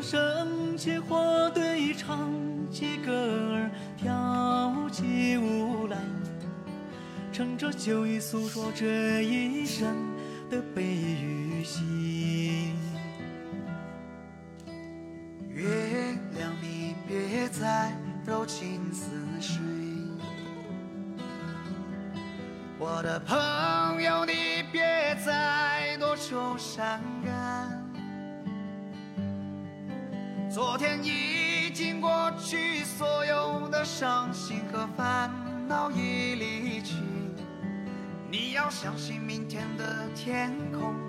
我们生起火堆，唱起歌儿，跳起舞来，乘着酒意诉说这一生的悲相信，明天的天空。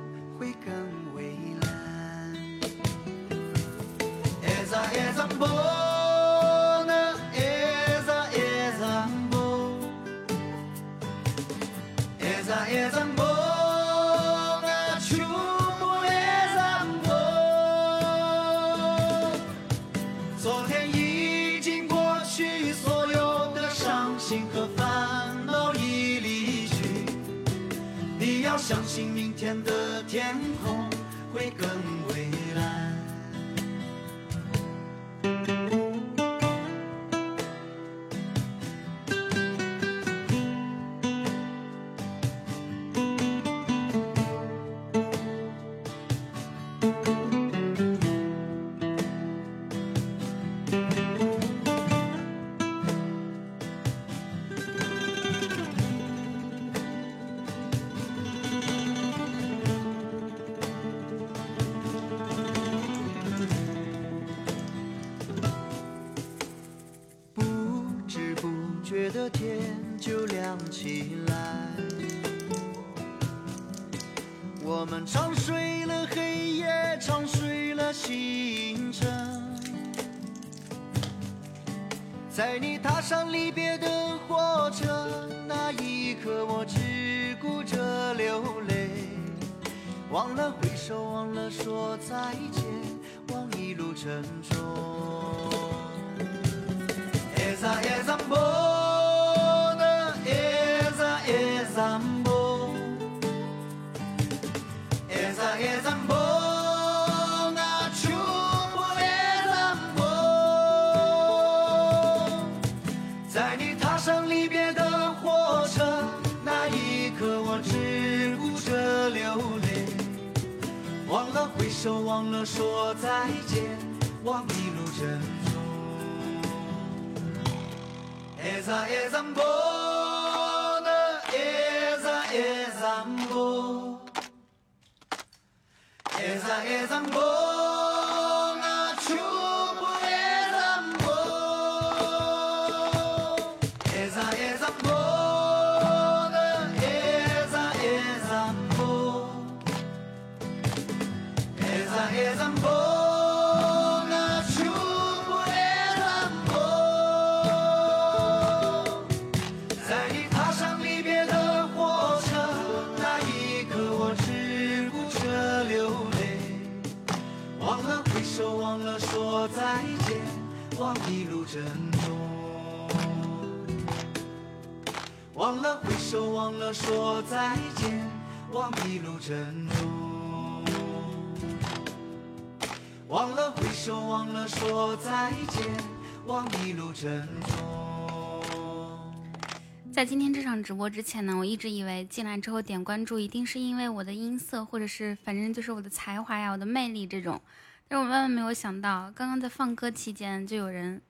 直播之前呢，我一直以为进来之后点关注一定是因为我的音色，或者是反正就是我的才华呀、我的魅力这种。但我万万没有想到，刚刚在放歌期间就有人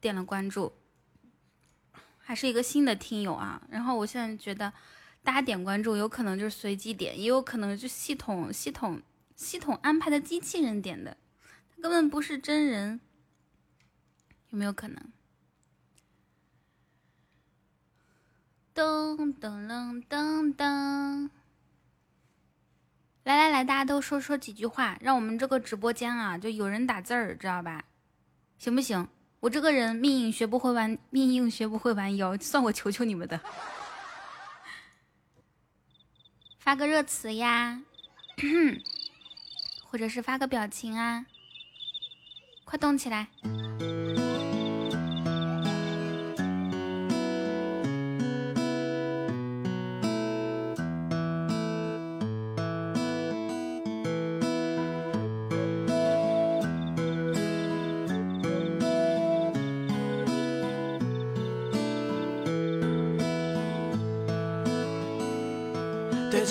点了关注，还是一个新的听友啊。然后我现在觉得，大家点关注有可能就是随机点，也有可能就系统系统系统安排的机器人点的，他根本不是真人，有没有可能？噔噔噔噔噔，来来来，大家都说说几句话，让我们这个直播间啊，就有人打字儿，知道吧？行不行？我这个人命硬学不会玩，命硬学不会玩游，算我求求你们的，发个热词呀，或者是发个表情啊，快动起来！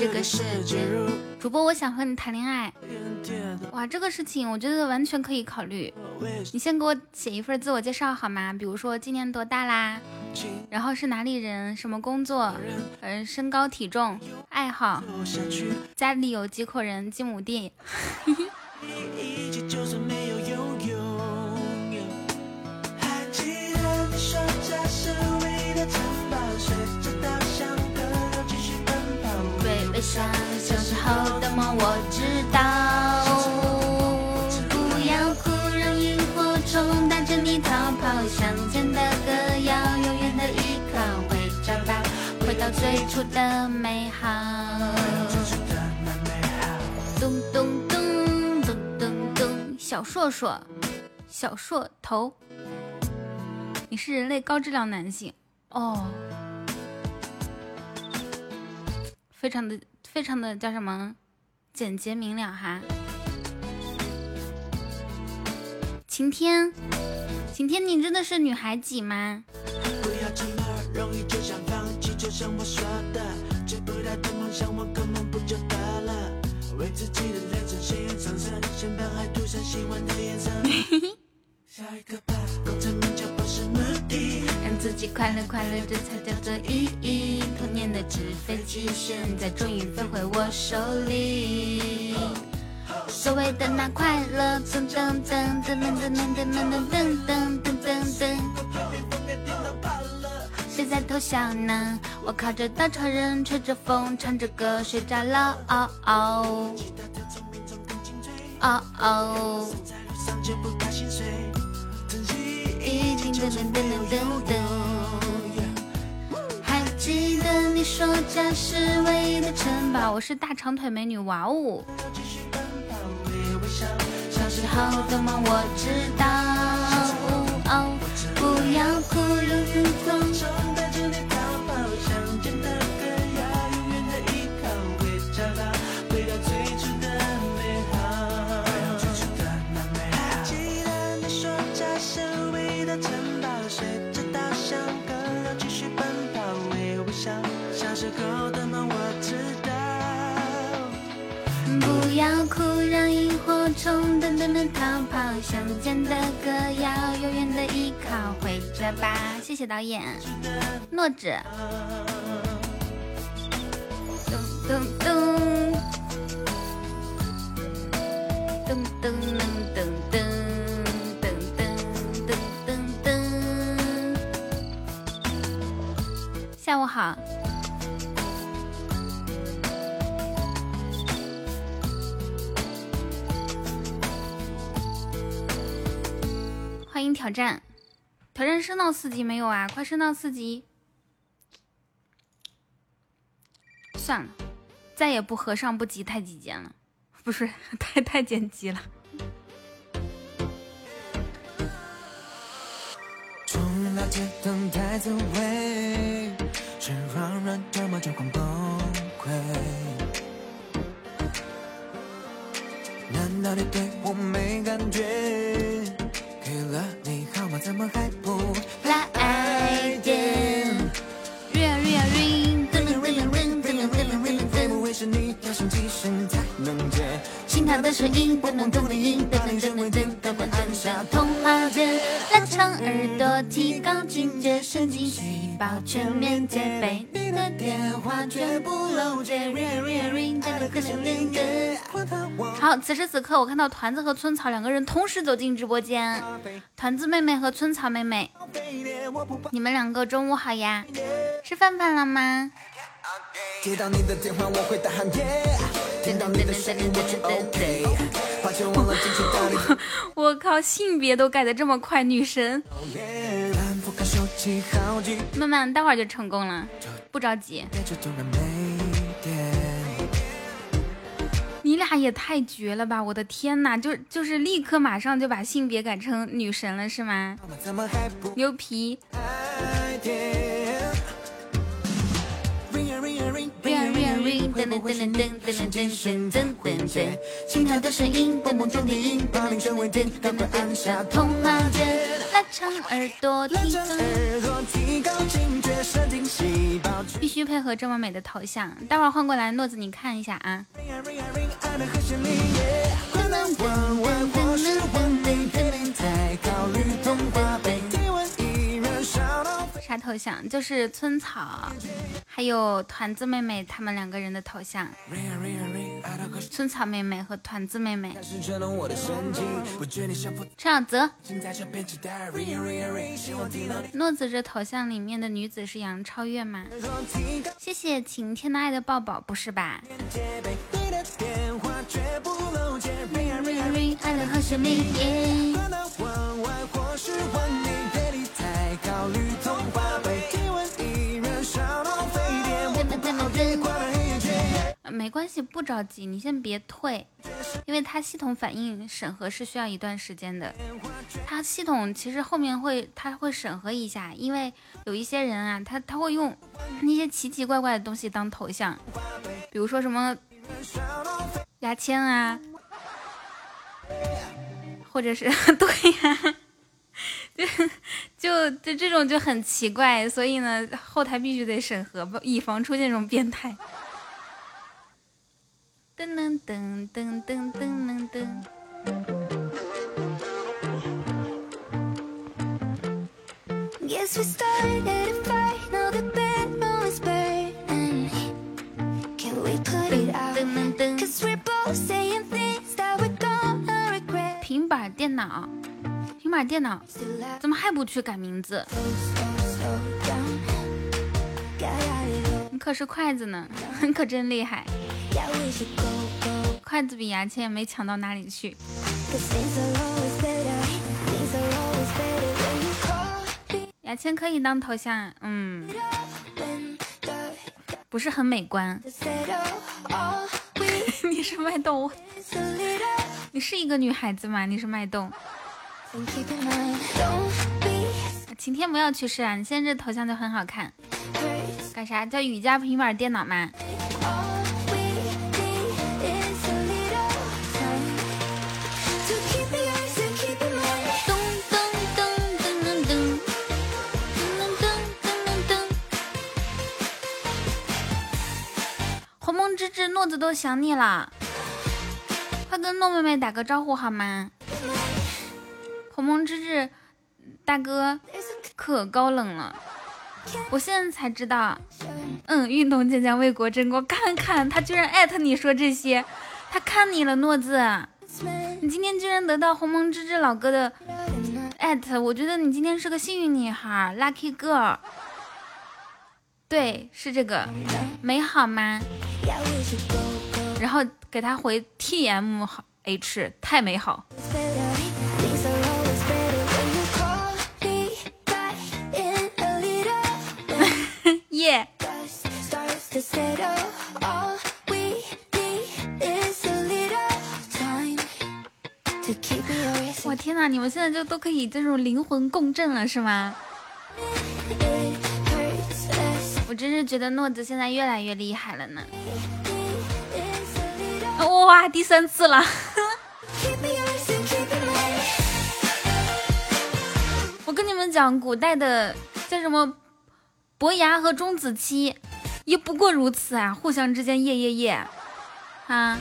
这个世界。主播，我想和你谈恋爱。哇，这个事情我觉得完全可以考虑。你先给我写一份自我介绍好吗？比如说今年多大啦，然后是哪里人，什么工作，嗯，身高体重，爱好，家里有几口人，几亩地。到最初的美好。咚咚咚咚咚咚，小硕硕，小硕头，你是人类高质量男性哦。非常的非常的叫什么简洁明了哈，晴天，晴天，你真的是女孩几吗？就像我说的追不到的梦想换个梦不就得了为自己的人生鲜艳上色先把爱涂上喜欢的颜色下一个吧功成名就不是目的让自己快乐快乐这才叫做意义童年的纸飞机现在终于飞回我手里。所谓的那快乐噔噔噔噔噔噔噔噔噔噔噔噔噔噔在偷笑呢？我靠着稻草人，吹着风，唱着歌，睡着了。哦哦哦哦。还记得你说家是唯一的城堡？我是大长腿美女，哇哦！小时候的梦我知道，不要哭萤火虫要哭，让萤火虫噔噔噔逃跑。乡间的歌谣，永远的依靠。回家吧，谢谢导演。诺子。咚咚咚。噔噔噔噔噔噔噔噔噔。下午好。欢迎挑战，挑战升到四级没有啊？快升到四级！算了，再也不和尚不急太极剑了，不是太太剪辑了。难道你对我没感觉？给了你号码，怎么还不来电？Ring ring ring，噔噔噔噔噔噔噔噔噔，会不会是你要响几声才能接？心跳的声音，咚咚咚的音，噔噔噔噔噔噔噔，按下通话键，拉长耳朵，提高警觉，神经细胞全面戒备。你的电话绝不漏接，Ring ring ring，打了个响铃耶。好，此时此刻，我看到团子和村草两个人同时走进直播间。团子妹妹和村草妹妹，你们两个中午好呀？吃饭饭了吗？接到你的电话，我会大喊耶！见到你的声音，我就 OK。抱歉忘了进去打理。我靠，性别都改的这么快，女神。慢慢，待会儿就成功了，不着急。你俩也太绝了吧！我的天哪，就就是立刻马上就把性别改成女神了，是吗？牛皮！噔噔噔噔噔噔噔噔，心跳的声音，蹦蹦中电音，把铃声未停，赶快按下通马键，拉长耳朵听歌。必须配合这么美的头像，待会儿换过来，诺子你看一下啊。啥头像？就是村草，还有团子妹妹他们两个人的头像。村草妹妹和团子妹妹。陈小泽。诺子这头像里面的女子是杨超越吗？谢谢晴天的爱的抱抱，不是吧？没关系，不着急，你先别退，因为它系统反应审核是需要一段时间的。它系统其实后面会，它会审核一下，因为有一些人啊，他他会用那些奇奇怪怪的东西当头像，比如说什么牙签啊，或者是 对呀。就就这种就很奇怪，所以呢，后台必须得审核，以防出现这种变态。噔噔噔噔噔噔噔。平板电脑。平板电脑怎么还不去改名字？你可是筷子呢，你 可真厉害！筷子比牙签也没强到哪里去。牙签可以当头像，嗯，不是很美观。你是脉动？你是一个女孩子吗？你是脉动？晴天不要去世啊，你现在这头像就很好看。干啥？叫雨佳平板电脑吗？鸿蒙之志，诺子都想你了，快跟诺妹妹打个招呼好吗？红蒙之志。大哥可高冷了，我现在才知道。嗯，运动健将为国争光，看看他居然艾特你说这些，他看你了，诺子，你今天居然得到鸿蒙之志老哥的艾特，我觉得你今天是个幸运女孩，lucky girl。对，是这个，美好吗？然后给他回 T M H，太美好。我天哪，你们现在就都可以这种灵魂共振了是吗？我真是觉得诺子现在越来越厉害了呢！哇，第三次了！我跟你们讲，古代的叫什么？伯牙和钟子期也不过如此啊，互相之间夜夜夜啊，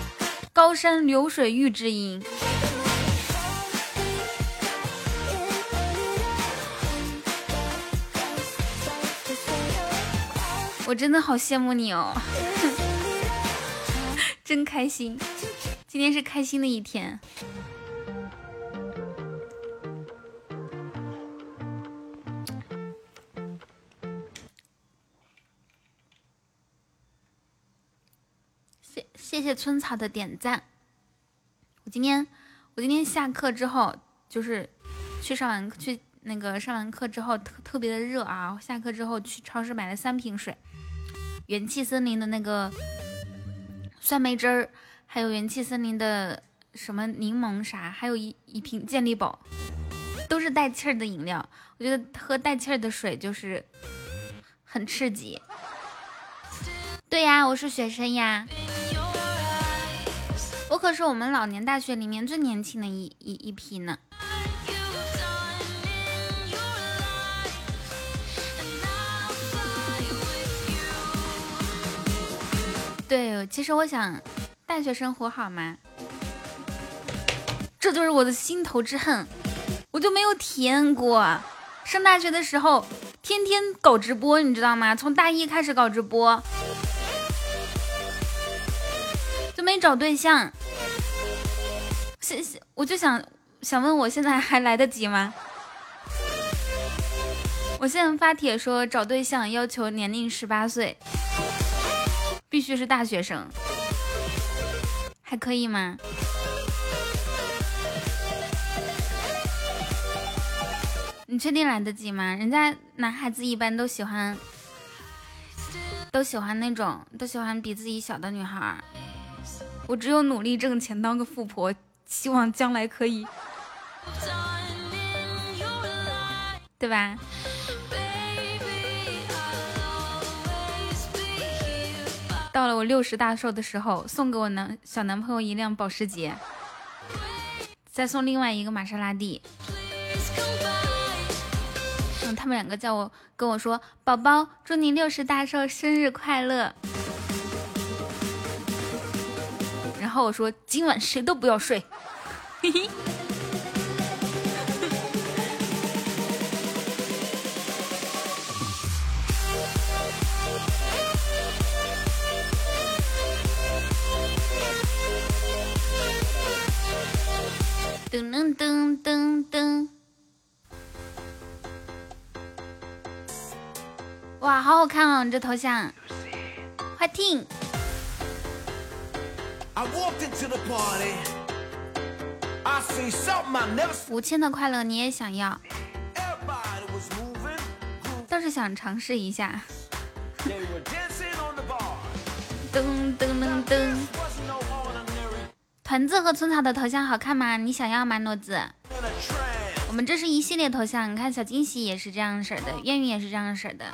高山流水遇知音。我真的好羡慕你哦，真开心，今天是开心的一天。谢谢春草的点赞。我今天我今天下课之后，就是去上完去那个上完课之后特特别的热啊。下课之后去超市买了三瓶水，元气森林的那个酸梅汁儿，还有元气森林的什么柠檬啥，还有一一瓶健力宝，都是带气儿的饮料。我觉得喝带气儿的水就是很刺激。对呀，我是学生呀，我可是我们老年大学里面最年轻的一一一批呢。对，其实我想，大学生活好吗？这就是我的心头之恨，我就没有体验过。上大学的时候，天天搞直播，你知道吗？从大一开始搞直播，找对象。现现，我就想想问，我现在还来得及吗？我现在发帖说找对象要求年龄十八岁，必须是大学生，还可以吗？你确定来得及吗？人家男孩子一般都喜欢，都喜欢那种，都喜欢比自己小的女孩。我只有努力挣钱，当个富婆，希望将来可以，对吧？到了我六十大寿的时候，送给我男小男朋友一辆保时捷，再送另外一个玛莎拉蒂。他们两个叫我跟我说：“宝宝，祝你六十大寿，生日快乐。”然后我说：“今晚谁都不要睡。”嘿嘿。噔噔噔噔噔。哇，好好看哦！你这头像，快听。五千的快乐你也想要？倒是想尝试一下。噔噔噔噔。团子和村草的头像好看吗？你想要吗，诺子？我们这是一系列头像，你看小惊喜也是这样式的，愿运也是这样式的。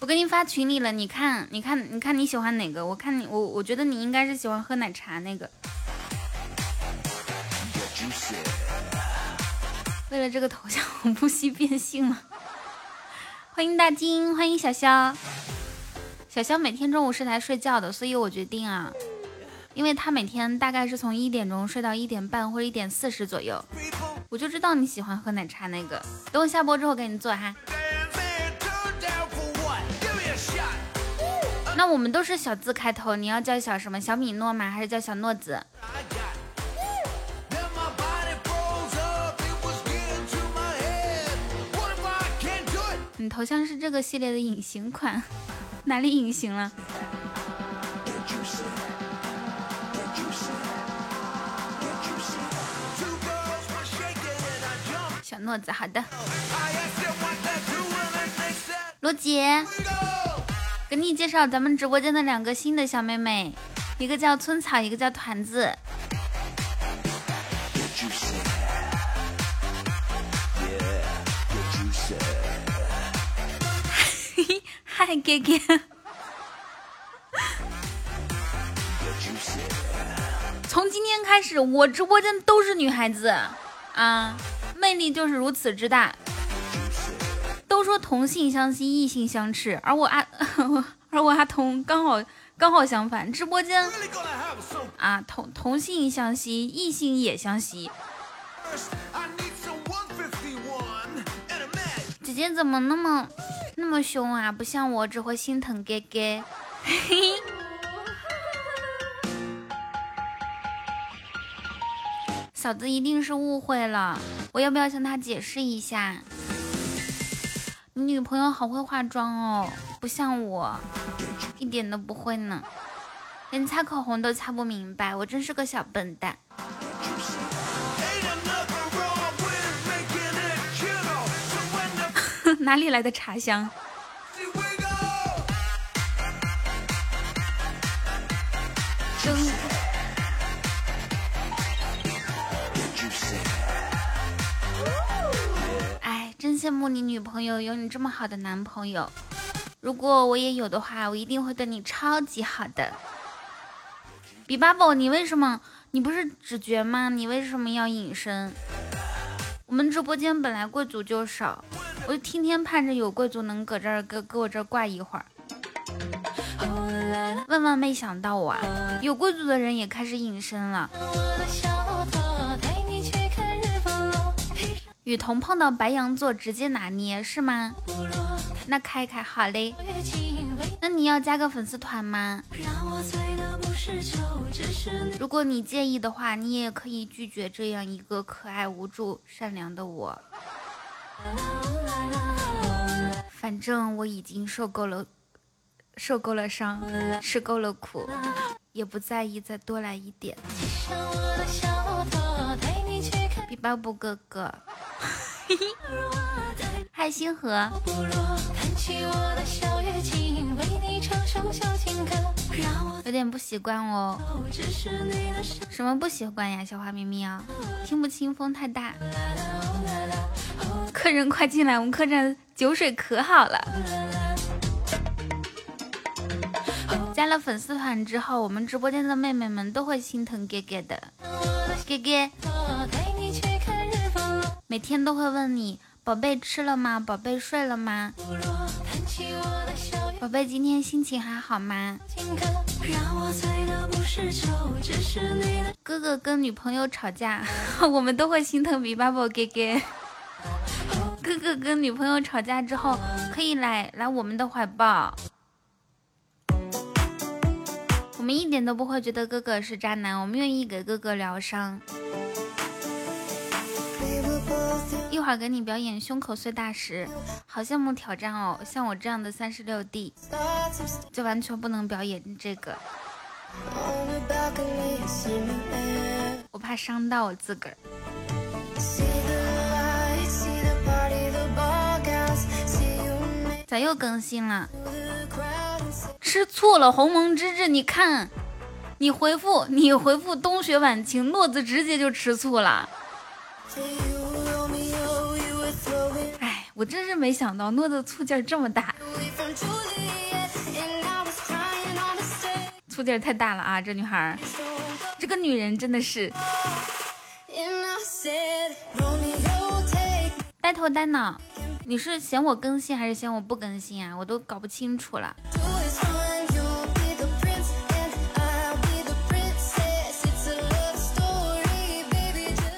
我给你发群里了，你看，你看，你看你喜欢哪个？我看你，我我觉得你应该是喜欢喝奶茶那个。为了这个头像，我不惜变性了。欢迎大金，欢迎小肖。小肖每天中午是来睡觉的，所以我决定啊，因为他每天大概是从一点钟睡到一点半或者一点四十左右，我就知道你喜欢喝奶茶那个。等我下播之后给你做哈。那我们都是小字开头，你要叫小什么？小米诺吗？还是叫小诺子？你头像是这个系列的隐形款，哪里隐形了？小诺子，好的。罗姐，给你介绍咱们直播间的两个新的小妹妹，一个叫村草，一个叫团子。嗨，哥哥！从今天开始，我直播间都是女孩子啊，魅力就是如此之大。都说同性相吸，异性相斥，而我阿 而我阿童刚好刚好相反，直播间啊同同性相吸，异性也相吸。姐姐怎么那么？那么凶啊，不像我只会心疼哥哥。嫂子一定是误会了，我要不要向他解释一下？你女朋友好会化妆哦，不像我，一点都不会呢，连擦口红都擦不明白，我真是个小笨蛋。哪里来的茶香？哎，真羡慕你女朋友有你这么好的男朋友。如果我也有的话，我一定会对你超级好的。比巴宝，你为什么？你不是只觉吗？你为什么要隐身？我们直播间本来贵族就少，我就天天盼着有贵族能搁这儿搁搁我这儿挂一会儿。万万没想到啊，有贵族的人也开始隐身了。雨桐碰到白羊座直接拿捏是吗？那开开好嘞。那你要加个粉丝团吗？如果你介意的话，你也可以拒绝这样一个可爱、无助、善良的我。反正我已经受够了，受够了伤，吃够了苦，也不在意再多来一点。比巴布哥哥，嗨星河。有点不习惯哦。什么不习惯呀，小花咪咪啊？听不清，风太大。客人快进来，我们客栈酒水可好了。加了粉丝团之后，我们直播间的妹妹们都会心疼哥哥的。哥哥，每天都会问你，宝贝吃了吗？宝贝睡了吗？宝贝，今天心情还好吗？哥哥跟女朋友吵架，我们都会心疼比巴宝哥哥。哥哥跟女朋友吵架之后，可以来来我们的怀抱，我们一点都不会觉得哥哥是渣男，我们愿意给哥哥疗伤。一会儿给你表演胸口碎大石，好羡慕挑战哦！像我这样的三十六 D，就完全不能表演这个，我怕伤到我自个儿。咋又更新了？吃醋了，鸿蒙之志，你看，你回复你回复冬雪晚晴，诺子直接就吃醋了。我真是没想到诺的醋劲儿这么大，醋劲儿太大了啊！这女孩，这个女人真的是呆头呆脑。你是嫌我更新还是嫌我不更新啊？我都搞不清楚了。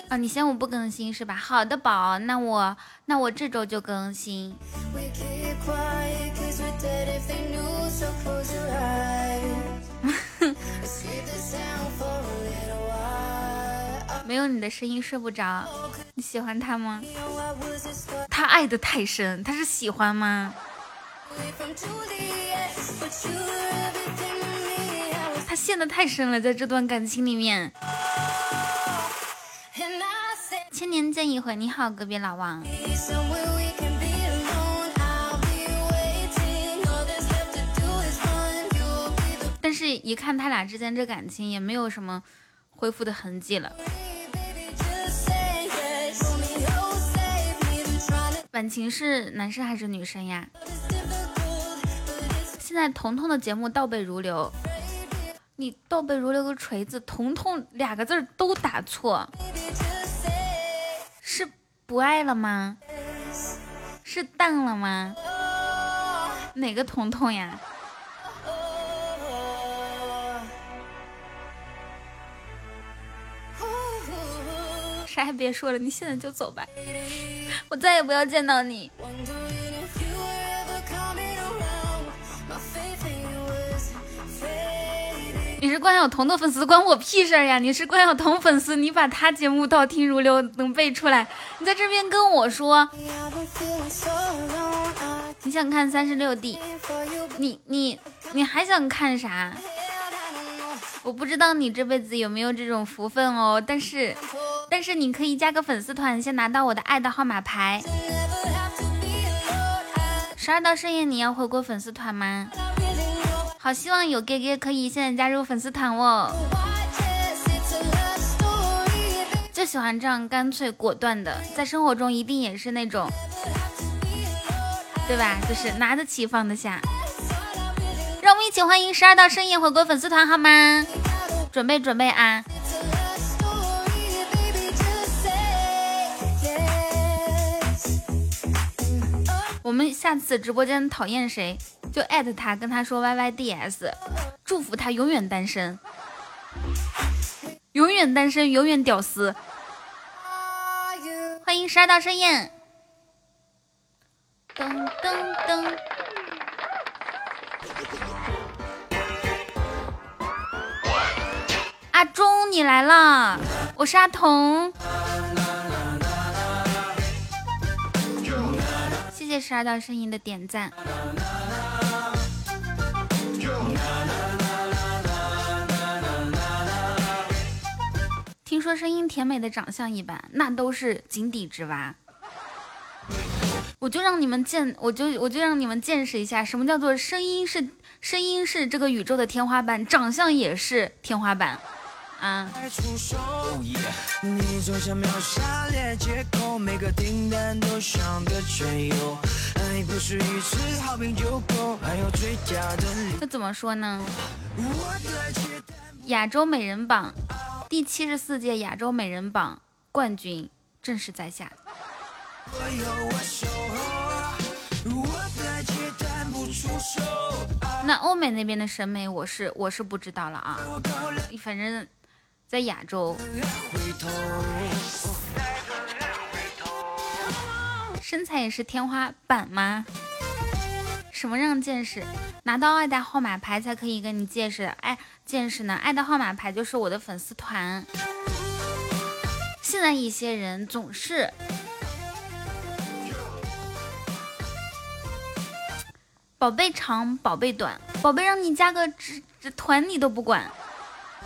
啊，你嫌我不更新是吧？好的，宝，那我那我这周就更新。没有你的声音睡不着，你喜欢他吗？他爱的太深，他是喜欢吗？他陷的太深了，在这段感情里面。千年见一回，你好，隔壁老王。但是，一看他俩之间这感情，也没有什么恢复的痕迹了。晚晴是男生还是女生呀？现在彤彤的节目倒背如流，你倒背如流个锤子，彤彤两个字都打错。是不爱了吗？是淡了吗？哪个彤彤呀？啥也别说了，你现在就走吧，我再也不要见到你。你是关晓彤的粉丝，关我屁事儿呀！你是关晓彤粉丝，你把他节目倒听如流能背出来，你在这边跟我说，你想看三十六 D，你你你还想看啥？我不知道你这辈子有没有这种福分哦，但是但是你可以加个粉丝团，先拿到我的爱的号码牌。十二道盛宴你要回国粉丝团吗？好希望有哥哥可以现在加入粉丝团哦。就喜欢这样干脆果断的，在生活中一定也是那种，对吧？就是拿得起放得下。让我们一起欢迎十二道深夜回国粉丝团好吗？准备准备啊！我们下次直播间讨厌谁，就艾特他，跟他说 Y Y D S，祝福他永远单身，永远单身，永远屌丝。欢迎十二道盛宴，噔噔噔，阿忠你来了，我是阿童。谢谢十二道声音的点赞。说声音甜美的长相一般，那都是井底之蛙。我就让你们见，我就我就让你们见识一下，什么叫做声音是声音是这个宇宙的天花板，长相也是天花板。啊！这怎么说呢？亚洲美人榜第七十四届亚洲美人榜冠军正式在下。那欧美那边的审美，我是我是不知道了啊，反正。在亚洲，身材也是天花板吗？什么让见识？拿到二代号码牌才可以跟你见识，哎，见识呢？爱的号码牌就是我的粉丝团。现在一些人总是宝贝长，宝贝短，宝贝让你加个这这团你都不管。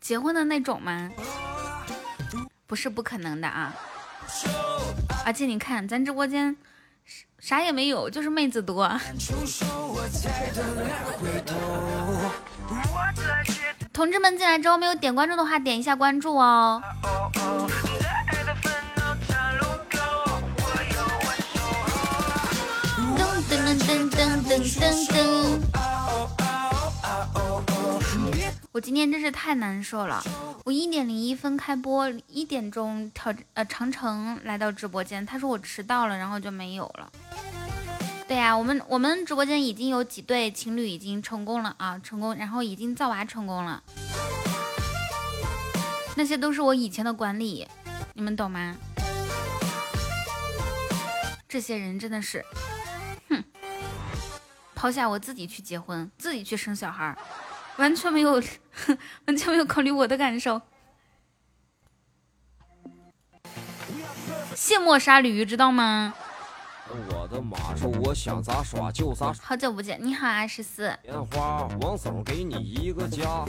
结婚的那种吗？不是不可能的啊！而且你看，咱直播间啥也没有，就是妹子多。同志们进来之后没有点关注的话，点一下关注哦。噔噔噔噔噔噔噔。我今天真是太难受了，我一点零一分开播，一点钟挑呃长城来到直播间，他说我迟到了，然后就没有了。对呀，我们我们直播间已经有几对情侣已经成功了啊，成功，然后已经造娃成功了。那些都是我以前的管理，你们懂吗？这些人真的是，哼，抛下我自己去结婚，自己去生小孩。完全没有，完全没有考虑我的感受。卸磨杀驴，知道吗？我的马说，我想咋耍就咋耍。好久不见，你好啊，十四。烟花，王总给你一个家。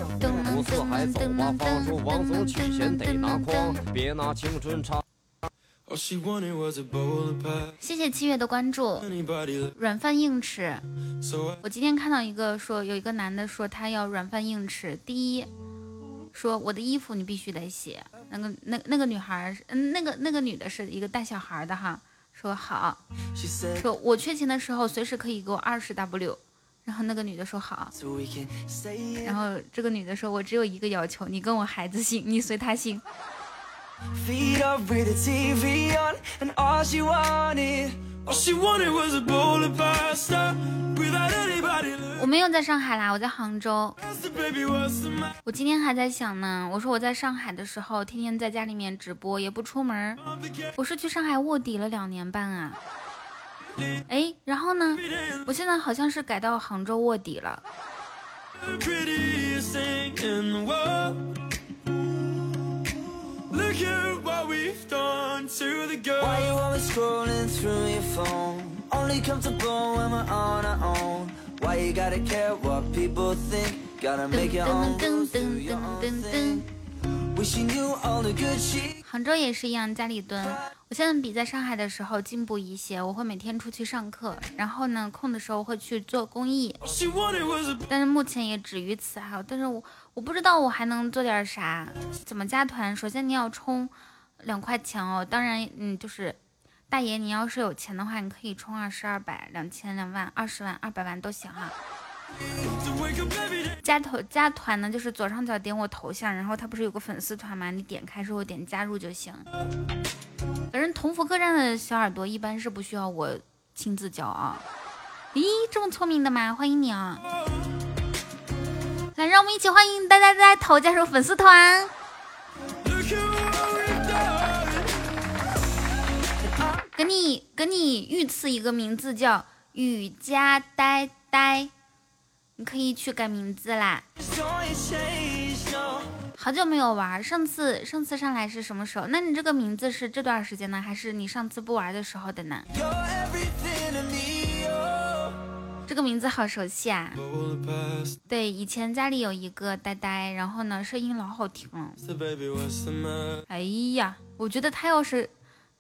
五四海走吧，放说王总取钱得拿筐，别拿青春唱。谢谢七月的关注。软饭硬吃。我今天看到一个说，有一个男的说他要软饭硬吃。第一，说我的衣服你必须得洗。那个那那个女孩，嗯，那个那个女的是一个带小孩的哈。说好。说我缺钱的时候随时可以给我二十 W。然后那个女的说好。然后这个女的说，我只有一个要求，你跟我孩子姓，你随他姓。我没有在上海啦，我在杭州。我今天还在想呢，我说我在上海的时候，天天在家里面直播，也不出门。我是去上海卧底了两年半啊。哎，然后呢？我现在好像是改到杭州卧底了。Look at what we've done to the girl. Why you always scrolling through your phone? Only comfortable when we're on our own. Why you gotta care what people think? Gotta make your own rules, do your own thing. 杭州也是一样，家里蹲。我现在比在上海的时候进步一些，我会每天出去上课，然后呢，空的时候会去做公益。但是目前也止于此哈。但是我我不知道我还能做点啥，怎么加团？首先你要充两块钱哦。当然，嗯，就是大爷，你要是有钱的话，你可以充二十二百、两千、两万、二十万、二百万都行哈。加头加团呢，就是左上角点我头像，然后它不是有个粉丝团吗？你点开之后点加入就行。反正同福客栈的小耳朵一般是不需要我亲自教啊。咦，这么聪明的吗？欢迎你啊！来，让我们一起欢迎呆呆呆头加入粉丝团。给你给你预赐一个名字叫雨家呆呆。你可以去改名字啦！好久没有玩，上次上次上来是什么时候？那你这个名字是这段时间呢，还是你上次不玩的时候的呢？这个名字好熟悉啊！对，以前家里有一个呆呆，然后呢，声音老好听了。哎呀，我觉得他要是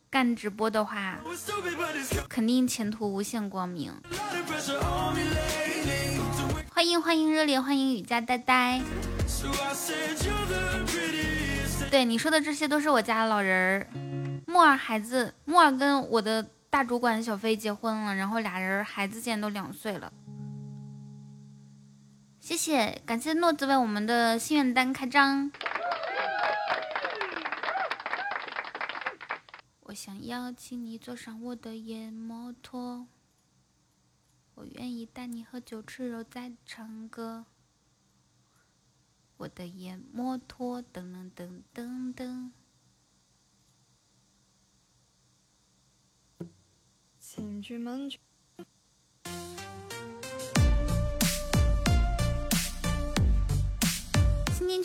干直播的话，肯定前途无限光明。欢迎欢迎热烈欢迎雨佳呆呆，对你说的这些都是我家的老人儿。木耳孩子，木耳跟我的大主管小飞结婚了，然后俩人孩子现在都两岁了。谢谢，感谢诺子为我们的心愿单开张。我想邀请你坐上我的野摩托。我愿意带你喝酒吃肉再唱歌，我的野摩托噔噔噔噔噔。新天去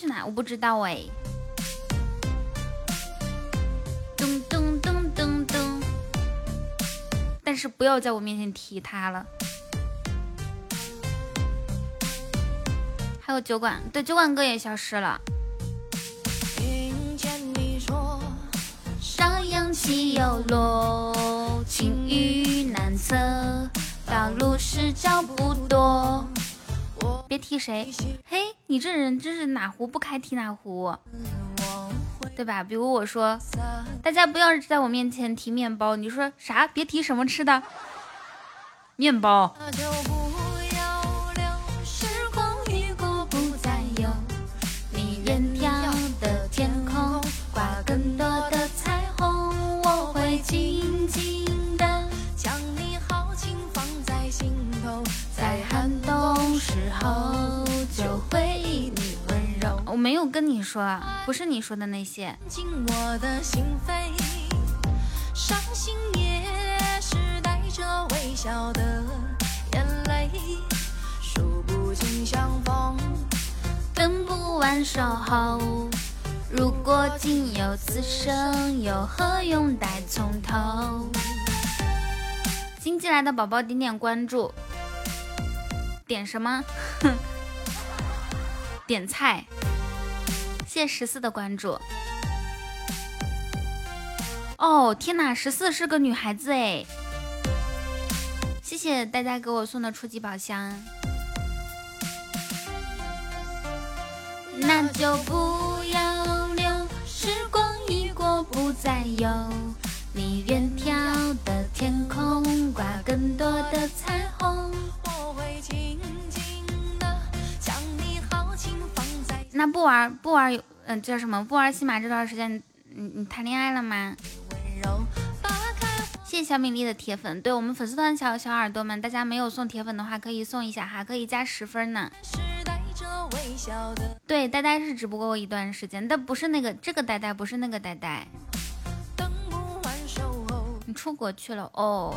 哪？我不知道哎。噔噔噔噔噔。但是不要在我面前提他了。还有酒馆，对酒馆哥也消失了。上扬起又落，青雨难测，道路是脚不多。别提谁，嘿，你这人真是哪壶不开提哪壶，对吧？比如我说，大家不要在我面前提面包，你说啥？别提什么吃的，面包。没有跟你说，不是你说的那些。等不完守候，如果仅有此生，又何用待从头？新进来的宝宝点点关注。点什么？点菜。谢十四的关注。哦，天哪，十四是个女孩子哎！谢谢大家给我送的初级宝箱。那就不要留，时光一过不再有。你远眺的天空，挂更多的彩虹。我会尽那不玩不玩，嗯，叫什么？不玩西马这段时间，你你谈恋爱了吗？谢谢小米粒的铁粉，对我们粉丝团小小耳朵们，大家没有送铁粉的话，可以送一下哈，可以加十分呢。对，呆呆是直播过一段时间，但不是那个这个呆呆，不是那个呆呆。你出国去了哦。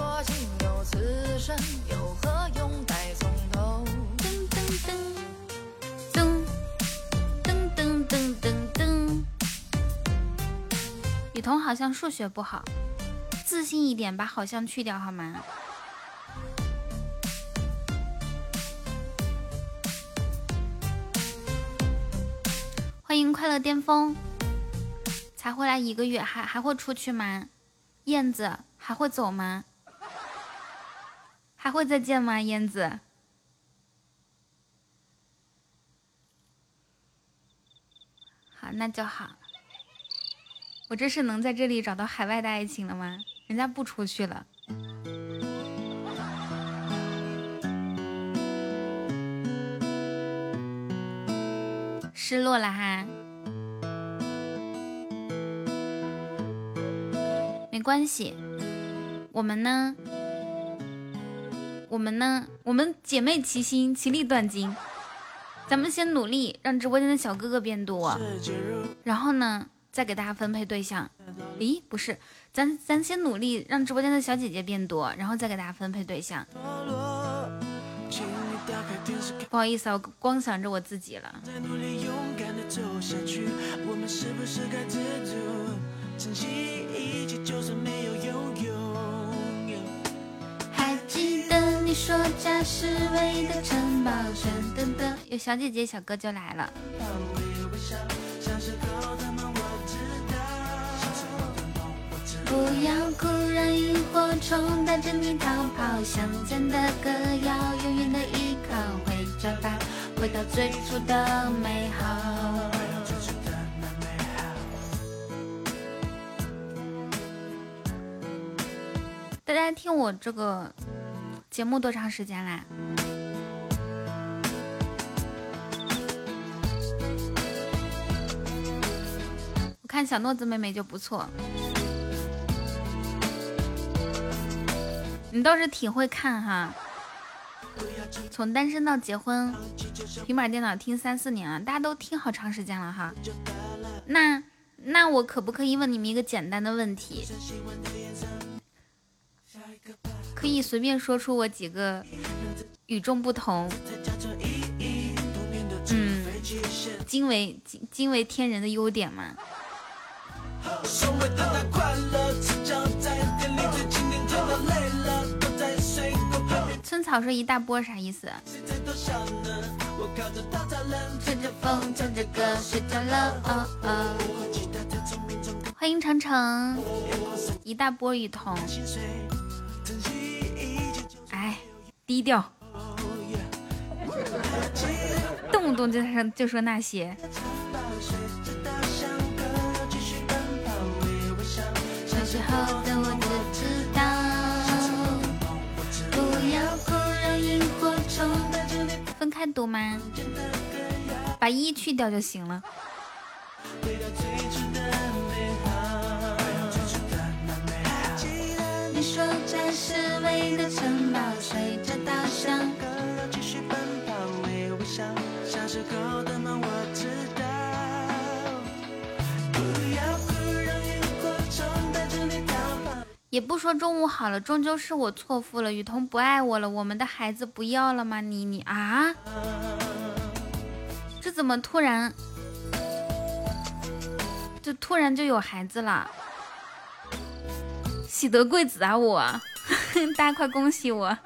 噔噔噔。雨桐好像数学不好，自信一点，把好像去掉好吗？欢迎快乐巅峰，才回来一个月，还还会出去吗？燕子还会走吗？还会再见吗？燕子，那就好。我这是能在这里找到海外的爱情了吗？人家不出去了。失落了哈，没关系，我们呢，我们呢，我们姐妹齐心，其利断金，咱们先努力让直播间的小哥哥变多，然后呢，再给大家分配对象。咦，不是，咱咱先努力让直播间的小姐姐变多，然后再给大家分配对象。不好意思啊，我光想着我自己了。你说家是唯一的城堡，噔噔噔，有小姐姐小哥就来了。不要哭，让萤火虫带着你逃跑。乡间的歌谣，永远的依靠。回家吧，回到最初的美好。大家听我这个节目多长时间啦？我看小诺子妹妹就不错。你倒是挺会看哈，从单身到结婚，平板电脑听三四年了，大家都听好长时间了哈。那那我可不可以问你们一个简单的问题？可以随便说出我几个与众不同，嗯，惊为惊惊为天人的优点吗？村草说一大波啥意思？吹着风，唱着歌，睡着了。哦哦。欢迎程程，一大波雨桐。低调，动不动就说就说那些。分开读吗？把一去掉就行了。稻香歌谣继续奔跑，微微笑，小时候的梦我知道。不要哭，让萤火虫带着你逃跑。也不说中午好了，终究是我错付了，雨桐不爱我了，我们的孩子不要了吗？你你啊，这怎么突然，就突然就有孩子了？喜得贵子啊我，大家快恭喜我！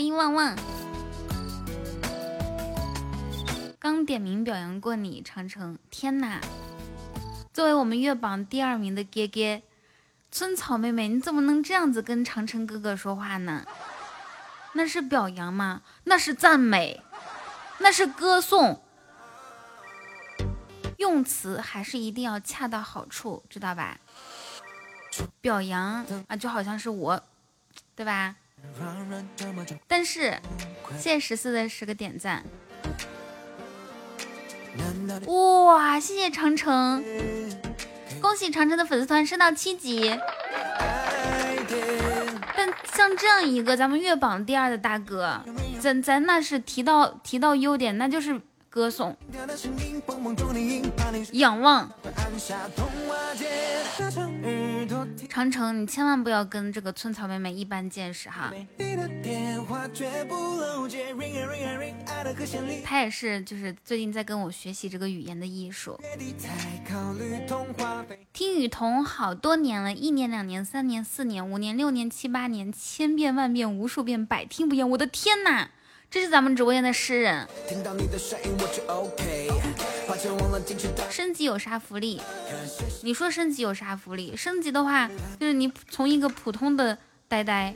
欢迎旺旺，刚点名表扬过你，长城。天哪！作为我们月榜第二名的哥哥，村草妹妹，你怎么能这样子跟长城哥哥说话呢？那是表扬吗？那是赞美，那是歌颂。用词还是一定要恰到好处，知道吧？表扬啊，就好像是我，对吧？但是谢谢十四的十个点赞，哇！谢谢长城，恭喜长城的粉丝团升到七级。但像这样一个咱们月榜第二的大哥，咱咱那是提到提到优点，那就是歌颂，仰望。长城，你千万不要跟这个村草妹妹一般见识哈。他也是，就是最近在跟我学习这个语言的艺术。听雨桐好多年了，一年、两年、三年、四年、五年、六年、七八年，千遍万遍、无数遍，百听不厌。我的天哪！这是咱们直播间的诗人。升级有啥福利？你说升级有啥福利？升级的话，就是你从一个普通的呆呆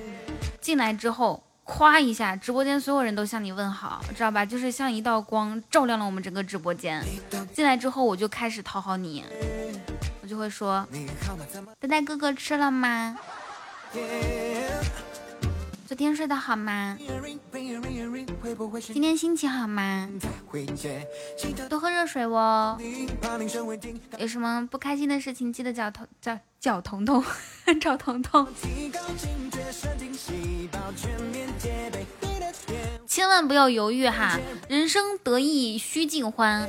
进来之后，夸一下，直播间所有人都向你问好，知道吧？就是像一道光照亮了我们整个直播间。进来之后，我就开始讨好你，我就会说，呆呆哥哥吃了吗？昨天睡得好吗？今天心情好吗？多喝热水哦。有什么不开心的事情，记得找彤找找彤彤，找彤彤。千万不要犹豫哈，人生得意须尽欢，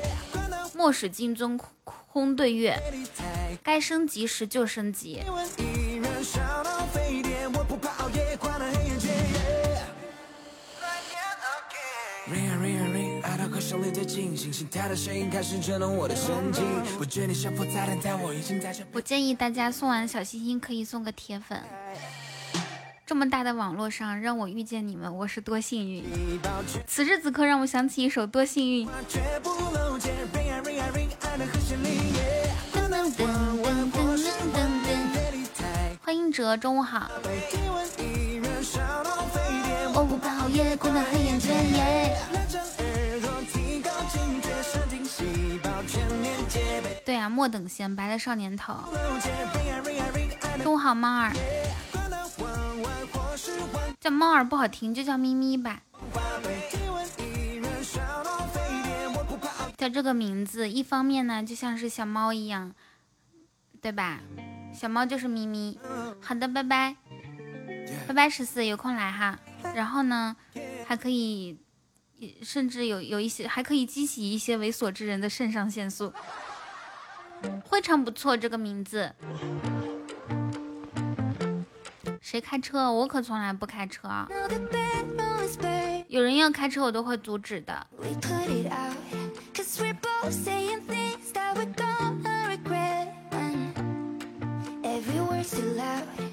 莫使金樽空对月。该升级时就升级。我建议大家送完小心心可以送个铁粉。这么大的网络上让我遇见你们，我是多幸运。此时此刻让我想起一首《多幸运》。欢迎哲，中午好。我不怕熬夜，困得黑眼圈。对啊，莫等闲，白了少年头。中午好，猫儿。叫猫儿不好听，就叫咪咪吧。叫这个名字，一方面呢，就像是小猫一样，对吧？小猫就是咪咪。好的，拜拜，拜拜十四，有空来哈。然后呢，还可以。甚至有有一些还可以激起一些猥琐之人的肾上腺素，非常不错这个名字。谁开车？我可从来不开车。有人要开车，我都会阻止的。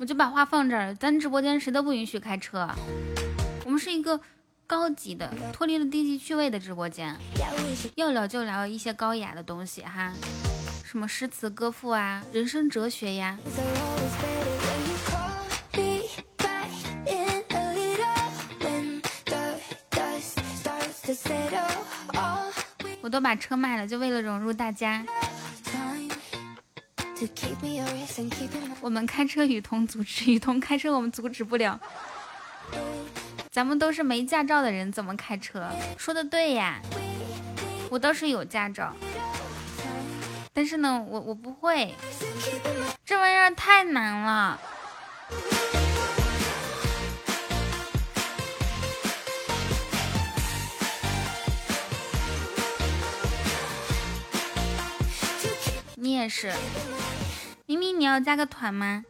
我就把话放这儿，咱直播间谁都不允许开车。我们是一个。高级的，脱离了低级趣味的直播间，要聊就聊一些高雅的东西哈，什么诗词歌赋啊，人生哲学呀。我都把车卖了，就为了融入大家。我们开车，雨桐阻止，雨桐开车，我们阻止不了。咱们都是没驾照的人，怎么开车？说的对呀，我倒是有驾照，但是呢，我我不会，这玩意儿太难了。你也是，明明你要加个团吗？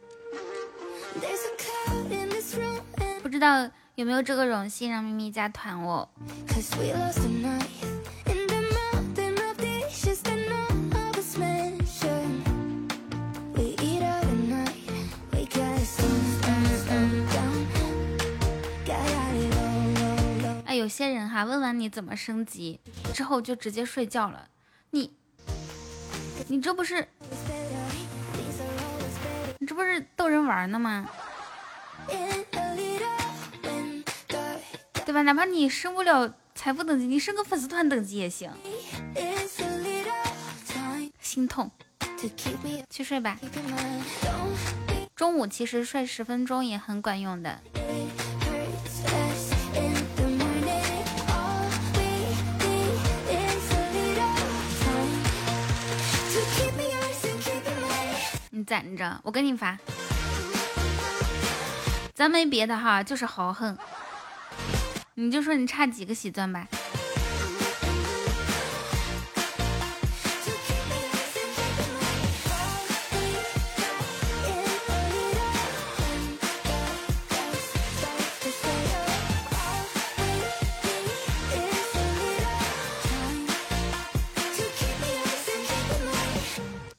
不知道。有没有这个荣幸让咪咪加团哦？有些人哈，问完你怎么升级之后就直接睡觉了，你，你这不是，你这不是逗人玩呢吗？对吧？哪怕你升不了财富等级，你升个粉丝团等级也行。心痛，去睡吧。中午其实睡十分钟也很管用的。攒着我给你发。咱没别的哈就是豪横。你就说你差几个喜钻吧。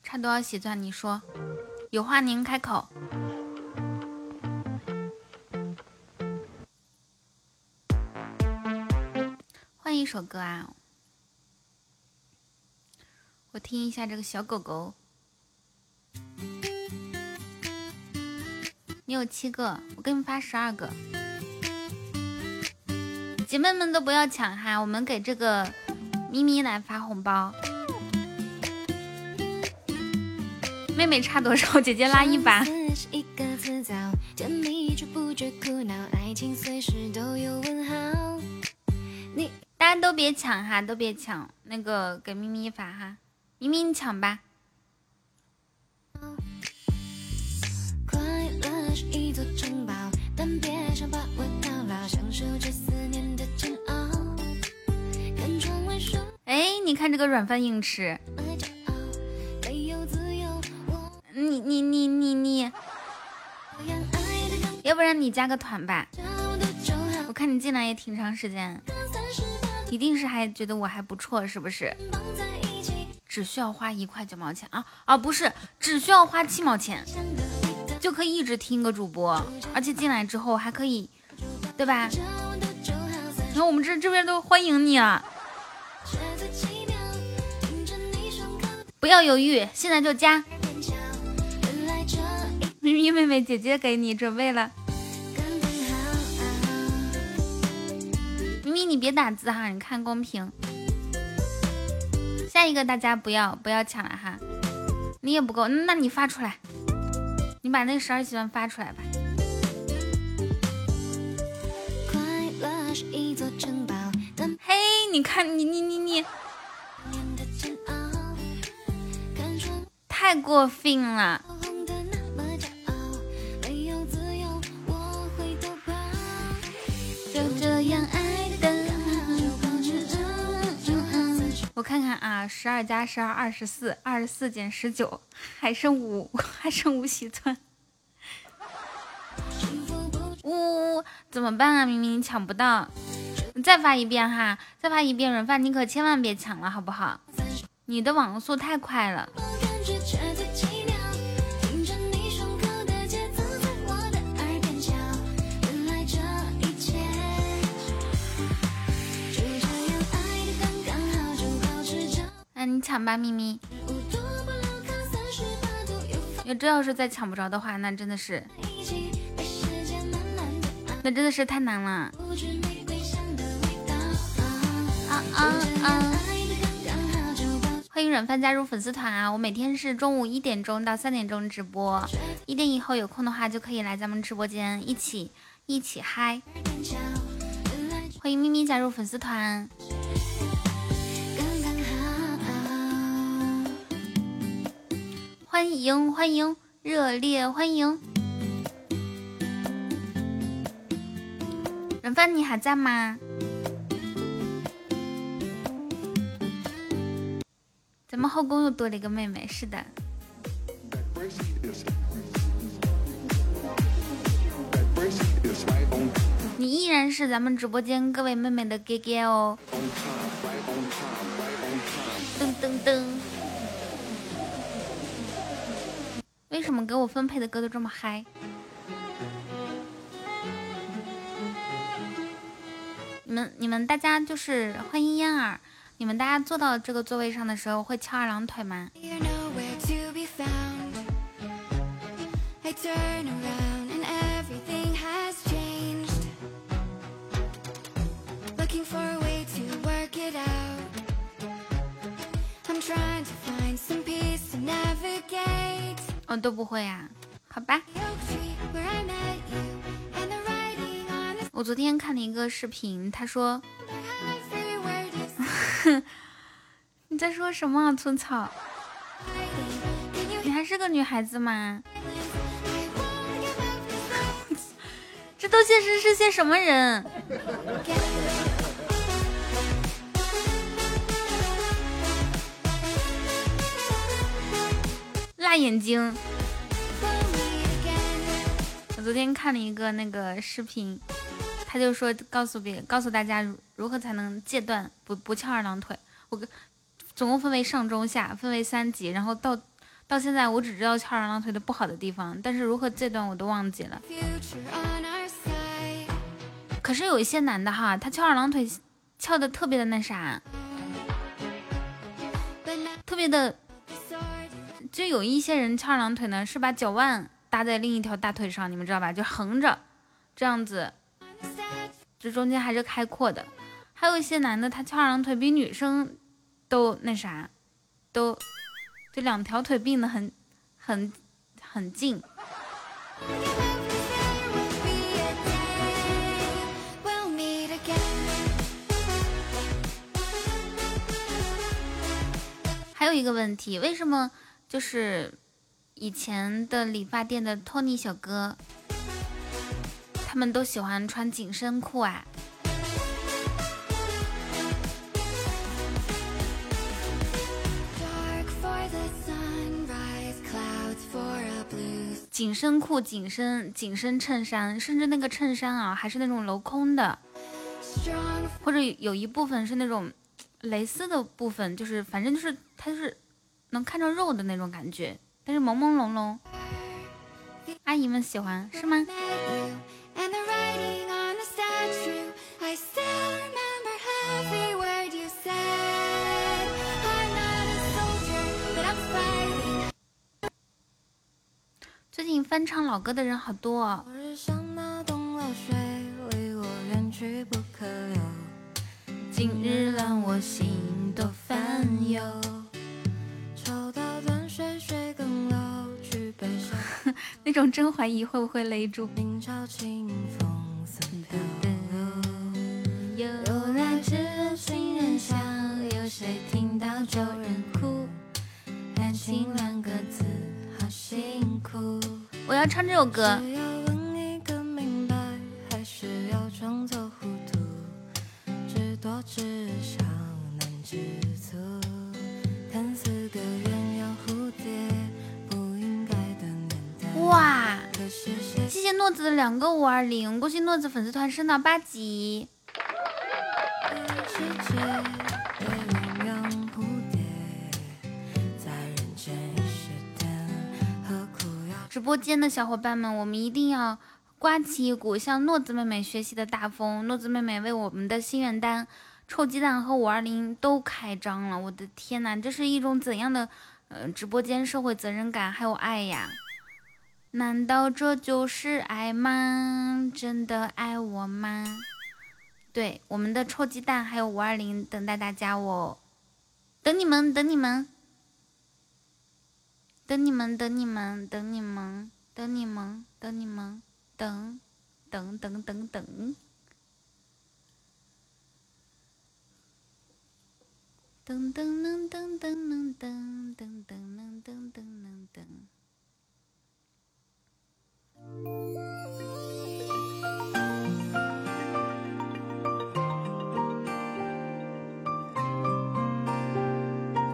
差多少喜钻你说。有话您开口。换一首歌啊，我听一下这个小狗狗。你有七个，我给你发十二个。姐妹们都不要抢哈，我们给这个咪咪来发红包。妹妹差多少？姐姐拉一把。大家都别抢哈，都别抢，那个给咪咪发哈，咪咪你抢吧。哎，你看这个软饭硬吃。你你你你你，要不然你加个团吧。我看你进来也挺长时间，一定是还觉得我还不错，是不是？只需要花一块九毛钱啊啊，不是，只需要花七毛钱就可以一直听个主播，而且进来之后还可以，对吧？你看我们这这边都欢迎你啊！不要犹豫，现在就加。咪咪妹妹，姐姐给你准备了。咪咪，你别打字哈，你看公屏。下一个大家不要不要抢了哈，你也不够，那你发出来，你把那十二喜欢发出来吧。嘿，你看你你你你，太过分了。看看啊，十二加十二，二十四，二十四减十九，还剩五，还剩五喜钻。呜呜呜，怎么办啊？明明抢不到，你再发一遍哈，再发一遍，软饭你可千万别抢了，好不好？你的网速太快了。那你抢吧，咪咪。要真要是再抢不着的话，那真的是，那真的是太难了。啊啊啊！欢迎软饭加入粉丝团啊！我每天是中午一点钟到三点钟直播，一点以后有空的话就可以来咱们直播间一起一起嗨。欢迎咪咪加入粉丝团。欢迎欢迎，热烈欢迎！软饭你还在吗？咱们后宫又多了一个妹妹，是的。你依然是咱们直播间各位妹妹的哥哥哦。噔噔噔。为什么给我分配的歌都这么嗨？你们你们大家就是欢迎嫣儿，你们大家坐到这个座位上的时候会翘二郎腿吗？Trying to find some peace to navigate？哦，都不会呀，好吧。我昨天看了一个视频，他说，你在说什么啊，村草？你还是个女孩子吗？这都些是是些什么人？辣眼睛！我昨天看了一个那个视频，他就说告诉别告诉大家如何才能戒断不不翘二郎腿。我总共分为上中下，分为三级，然后到到现在我只知道翘二郎腿的不好的地方，但是如何戒断我都忘记了。可是有一些男的哈，他翘二郎腿翘的特别的那啥，特别的，就有一些人翘二郎腿呢，是把脚腕搭在另一条大腿上，你们知道吧？就横着这样子，这中间还是开阔的。还有一些男的，他翘二郎腿比女生都那啥，都就两条腿并的很很很近。还有一个问题，为什么就是以前的理发店的托尼小哥，他们都喜欢穿紧身裤啊？紧身裤、紧身紧身衬衫，甚至那个衬衫啊，还是那种镂空的，或者有一部分是那种蕾丝的部分，就是反正就是它就是能看着肉的那种感觉，但是朦朦胧胧。阿姨们喜欢是吗？最近翻唱老歌的人好多。哦。今日让我心多烦忧。那种真怀疑会不会勒住。有来只有新人笑，有谁听到旧人哭？爱情两个字。我要唱这首歌。五二零，恭喜诺子粉丝团升到八级。直播间的小伙伴们，我们一定要刮起一股向诺子妹妹学习的大风。诺子妹妹为我们的心愿单臭鸡蛋和五二零都开张了，我的天呐，这是一种怎样的呃直播间社会责任感还有爱呀？难道这就是爱吗？真的爱我吗？对，我们的臭鸡蛋还有五二零等待大家哦，等你们，等你们。等你们，等你们，等你们，等你们，等你们，等，等等等等，噔噔噔噔噔噔噔噔噔噔噔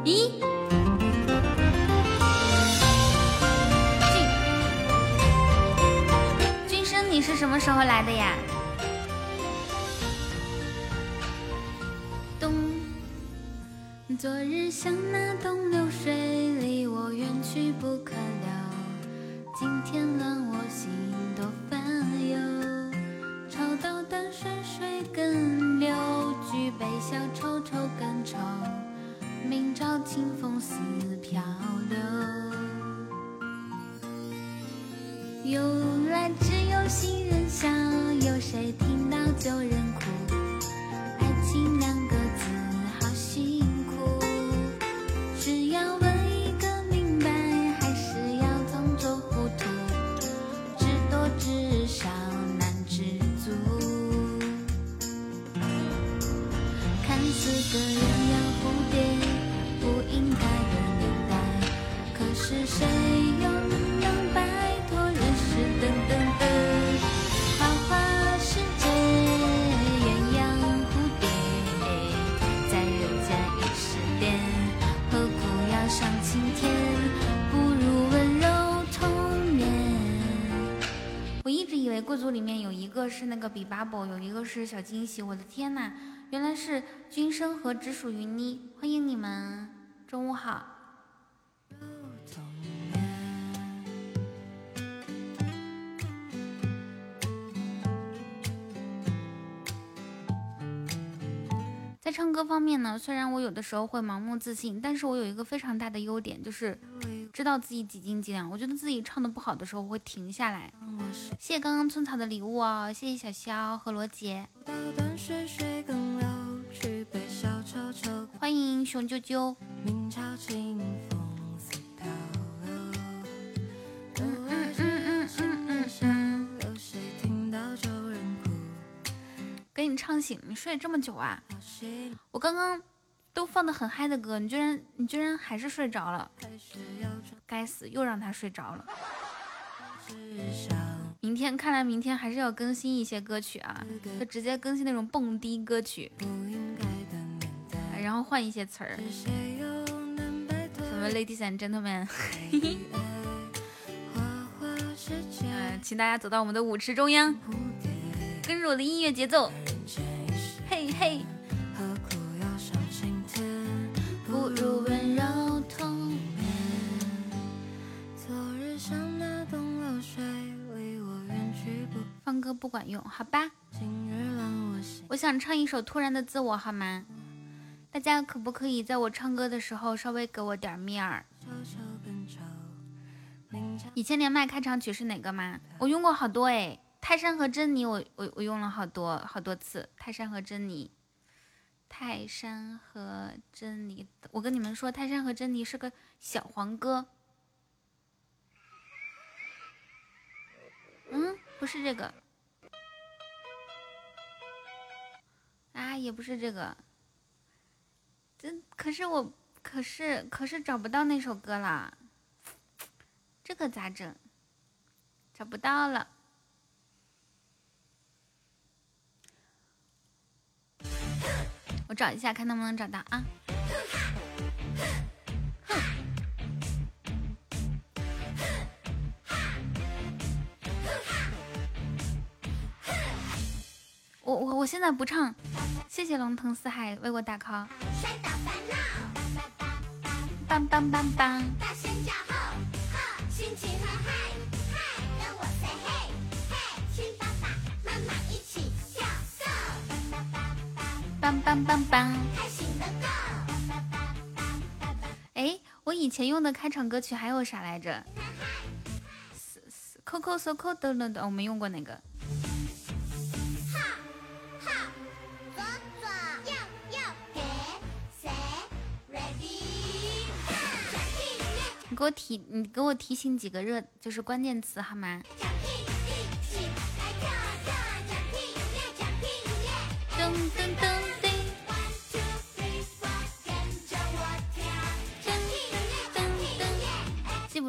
咦？你是什么时候来的呀？冬，昨日像那东流水，离我远去不可了。今天让我心多烦忧。潮到淡水水更流，举杯消愁愁更愁。明朝清风似飘流。由来只有新人笑，有谁听到旧人哭？贵族里面有一个是那个比巴卜，有一个是小惊喜。我的天呐，原来是君生和只属于你，欢迎你们，中午好。在唱歌方面呢，虽然我有的时候会盲目自信，但是我有一个非常大的优点，就是知道自己几斤几两。我觉得自己唱的不好的时候，我会停下来。谢谢刚刚村草的礼物哦，谢谢小肖和罗杰，欢迎熊啾啾。给你唱醒，你睡这么久啊？我刚刚都放的很嗨的歌，你居然你居然还是睡着了，该死，又让他睡着了。明天看来明天还是要更新一些歌曲啊，就直接更新那种蹦迪歌曲，然后换一些词儿，什么？Ladies and Gentlemen，嗯，请大家走到我们的舞池中央，跟着我的音乐节奏。嘿嘿，不如温柔痛眠。昨日像那东流水，离我远去不。放歌不管用，好吧。我想唱一首《突然的自我》，好吗？大家可不可以在我唱歌的时候稍微给我点面儿？以前连麦开场曲是哪个吗？我用过好多哎。泰山和珍妮，我我我用了好多好多次。泰山和珍妮，泰山和珍妮，我跟你们说，泰山和珍妮是个小黄歌。嗯，不是这个，啊，也不是这个，这可是我，可是可是找不到那首歌了，这个咋整？找不到了。我找一下，看能不能找到啊！我我我现在不唱，谢谢龙腾四海为我打 call。棒棒棒棒！棒棒棒棒！哎，我以前用的开场歌曲还有啥来着？Coco So Cold 等等等，我没用过哪个？你给我提，你给我提醒几个热，就是关键词好吗？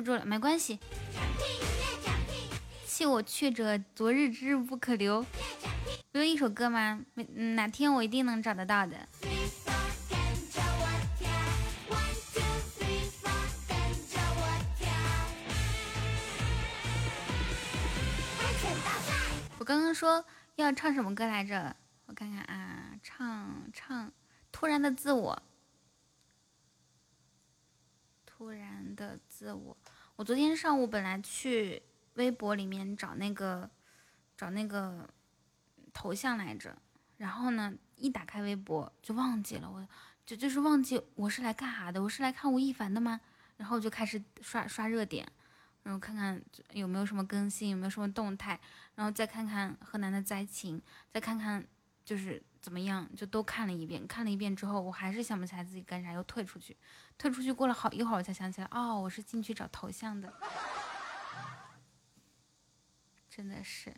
住了，没关系。弃我去者，昨日之日不可留。不有一首歌吗？哪天我一定能找得到的。我刚刚说要唱什么歌来着？我看看啊，唱唱《突然的自我》。突然的自我，我昨天上午本来去微博里面找那个找那个头像来着，然后呢，一打开微博就忘记了，我就就是忘记我是来干啥的，我是来看吴亦凡的吗？然后就开始刷刷热点，然后看看有没有什么更新，有没有什么动态，然后再看看河南的灾情，再看看就是怎么样，就都看了一遍，看了一遍之后，我还是想不起来自己干啥，又退出去。退出去过了好一会儿，我才想起来，哦，我是进去找头像的，真的是。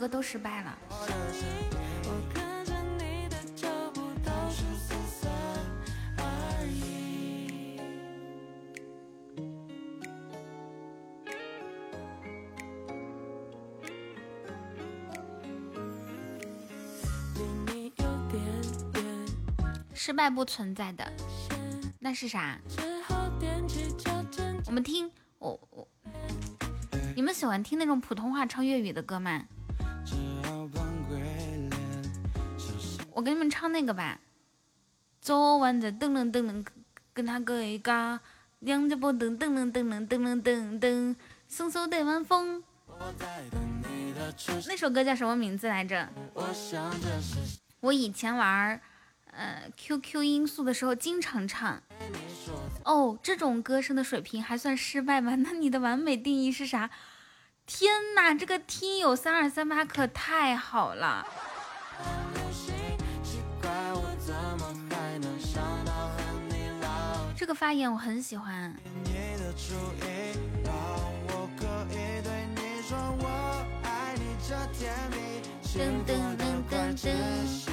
歌都失败了。失败不存在的，那是啥？我们听我我，你们喜欢听那种普通话唱粤语的歌吗？我给你们唱那个吧。昨晚在噔噔噔噔跟他哥一嘎，两脚蹦噔噔噔噔噔噔噔噔，送手的晚风。那首歌叫什么名字来着？我以前玩呃 QQ 音速的时候经常唱。哦，这种歌声的水平还算失败吗？那你的完美定义是啥？天哪，这个听友三二三八可太好了！这个发言我很喜欢。噔噔噔噔噔。噔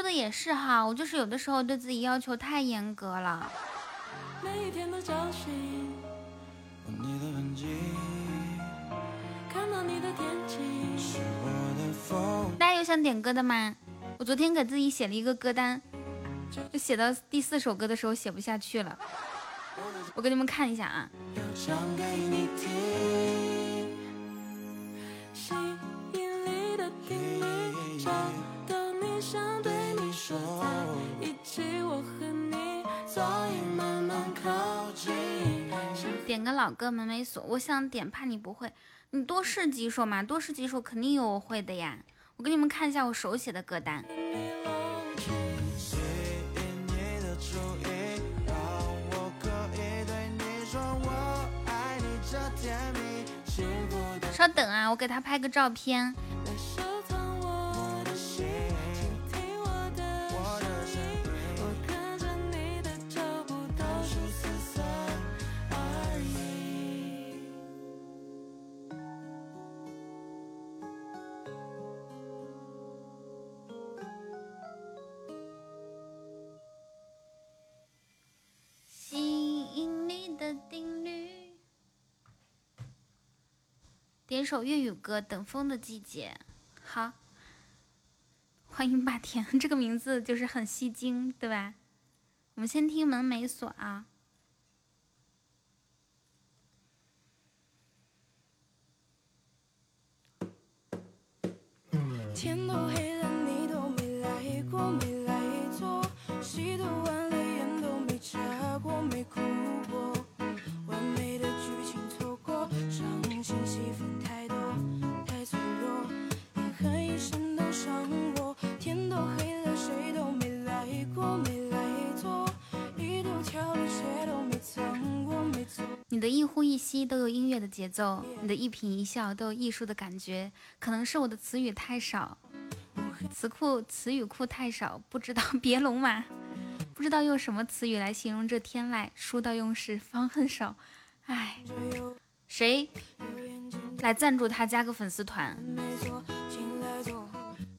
说的也是哈，我就是有的时候对自己要求太严格了。大家有想点歌的吗？我昨天给自己写了一个歌单，就写到第四首歌的时候写不下去了。我给你们看一下啊。点个老歌门没锁，我想点，怕你不会，你多试几首嘛，多试几首肯定有我会的呀。我给你们看一下我手写的歌单。稍等啊，我给他拍个照片。点首粤语歌《等风的季节》。好，欢迎霸天，这个名字就是很吸睛，对吧？我们先听门没锁啊。天都黑了，你都没来过，没来坐，戏都完了，眼都没眨过，没哭你的一呼一吸都有音乐的节奏，你的一颦一笑都有艺术的感觉。可能是我的词语太少，词库词语库太少，不知道 别龙马，不知道用什么词语来形容这天籁。书到用时方恨少，唉，谁来赞助他加个粉丝团？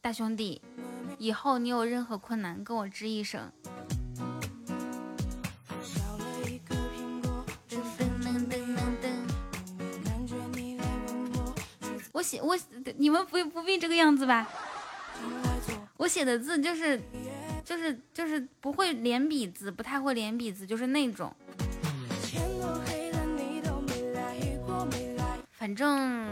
大兄弟，以后你有任何困难，跟我吱一声。我写我你们不不必这个样子吧？我写的字就是就是就是不会连笔字，不太会连笔字，就是那种。反正，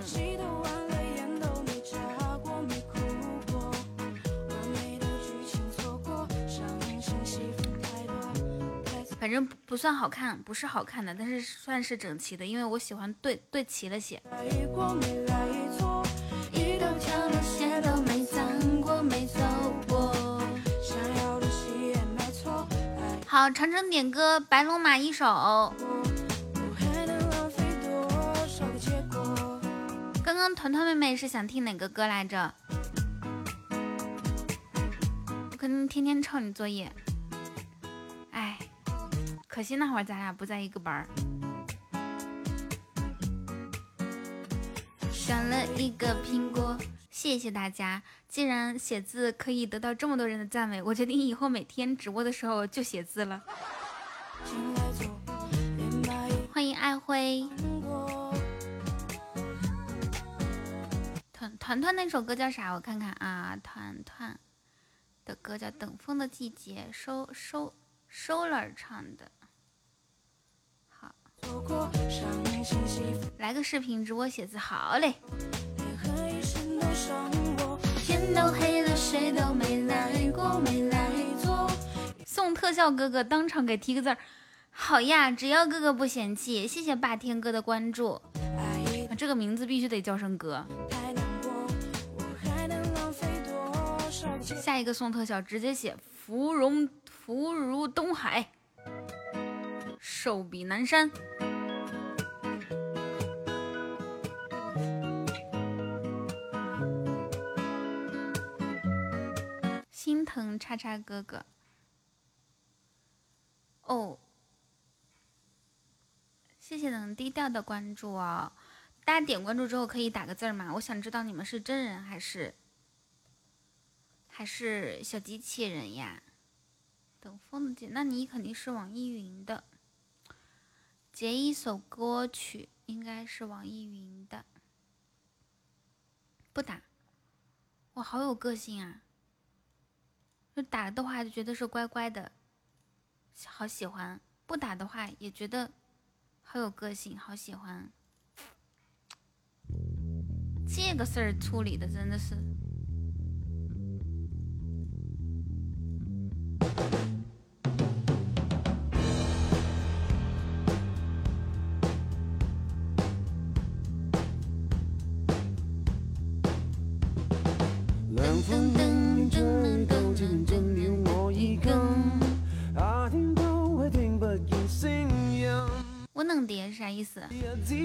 反正不算好看，不是好看的，但是算是整齐的，因为我喜欢对对齐了写。好，长城点歌《白龙马》一首。刚刚团团妹妹是想听哪个歌来着？我肯定天天抄你作业。哎，可惜那会儿咱俩不在一个班儿。选了一个苹果，谢谢大家。既然写字可以得到这么多人的赞美，我决定以后每天直播的时候就写字了。欢迎爱辉。团团团那首歌叫啥？我看看啊，团团的歌叫《等风的季节》，收收收了唱的。好，来个视频直播写字，好嘞。连和一生都伤过。天都黑了，谁都没来过，没来坐。送特效哥哥当场给提个字儿，好呀，只要哥哥不嫌弃，谢谢霸天哥的关注。这个名字必须得叫声哥。下一个送特效，直接写芙蓉芙如东海，寿比南山。嗯叉叉哥哥。哦，谢谢能低调的关注哦。大家点关注之后可以打个字儿吗？我想知道你们是真人还是还是小机器人呀？等风姐，那你肯定是网易云的。截一首歌曲应该是网易云的。不打，哇，好有个性啊！就打的话就觉得是乖乖的，好喜欢；不打的话也觉得好有个性，好喜欢。这个事儿处理的真的是。啥意思？日子。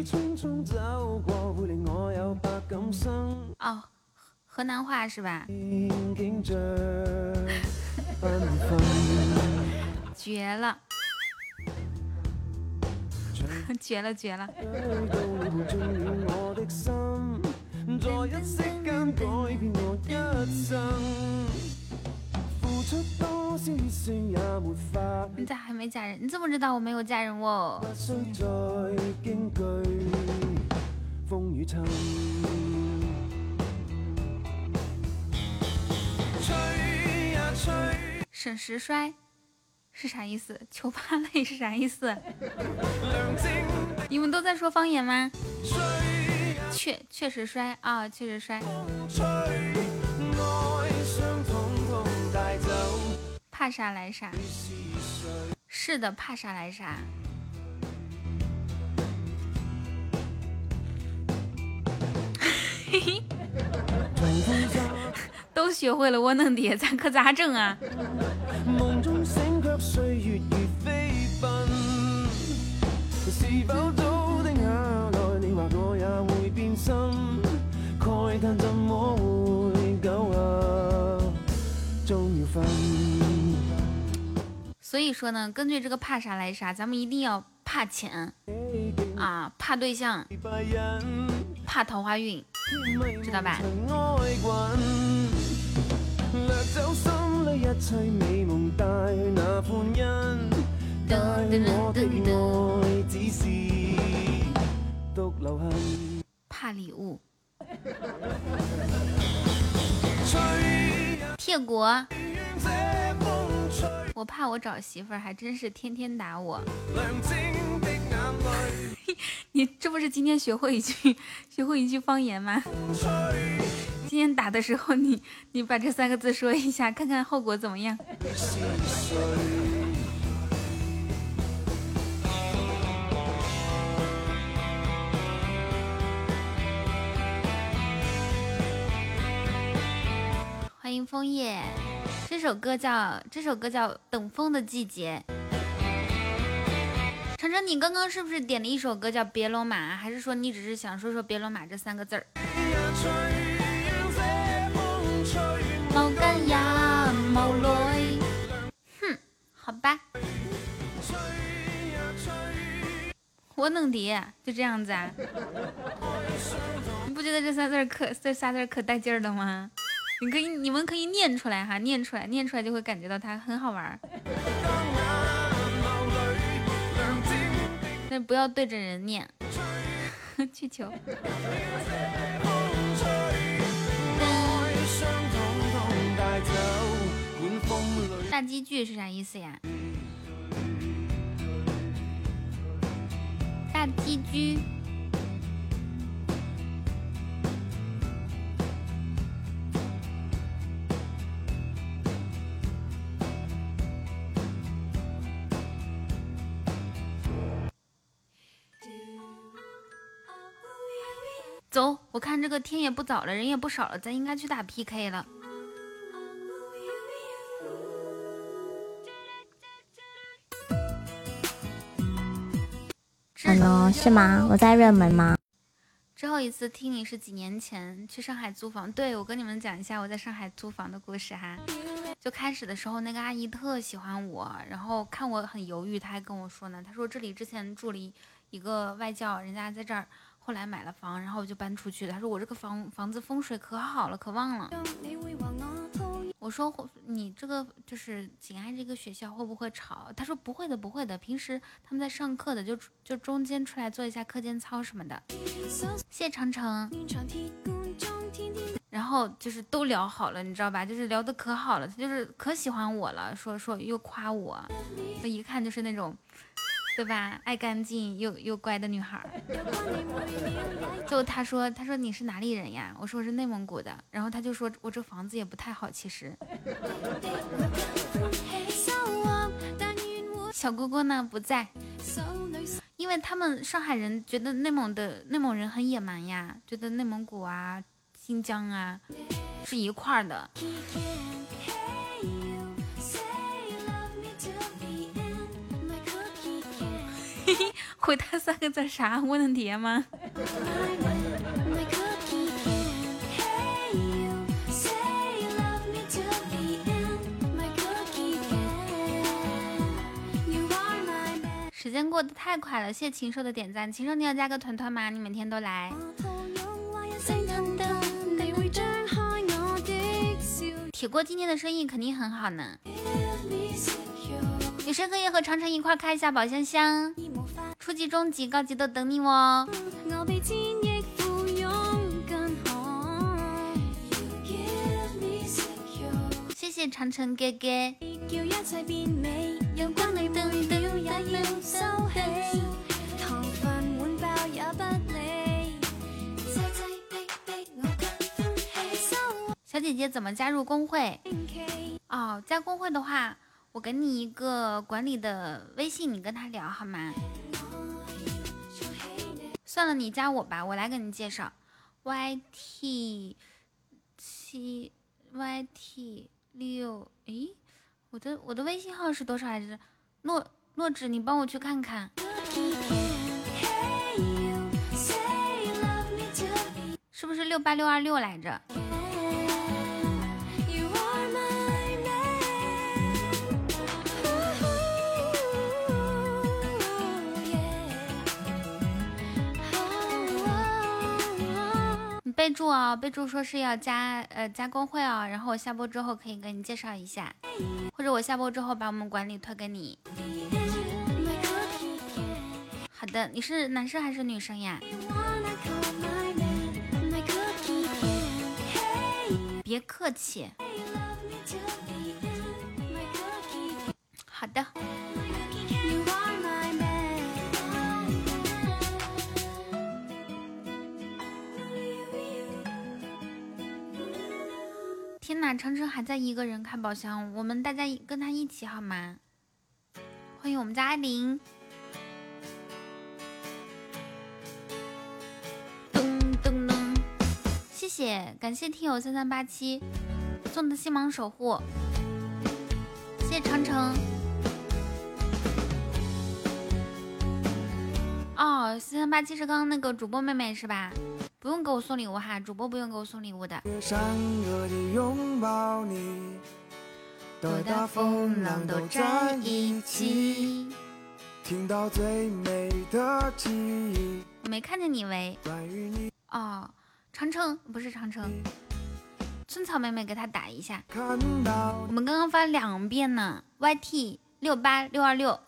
哦，河南话是吧？景象繽紛，絕了，绝了，绝了！你咋还没嫁人？你怎么知道我没有嫁人哦？不需再驚懼風雨侵。吹呀吹。沈石衰是啥意思？求怕累是啥意思？你们都在说方言嗎？吹呀確確實衰啊，确实衰。怕啥來啥。是的，怕啥來啥。重風揸，都學會了，我能疊，咱可咋整啊？夢中醒卻歲月如飛奔。是否早定下來？你話我也會變心，慨嘆怎麼會久啊？終要分。所以说呢根据这个怕啥来啥咱们一定要怕钱啊怕对象怕桃花运知道吧？怕礼物。铁国。我怕我找媳妇儿还真是天天打我。你这不是今天学会一句学会一句方言吗？今天打的时候你，你把这三个字说一下，看看后果怎么样。是誰？歡迎枫叶。这首歌叫这首歌叫《等风的季节》。程程，你刚刚是不是点了一首歌叫《别罗马》，还是说你只是想说说“别罗马”这三个字兒？冇根也冇淚。哼，好吧，我能的，就这样子啊？你不觉得这仨字兒可这仨字兒可帶勁兒的嗎？你可以，你们可以念出来哈，念出来，念出来就会感觉到它很好玩兒。但不要对着人念。氣球。大積聚是啥意思呀？大積聚。走，我看这个天也不早了，人也不少了，咱应该去打 PK 了。Hello，是吗？我在热门吗？最后一次听你是几年前去上海租房，对，我跟你们讲一下我在上海租房的故事哈。就开始的时候，那个阿姨特喜欢我，然后看我很犹豫，她还跟我说呢，她说这里之前住了一一個外教，人家在這兒。后来买了房，然后我就搬出去了。他说我这个房房子风水可好了，可旺了。我说你这个就是紧挨着一个学校，会不会吵？他说不会的，不会的。平时他们在上课的，就就中间出来做一下课间操什么的。谢长城。然后就是都聊好了，你知道吧？就是聊得可好了，他就是可喜欢我了，说说又夸我，就一看就是那种。對吧？爱干净又又乖的女孩儿，就他说，他说你是哪里人呀？我说我是内蒙古的，然后他就说我这房子也不太好，其实。小哥哥呢不在，因为他们上海人觉得内蒙的内蒙人很野蛮呀，觉得内蒙古啊、新疆啊是一块儿的。回他三个字啥？我能叠吗？时间过得太快了，谢谢禽兽的点赞。禽兽，你要加个团团吗？你每天都来。铁锅今天的生意肯定很好呢。女生可以和长城一块开一下宝箱箱，初级、中级、高级都等你哦。谢谢长城哥哥小姐姐，怎么加入工会？哦，加工会的话。我给你一个管理的微信，你跟他聊好吗？算了，你加我吧，我来给你介绍。Y T 七 Y T 六，诶，我的我的微信号是多少来着？諾諾紙，你帮我去看看，是不是六八六二六来着？备注哦，备注说是要加呃加公会哦，然后我下播之后可以给你介绍一下，或者我下播之后把我们管理推给你。好的，你是男生还是女生呀？别客气。好的。天哪，程程还在一个人开宝箱，我们大家跟他一起好吗？欢迎我们家艾琳。噔噔噔，谢谢，感谢听友三三八七送的星芒守护，谢谢程程。哦，三三八七是刚刚那个主播妹妹是吧？不用给我送礼物哈，主播不用给我送礼物的。多大风浪都在一起。听到最美的记忆。我没看见你喂。哦，长城不是长城，春草妹妹给他打一下。我们刚刚发两遍呢，YT 六八六二六。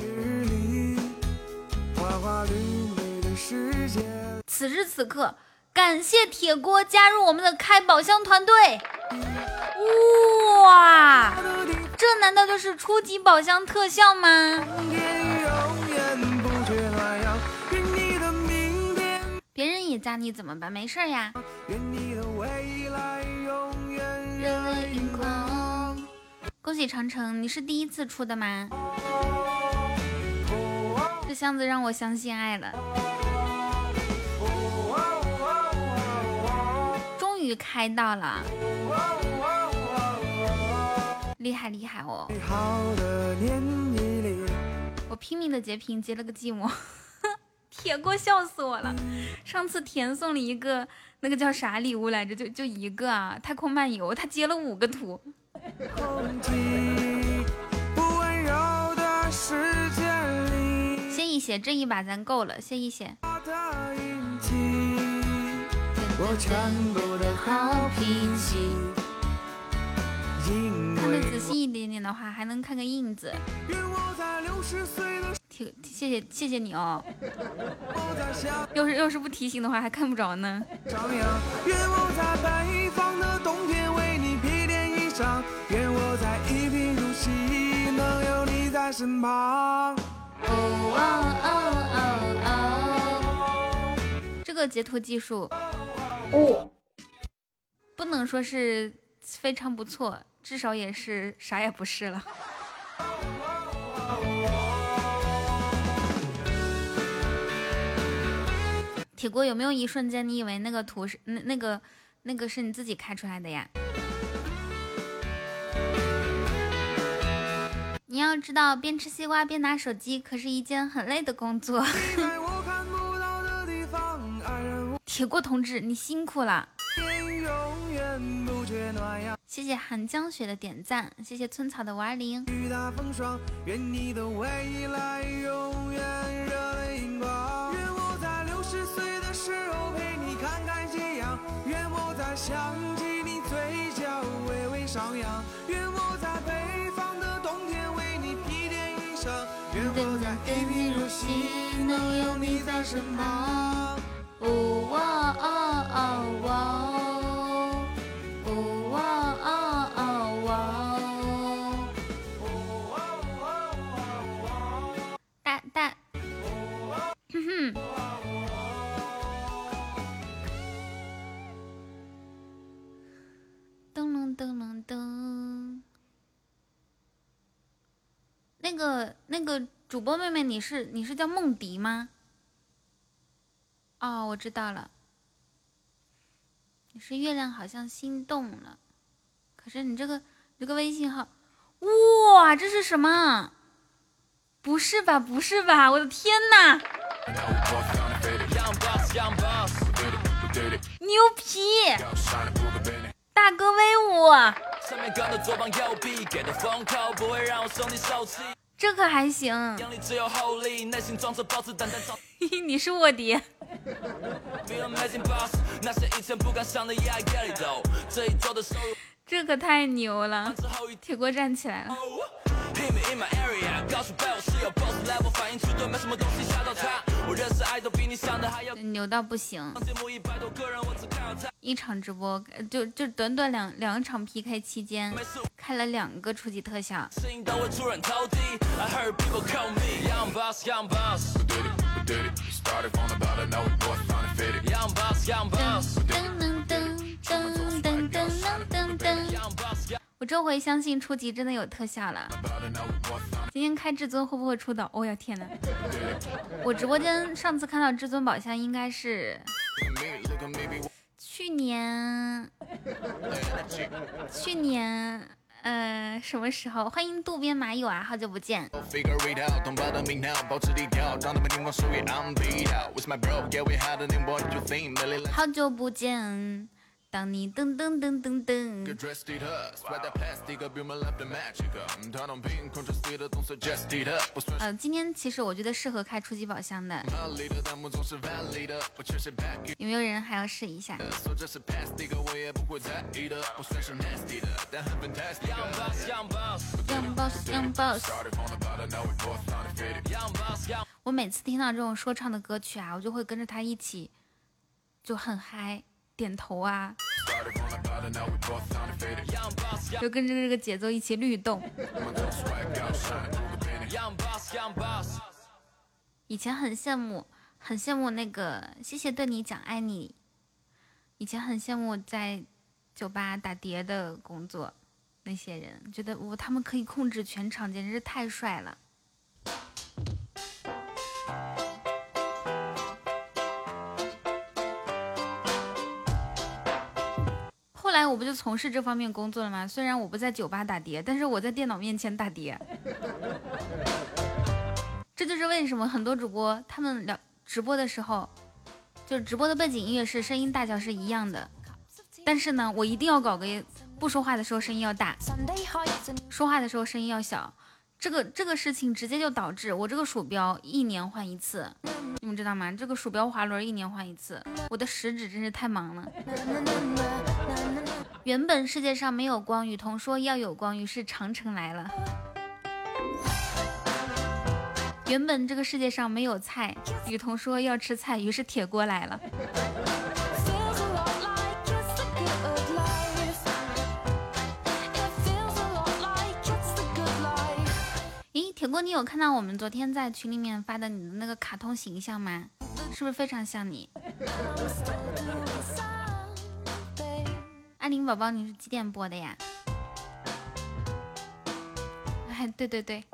此时此刻。感谢铁锅加入我们的开宝箱团队！哇，这难道就是初级宝箱特效吗？别人也加你怎么办？没事呀。恭喜长城，你是第一次出的吗？这箱子让我相信爱了。开到了，厉害厉害哦！我拼命的截屏，截了个寂寞，铁锅笑死我了。上次甜送了一个那个叫啥礼物来着？就就一个啊，太空漫游，他截了五个图。谢一血，这一把咱够了，谢一血。我全部的好脾气。看的仔细一点点的话，还能看个印子。挺谢谢谢谢你哦。要是要是不提醒的话，还看不着呢。愿我在北方的冬天为你披件衣裳，愿我在一贫如洗，能有你在身旁。哦哦哦哦哦。这个截图技术。哦，不能说是非常不错，至少也是啥也不是了。铁锅有没有一瞬间你以为那个图是那那个那个是你自己开出来的呀？你要知道，边吃西瓜边拿手机可是一件很累的工作。铁锅同志，你辛苦了！谢谢寒江雪的点赞，谢谢村草的五二零。雨打风霜愿我在六十岁的时候陪你看看夕阳，愿我在想起你嘴角微微上。扬，愿我在北方的冬天为你披件衣裳，愿我在一贫如洗，能有你在身旁。呜哇哦哦哇哦，呜哇哦啊哇哦，哇哇哇哇哇噔噔噔噔噔，那个那个主播妹妹，你是你是叫梦迪吗？哦，我知道了。你是月亮好像心动了，可是你这个你这个微信号，哇，这是什么？不是吧，不是吧，我的天呐！牛皮，大哥威武！这可还行。你是卧底。这可太牛了！铁锅站起来了。牛到不行，一场直播就就短短两两场 PK 期间，开了两个初级特效。我这回相信初级真的有特效了。今天开至尊会不会出的？哦呀天哪！我直播间上次看到至尊宝箱应该是去年，去年呃什么时候？欢迎渡边麻友啊，好久不见。好久不见。当你噔噔噔噔噔，呃，今天其实我觉得适合开初级宝箱的，有没有人还要试一下？我每次听到这种说唱的歌曲啊，我就会跟着他一起，就很嗨。点头啊，就跟着这个节奏一起律动。以前很羡慕，很羡慕那个谢谢对你讲爱你。以前很羡慕在酒吧打碟的工作，那些人觉得我他们可以控制全场，简直是太帅了。我不就从事这方面工作了吗？虽然我不在酒吧打碟，但是我在电脑面前打碟。这就是为什么很多主播他们聊直播的时候，就是直播的背景音乐是声音大小是一样的，但是呢，我一定要搞个不说话的时候声音要大，说话的时候声音要小。这个这个事情直接就导致我这个鼠标一年换一次，你们知道吗？这个鼠标滑轮一年换一次，我的食指真是太忙了。原本世界上没有光，雨桐说要有光，于是长城来了。原本这个世界上没有菜，雨桐说要吃菜，于是铁锅来了。铁锅，你有看到我们昨天在群里面发的你的那个卡通形象吗？是不是非常像你？阿宁宝宝，你是几点播的呀？哎，对对对，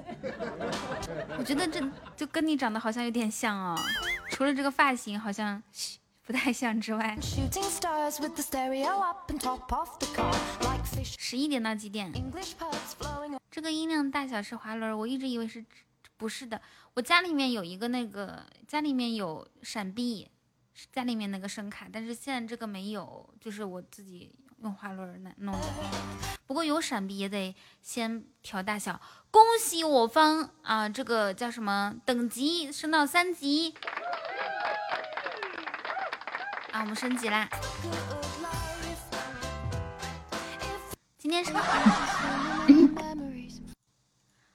我觉得这就跟你长得好像有点像哦，除了这个发型好像不太像之外。十一点到几点？这个音量大小是滑轮，我一直以为是，不是的。我家里面有一个那个，家里面有闪避，家里面那个声卡，但是现在这个没有，就是我自己。用滑轮来弄的，不过有闪避也得先调大小。恭喜我方啊，这个叫什么等级升到三级啊，我们升级啦！今天是，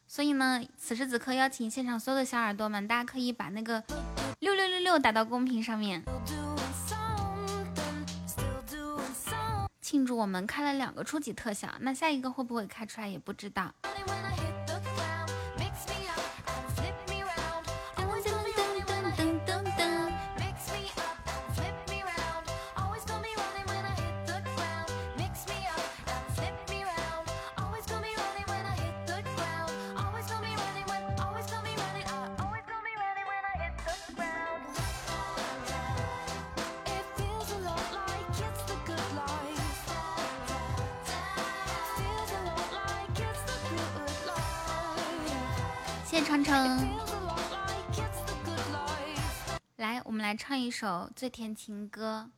所以呢，此时此刻邀请现场所有的小耳朵们，大家可以把那个六六六六打到公屏上面。庆祝我们开了两个初级特效，那下一个会不会开出来也不知道。唱一首《最甜情歌》。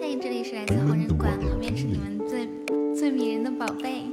嘿，这里是来自红人馆，旁边是你们最最迷人的宝贝。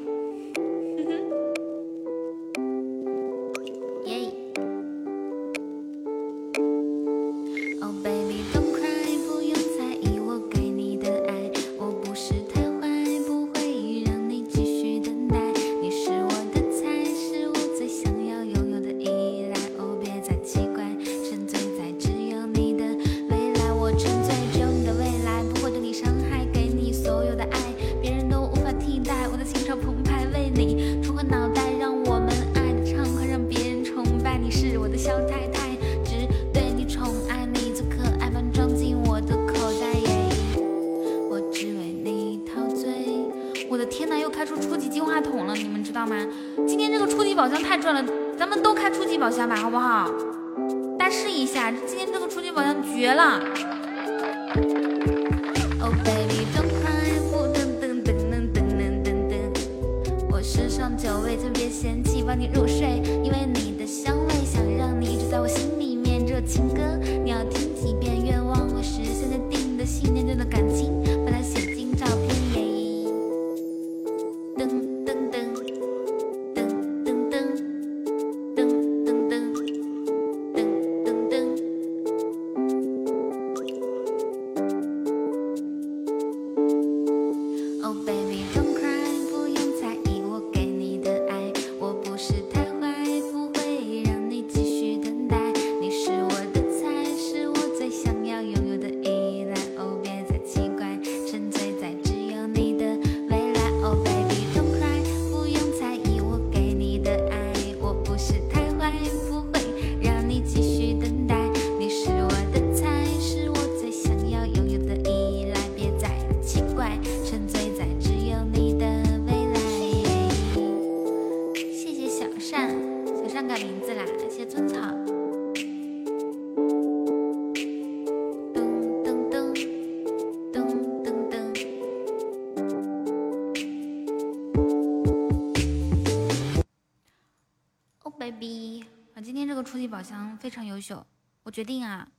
非常优秀，我决定啊，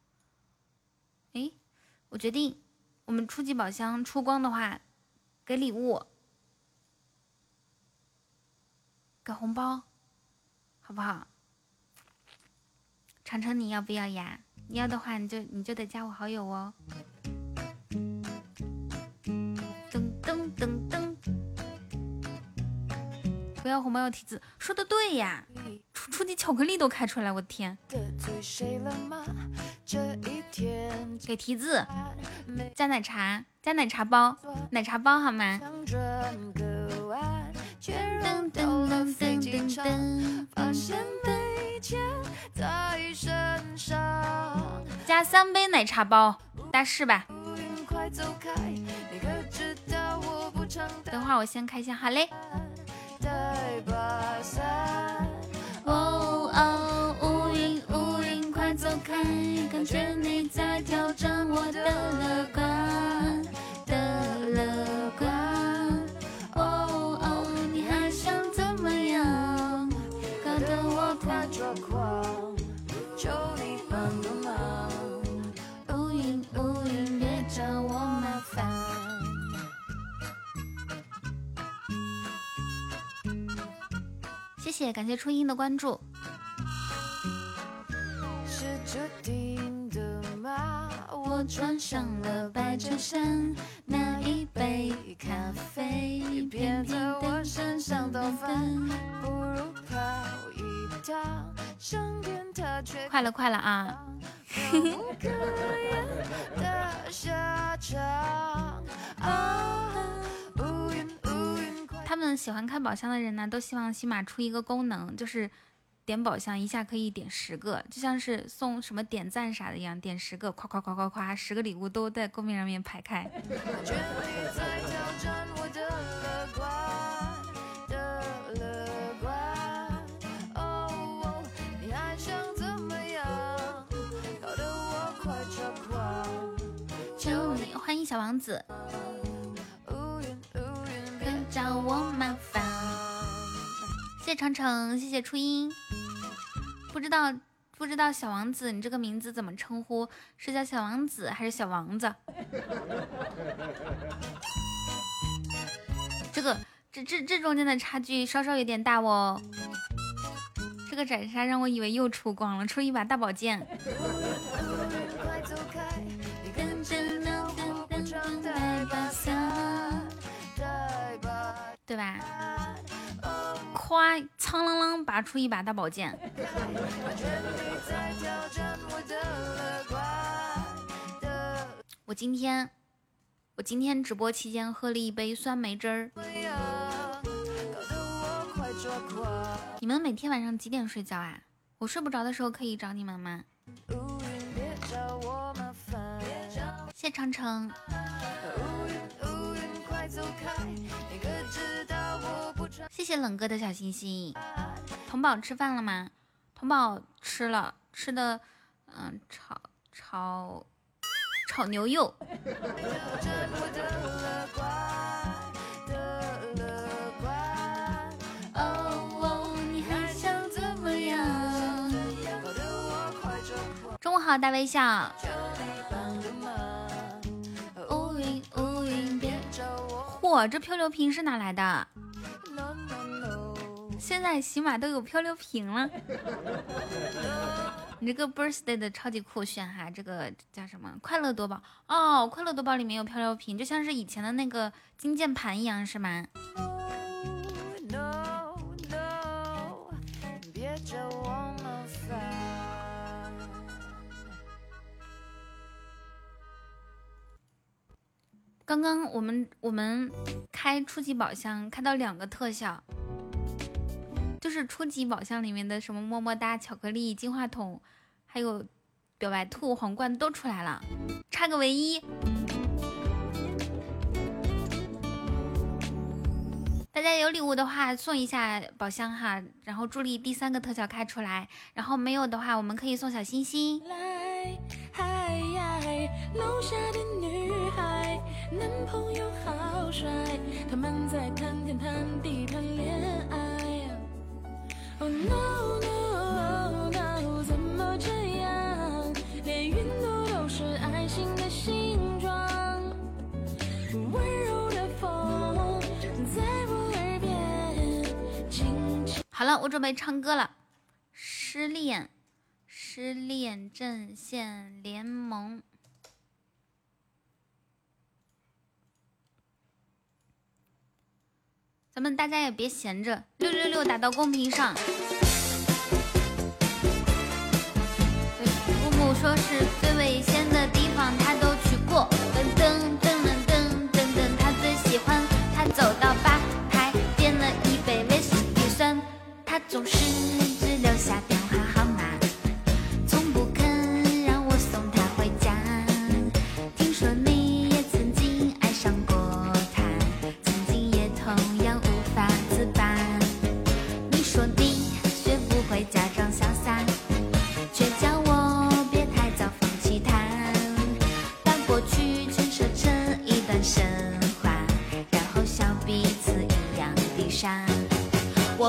哎，我决定，我们初级宝箱出光的话，给礼物，给红包，好不好？长城，你要不要呀？你要的话，你就你就得加我好友哦。要红包要提子，说的对呀，初级巧克力都开出来，我的天！给提子，加奶茶，加奶茶包，奶茶包好吗？发现没钱在身上。加三杯奶茶包，大事吧？等会儿我先开箱，好嘞。带把伞。哦哦，乌云乌云快走开，感觉你在挑战我的乐观的乐观。哦哦，你还想怎么样？搞得我快抓狂，感谢初音的关注。是注定的吗？我穿上了白衬衫，那一杯咖啡在我身上倒翻，不如跑一却快了，快了啊！可言的下场。他们喜欢看宝箱的人呢，都希望起码出一个功能，就是点宝箱一下可以点十个，就像是送什么点赞啥的一样，点十个，夸夸夸夸夸，十个礼物都在公屏上面排开。欢迎小王子，找我麻烦。谢谢长城，谢谢初音。不知道不知道小王子，你这个名字怎么称呼？是叫小王子还是小王子？这个这这这中间的差距稍稍有点大哦。这个斩杀让我以为又出光了，出一把大宝剑。对吧？夸苍啷啷拔出一把大宝剑，我今天我今天直播期间喝了一杯酸梅汁儿。你们每天晚上几点睡觉啊？我睡不着的时候可以找你们吗？乌云别找我麻烦，谢长城，谢谢冷哥的小心心。童宝吃饭了吗？童宝吃了，吃的嗯炒炒炒牛肉。哦，你还想怎么样？中午好，大微笑。乌云乌云别找我。嚯，这漂流瓶是哪来的？现在起码都有漂流瓶了。你这个 birthday 的超级酷炫哈，这个叫什么？快乐多宝哦，快乐多宝里面有漂流瓶，就像是以前的那个金键盘一样，是吗？刚刚我们我们开初级宝箱开到两个特效，就是初级宝箱里面的什么么么哒、巧克力、金话筒，还有表白兔、皇冠都出来了，差个唯一。大家有礼物的话送一下宝箱哈，然后助力第三个特效开出来，然后没有的话我们可以送小心心。来，嗨嗨，楼下的女孩，男朋友好帅，他们在谈天谈地好了，我准备唱歌了。失恋，失恋阵线联盟。咱们大家也别闲着，六六六打到公屏上。父母说是最危险的地方，她都去过。噔噔噔噔噔噔噔，他最喜欢。她走到吧台，点了一杯威士忌酸。她总是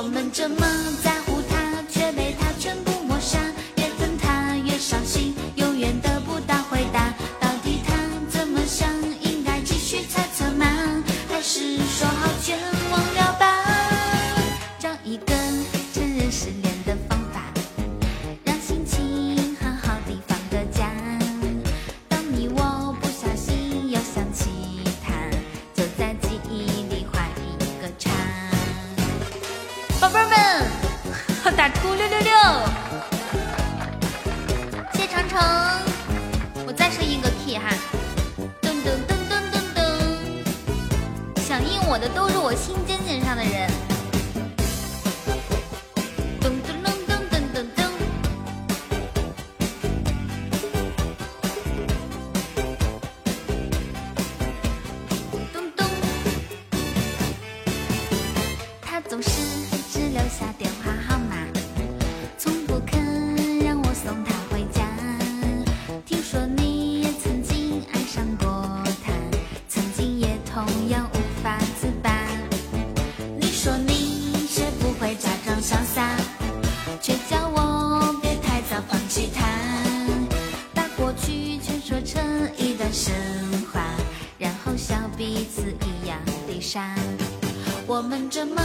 我们这么我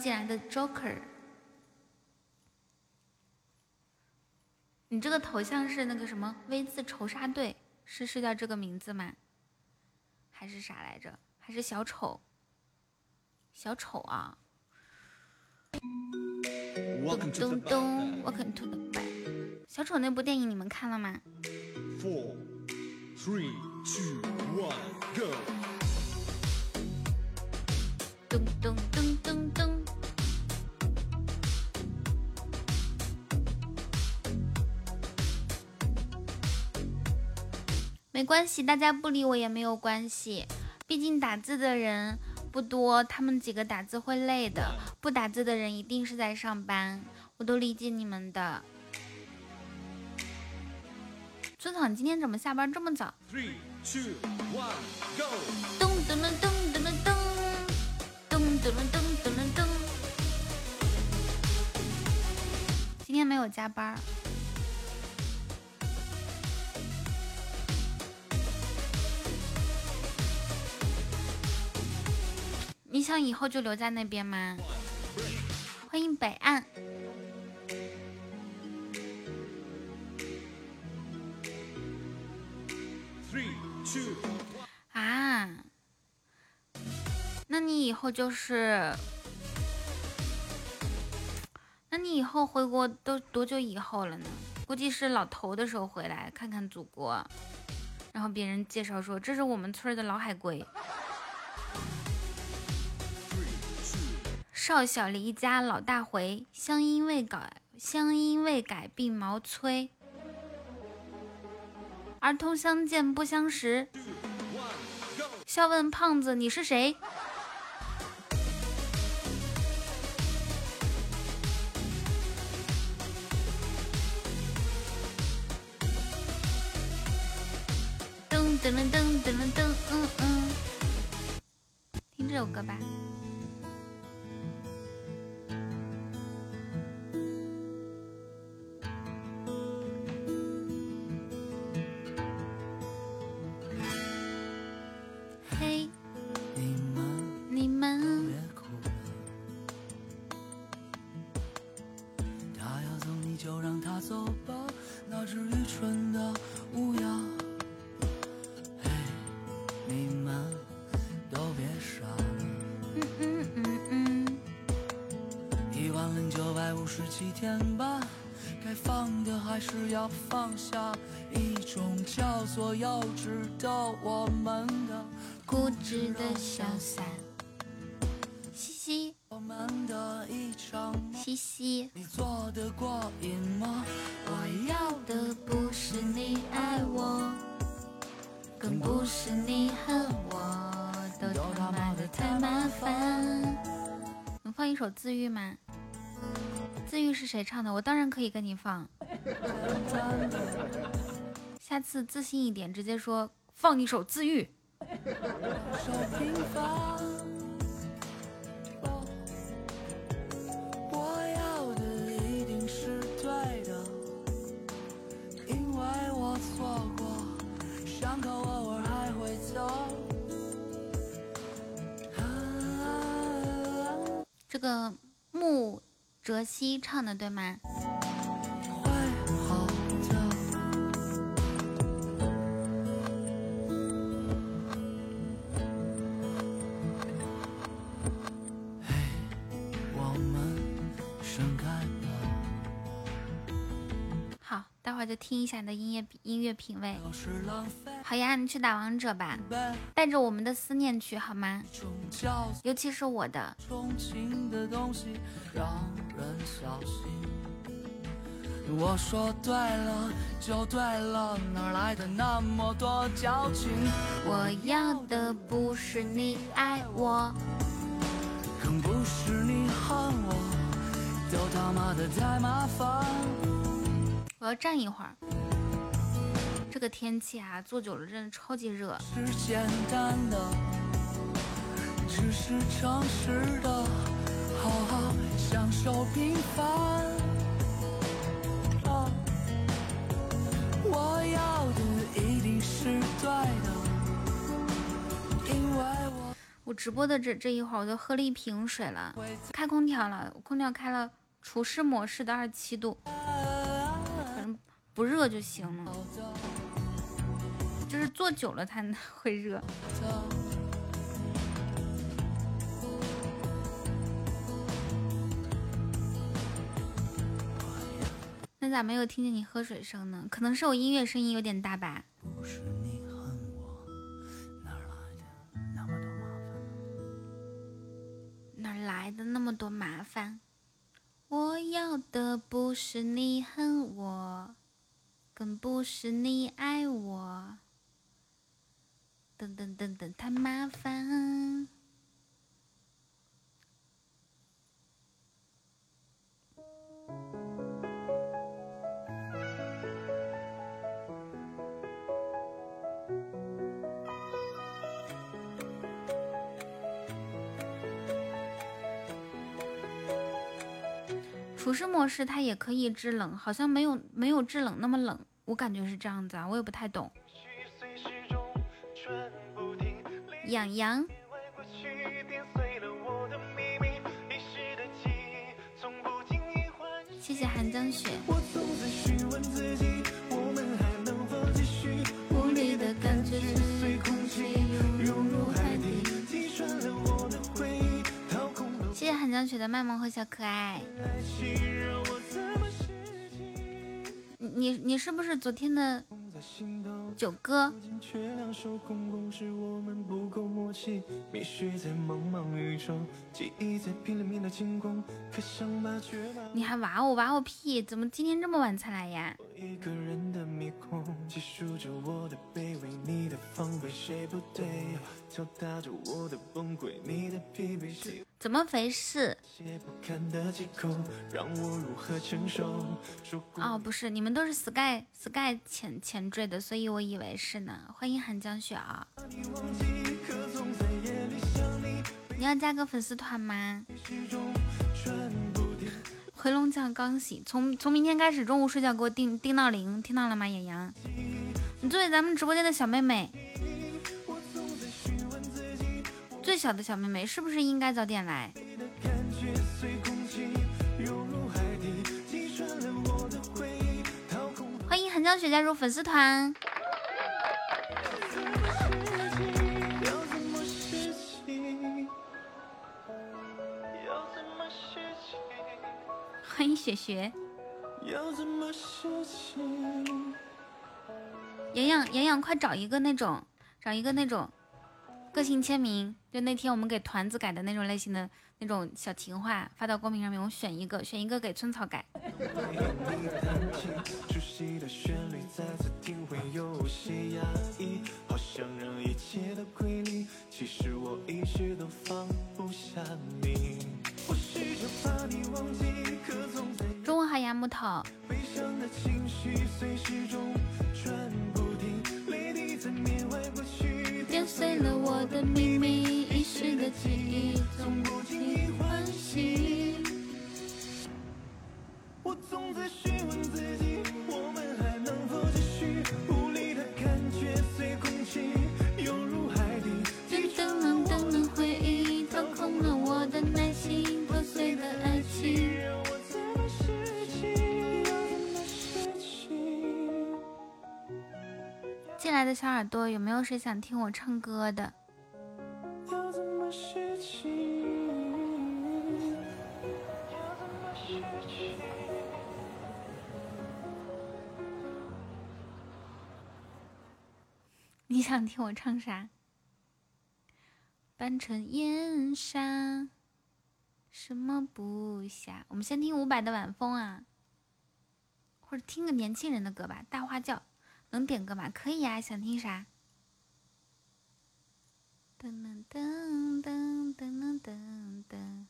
进来的 Joker。你这个头像是那个什么 V 字仇杀队，是是叫这个名字吗？还是啥来着？还是小丑？小丑啊！咚咚咚，Welcome to the back。小丑那部电影你们看了吗？Four, three, two, one, go. 咚咚咚咚咚。没关系，大家不理我也没有关系，毕竟打字的人不多，他们几个打字会累的，不打字的人一定是在上班，我都理解你们的。村草，你今天怎么下班这么早？Three, two, one, go. 咚咚咚咚咚咚咚，咚咚咚咚咚咚咚。今天没有加班你想以后就留在那边吗？欢迎北岸。Three, two, 啊，那你以后就是，那你以后回国都多久以后了呢？估计是老头的时候回来看看祖国，然后别人介绍说这是我们村的老海龟。少小离家老大回，乡音未改，乡音未改鬓毛衰。儿童相见不相识，笑问胖子你是谁？噔噔噔噔噔噔噔，嗯嗯，听这首歌吧。叫做幼稚的我们的固执的潇洒。嘻嘻我们的一场梦。嘻嘻，你做得过瘾吗？我要要的不是你爱我，更不是你恨我，都他妈的太麻烦。能放一首自愈吗？自愈是谁唱的？我当然可以跟你放。下次自信一点，直接说放一首自愈。这个木哲熙唱的对吗？听一下你的音乐音乐品味。好呀，你去打王者吧，带着我们的思念去好吗？尤其是我的。憧憬的东西，让人小心。我说对了就对了，哪来的那么多矫情？我要的不是你爱我，更不是你恨我，都他妈的太麻烦。我要站一会儿。这个天气啊，坐久了真的超级热。是简单的，只是诚实的，好好享受平凡。啊我要的一定是对的，因为我。我直播的这这一会儿，我就喝了一瓶水了，开空调了，空调开了除湿模式的二十七度，反正不热就行了，就是坐久了它会热。那咋没有听见你喝水声呢？可能是我音乐声音有点大吧。不是你恨我，哪来的那么多麻烦？哪儿来的那么多麻烦？我要的不是你恨我，更不是你爱我。等等等等，太麻烦。除湿模式它也可以制冷，好像没有没有制冷那么冷，我感觉是这样子啊，我也不太懂。痒痒，谢谢寒江雪。无力的感觉随空气涌入海底。谢谢寒江雪的卖萌和小可爱。你你是不是昨天的九哥？你还挖我挖我屁？怎么今天这么晚才来呀？敲打着我的崩溃，你的疲惫，是怎么回事？些不堪的借口，让我如何承受？哦，不是，你们都是 Sky Sky 前前缀的，所以我以为是呢。欢迎寒江雪啊！你要加个粉丝团吗？回笼觉刚醒，从从明天开始中午睡觉给我定定闹铃，听到了吗？野羊，你作为咱们直播间的小妹妹，最小的小妹妹，是不是应该早点来？欢迎寒江雪加入粉丝团，欢迎雪雪，要怎么拾起？洋洋洋洋，快找一个那种，找一个那种个性签名，就那天我们给团子改的那种类型的那种小情话，发到公屏上面，我选一个，选一个给春草改。你弹琴，熟悉的旋律再次听会有些压抑，好想让一切都归零，其实我一直都放不下你。我试着把你忘记，可总在中午好呀，木头。悲伤的情绪随时钟转不停，泪滴在缅怀过去，碾碎了我的秘密，遗失的记忆总不经意唤醒。我总在询问自己，我们还进来的小耳朵，有没有谁想听我唱歌的？你想听我唱啥？半城烟沙，什么不下？我们先听伍佰的《晚风》啊，或者听个年轻人的歌吧，《大花轿》能点歌吗？可以呀、想听啥？噔噔噔噔噔噔噔。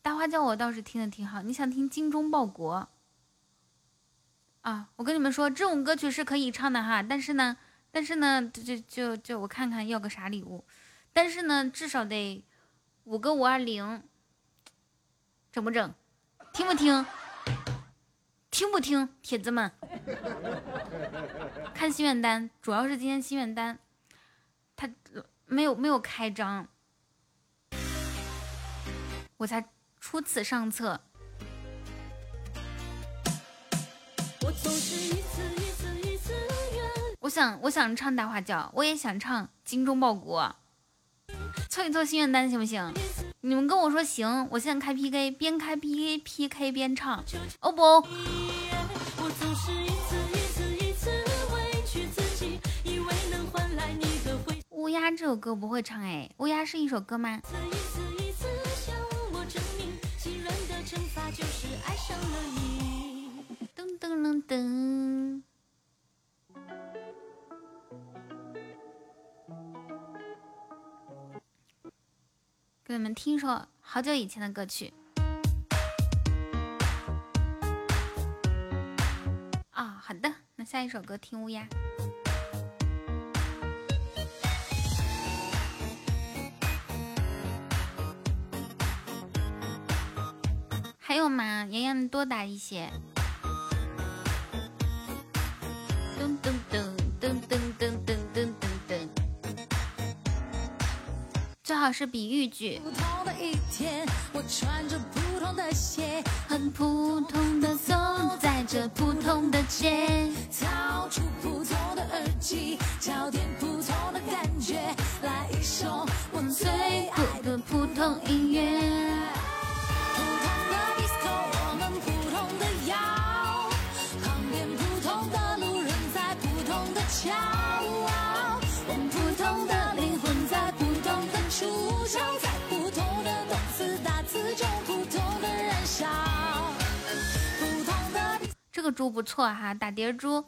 大花轿我倒是听的挺好，你想听《精忠报国》？啊，我跟你们说，这种歌曲是可以唱的哈，但是呢，但是呢，就就就就我看看要个啥礼物，但是呢，至少得五个五二零，整不整？听不听？听不听？铁子们，看心愿单，主要是今天心愿单，他没有没有开张，我才初次上册。我总是一次一次一次远我想我想唱大花轿，我也想唱精忠报国，凑一凑心愿单行不行？你们跟我说，行，我现在开 PK，边开 PK，PK 边唱。欧不欧？乌鸦这首歌不会唱。哎，乌鸦是一首歌吗？噔噔噔噔。给你们听一首好久以前的歌曲。啊、好的，那下一首歌听乌鸦。还有吗？妍妍多打一些。噔噔噔好是比喻句。普通的一天，我穿着普通的鞋，很普通的走在这普通的街，掏出普通的耳机，找点普通的感觉，来一首我最最爱的普通音乐。这个猪不错哈打碟猪。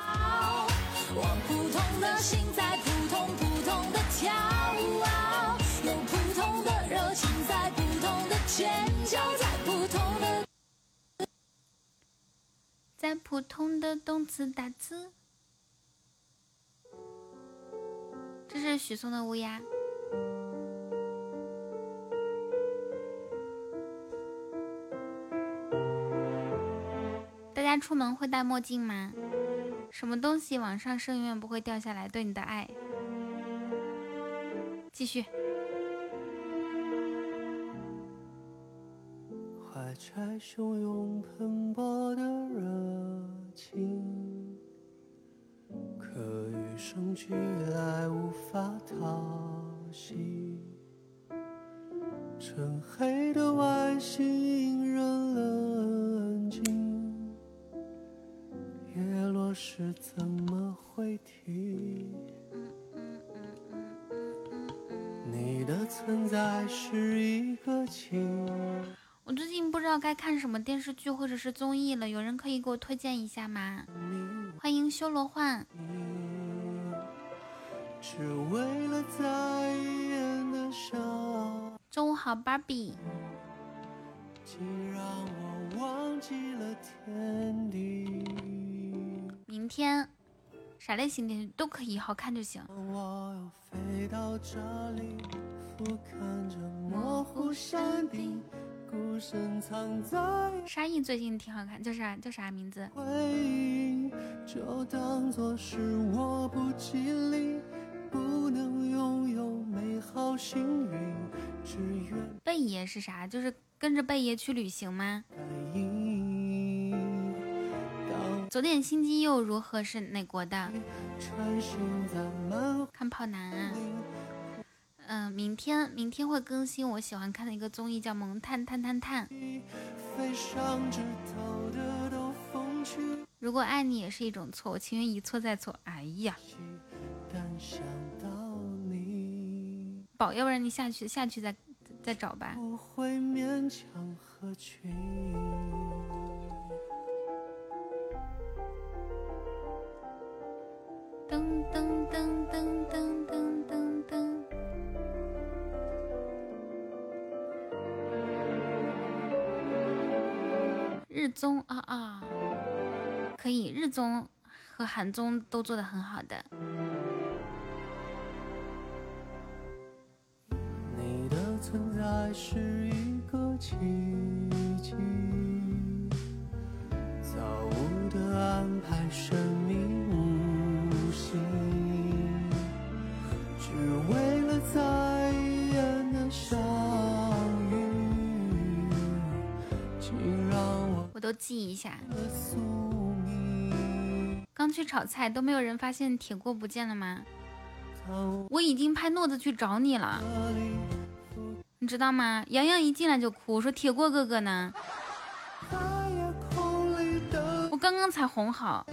在普通的动词打字。这是许嵩的乌鸦。家出门会戴墨镜吗？什么东西往上升永远不会掉下来？对你的爱。继续。怀揣汹涌喷薄的热情，可与生俱来无法讨喜。纯黑的外形引人了叶落时怎么会停？你的存在是一个情。我最近不知道该看什么电视剧或者是综艺了，有人可以给我推荐一下吗？欢迎修罗幻。只为了再一眼的伤，中午好，芭比。竟让我忘记了天地。明天啥类型电视剧都可以，好看就行。我又飞到这里，俯瞰着模糊山顶，孤身藏在沙溢最近挺好看，叫啥叫啥名字？回忆，就当作是我不吉利，不能拥有美好幸运，只愿贝爷是啥？就是跟着贝爷去旅行吗？感应。昨天星期又如何是哪国的？看跑男啊。嗯、明天明天会更新我喜欢看的一个综艺，叫《萌探探探探》。如果爱你也是一种错，我情愿一错再错。哎呀，宝，要不然你下去下去再再找吧。不会勉强合群。综和韩综都做的很好的。你的存在是一个奇迹，造物的安排神秘无形，只为了再相遇。请让我我都记一下。去炒菜，都没有人发现铁锅不见了吗？我已经派诺子去找你了，你知道吗？洋洋一进来就哭，说铁锅哥哥呢？我刚刚才哄好。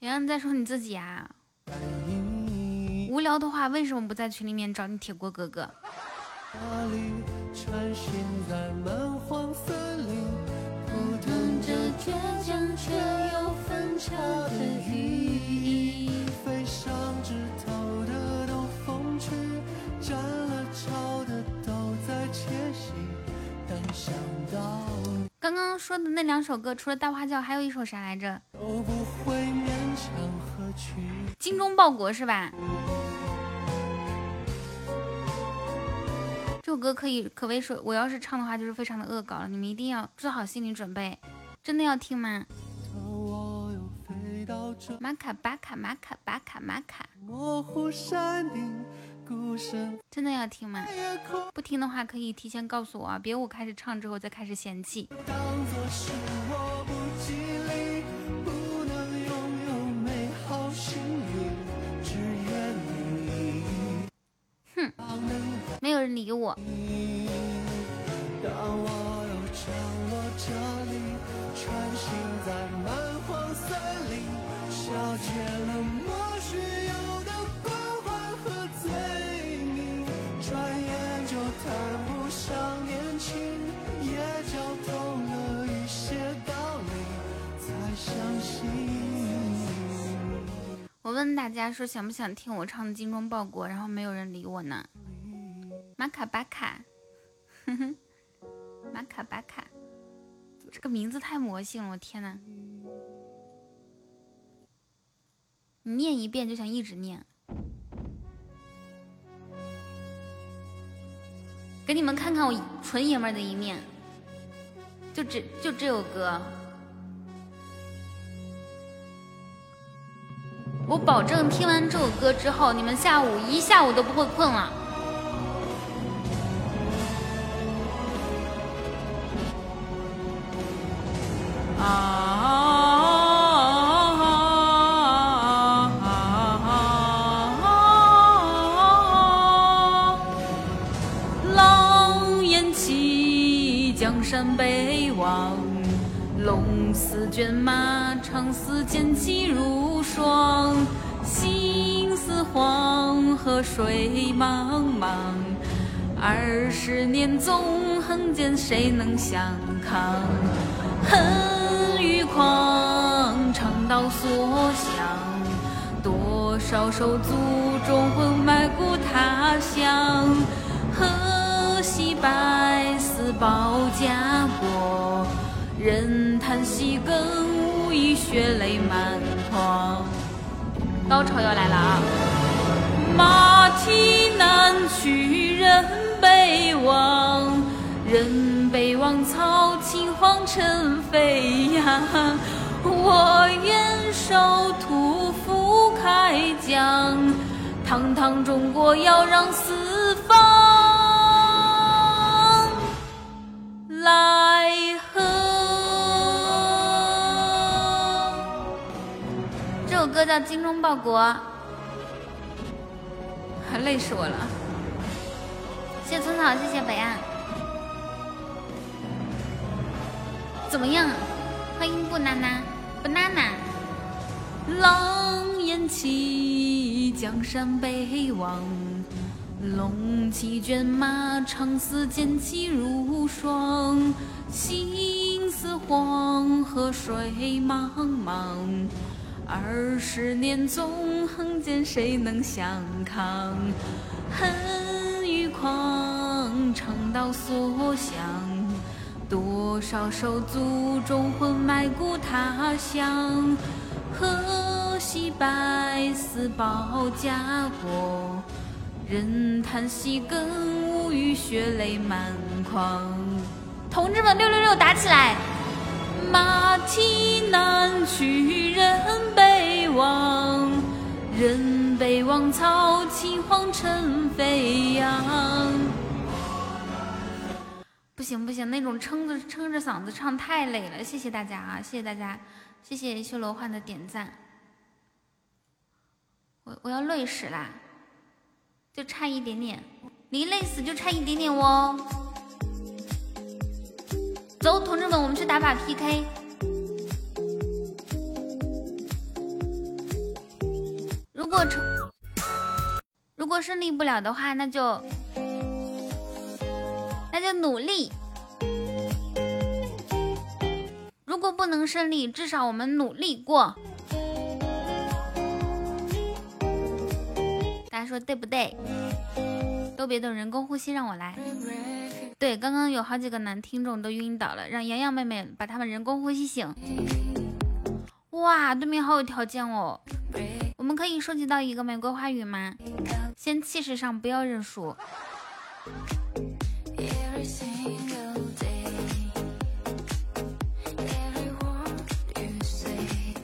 洋洋，你在说你自己啊？无聊的话，为什么不在群里面找你铁锅哥哥？刚刚说的那两首歌，除了大花轿，还有一首啥来着？都不会勉强合群。精忠报国是吧？这首歌可以可谓说，我要是唱的话，就是非常的恶搞了。你们一定要做好心理准备，真的要听吗？马卡巴卡马卡巴卡马卡，真的要听吗？不听的话，可以提前告诉我啊，别我开始唱之后再开始嫌弃。当作是我不吉利，不能拥有美好幸运，只愿你哼，没有人理我。我又降落这里，穿行在蛮荒森林，消解了莫须有的关怀和罪名，转眼就谈不上年轻，也叫懂了一些道理，才相信。我问大家说想不想听我唱的《精忠报国》，然后没有人理我呢。马卡巴卡，哼哼，马卡巴卡，这个名字太魔性了，我天呐！你念一遍就想一直念。给你们看看我纯爷们儿的一面，就这就这首歌。我保证听完这首歌之后，你们下午一下午都不会困了。啊狼烟起，江山北望。龙似卷，马长似剑，气如霜。心似黄河水茫茫，二十年纵横间，谁能相抗？恨狂，长刀所向。多少手足忠魂埋骨他乡，何惜百死保家国。人叹息更无意，血泪满眶。高潮要来了啊！马蹄南去，人北望，人北望，草青黄尘飞扬。我愿守土，赴开疆，堂堂中国要让四方来贺。这首歌叫《精忠报国》，累死我了。谢谢村草，谢谢北岸。怎么样？欢迎布娜娜，布娜娜。狼烟起，江山北望。龙骑卷，马长嘶，剑气如霜。心似黄河水茫茫。二十年纵横间，谁能相抗？恨与狂，长刀所向。多少手足忠魂埋骨他乡，何惜百死保家国。任叹息更无语，血泪满眶。同志们，六六六，打起来！马蹄南去，人北望，人北望草，青黄尘飞扬。不行不行，那种撑着撑着嗓子唱太累了。谢谢大家啊，谢谢大家，谢谢修罗幻的点赞。我我要累死啦，就差一点点，离累死就差一点点哦。走，同志们，我们去打把 PK。如果成，如果胜利不了的话，那就那就努力。如果不能胜利，至少我们努力过。大家说对不对？都别动，人工呼吸让我来。对，刚刚有好几个男听众都晕倒了，让洋洋妹妹把他们人工呼吸醒。哇，对面好有条件哦。我们可以收集到一个玫瑰花语吗？先气势上不要认输。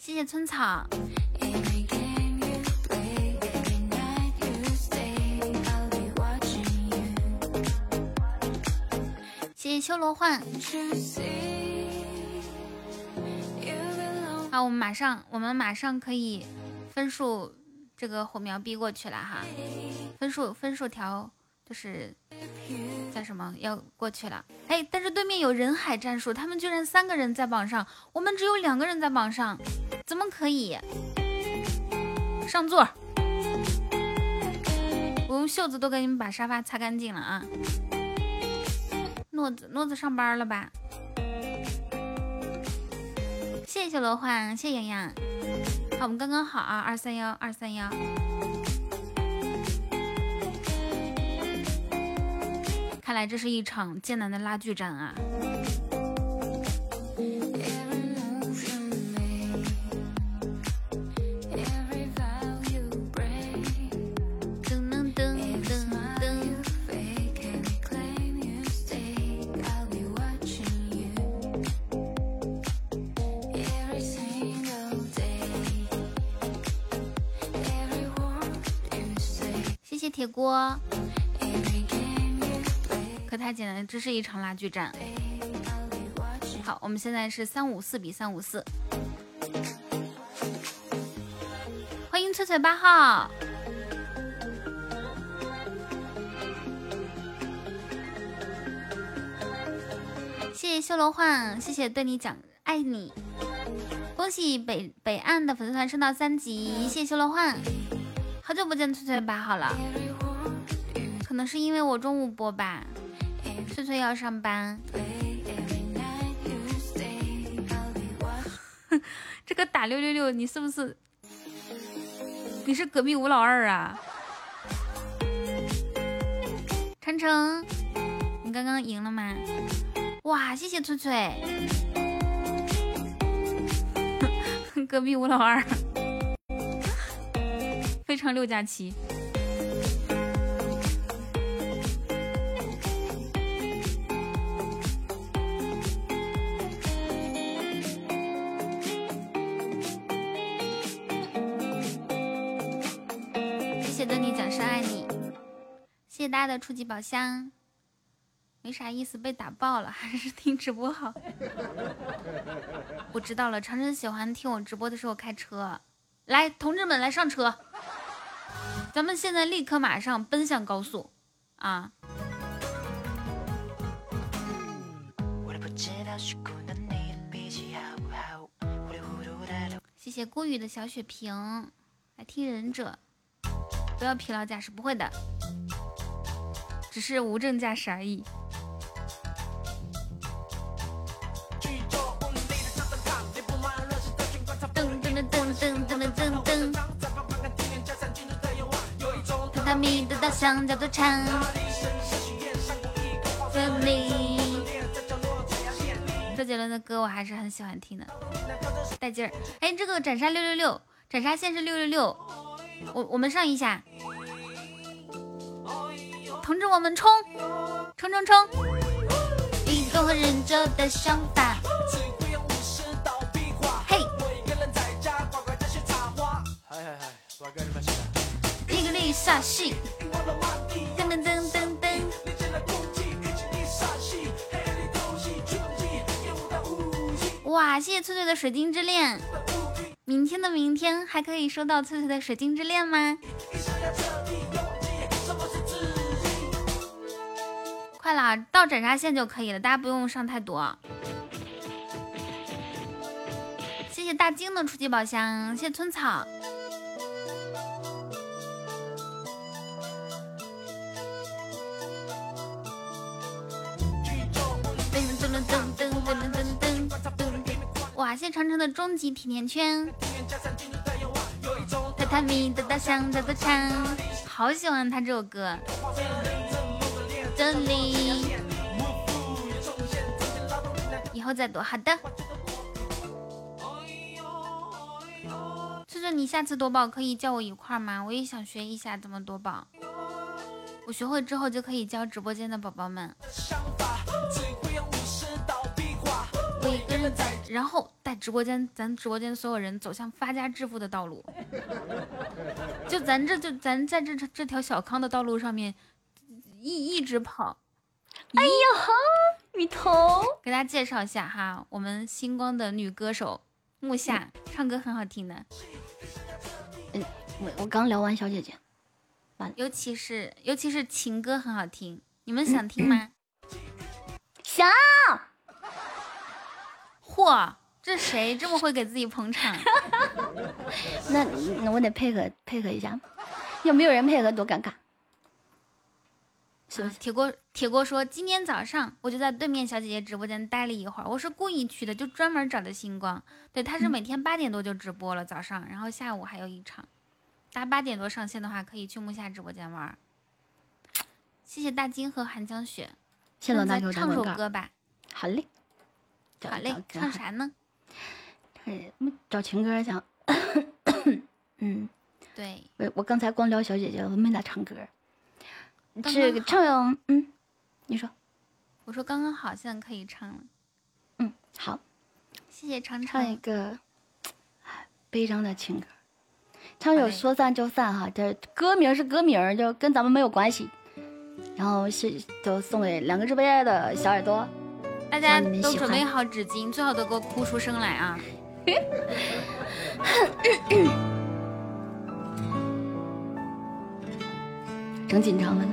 谢谢村草。谢谢修罗幻。好，我们马上，我们马上可以分数这个火苗逼过去了哈，分数分数条就是叫什么要过去了。哎，但是对面有人海战术，他们居然三个人在榜上，我们只有两个人在榜上，怎么可以？上座，我用袖子都给你们把沙发擦干净了啊。诺子，诺子上班了吧？谢谢罗幻，谢谢洋洋。好，我们刚刚好啊，二三幺二三幺。看来这是一场艰难的拉锯战啊！噔噔噔噔噔。谢谢铁锅，可太简单，这是一场拉锯战。好，我们现在是三五四比三五四，欢迎翠翠八号，谢谢修罗幻，谢谢对你讲爱你，恭喜北北岸的粉丝团升到三级，谢谢修罗幻。好久不见翠翠八号了，可能是因为我中午播吧，翠翠要上班。这个打六六六，你是不是？你是隔壁吴老二啊？晨晨，你刚刚赢了吗？哇，谢谢翠翠，隔壁吴老二。非常六加七。大家的初级宝箱，没啥意思，被打爆了，还是听直播好。我知道了，长城喜欢听我直播的时候开车。来，同志们，来上车，咱们现在立刻马上奔向高速啊！谢谢孤雨的小血瓶，来听忍者，不要疲劳驾驶，不会的，只是无证驾驶而已。噔噔噔噔噔噔噔噔，榻榻米的大象叫做长。周杰伦的歌我还是很喜欢听的，带劲儿。哎，这个斩杀六六六，斩杀线是六六六，我我们上一下，同志我们冲冲冲冲！一个忍者的想法。嘿，嗨嗨嗨，我跟你们说，煞气。噔噔噔噔噔。哇，谢谢翠翠的水晶之恋。明天的明天还可以收到翠翠的水晶之恋吗？快了，到斩杀线就可以了，大家不用上太多。谢谢大金的初级宝箱，谢谢村草。哇！谢长城的终极甜甜圈，榻榻米的大象在奏唱，好喜欢他这首歌。这里，以后再读。好的。翠翠，你下次夺宝可以叫我一块吗？我也想学一下怎么夺宝。我学会之后就可以教直播间的宝宝们。我一个人在，然后带直播间，咱直播间所有人走向发家致富的道路。就咱这就咱在这这条小康的道路上面一一直跑。哎呦，雨桐，给大家介绍一下哈，我们星光的女歌手木夏，唱歌很好听的。嗯，我我刚聊完小姐姐。尤其是尤其是情歌很好听，你们想听吗？想。嚯，这谁这么会给自己捧场？那那我得配合配合一下，要没有人配合多尴尬。是不是？铁锅铁锅说，今天早上我就在对面小姐姐直播间待了一会儿，我是故意去的，就专门找的星光。对，他是每天八点多就直播了，早上，然后下午还有一场。大家八点多上线的话，可以去木夏直播间玩。谢谢大金和寒江雪，谢老大给我唱首歌吧。好嘞，好嘞，唱啥呢？找情歌讲。嗯，对。我我刚才光聊小姐姐，我没咋唱歌。这个唱，嗯，你说。我说刚刚好，现在可以唱了。嗯，好。谢谢常唱一个悲伤的情歌。唱首说散就散哈，这歌名是歌名，就跟咱们没有关系。然后是就送给两个直播间的小耳朵，大家都准备好纸巾，最好都给我哭出声来啊！整紧张了呢。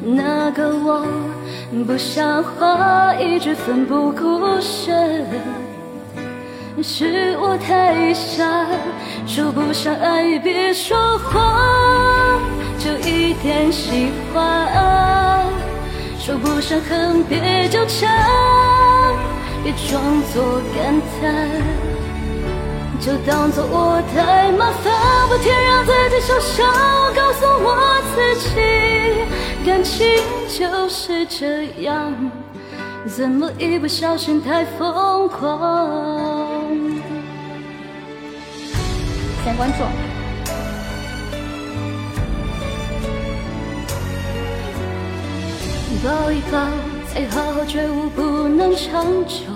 那个我不像话，一直奋不顾身。是我太傻，说不上爱别说谎，就一点喜欢；说不上恨别纠缠，别装作感叹，就当作我太麻烦。不停让自己受伤，我告诉我自己，感情就是这样。怎么一不小心太疯狂？先关注。抱一抱，才好好觉悟，不能长久。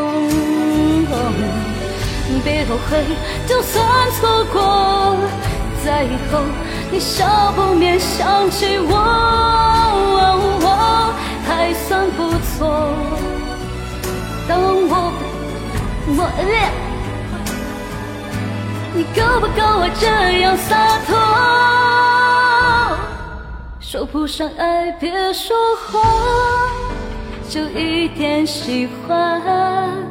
别后悔，就算错过，在以后你少不免想起我，还算不错。当我我你够不够我这样洒脱？说不上爱别说谎，就一点喜欢。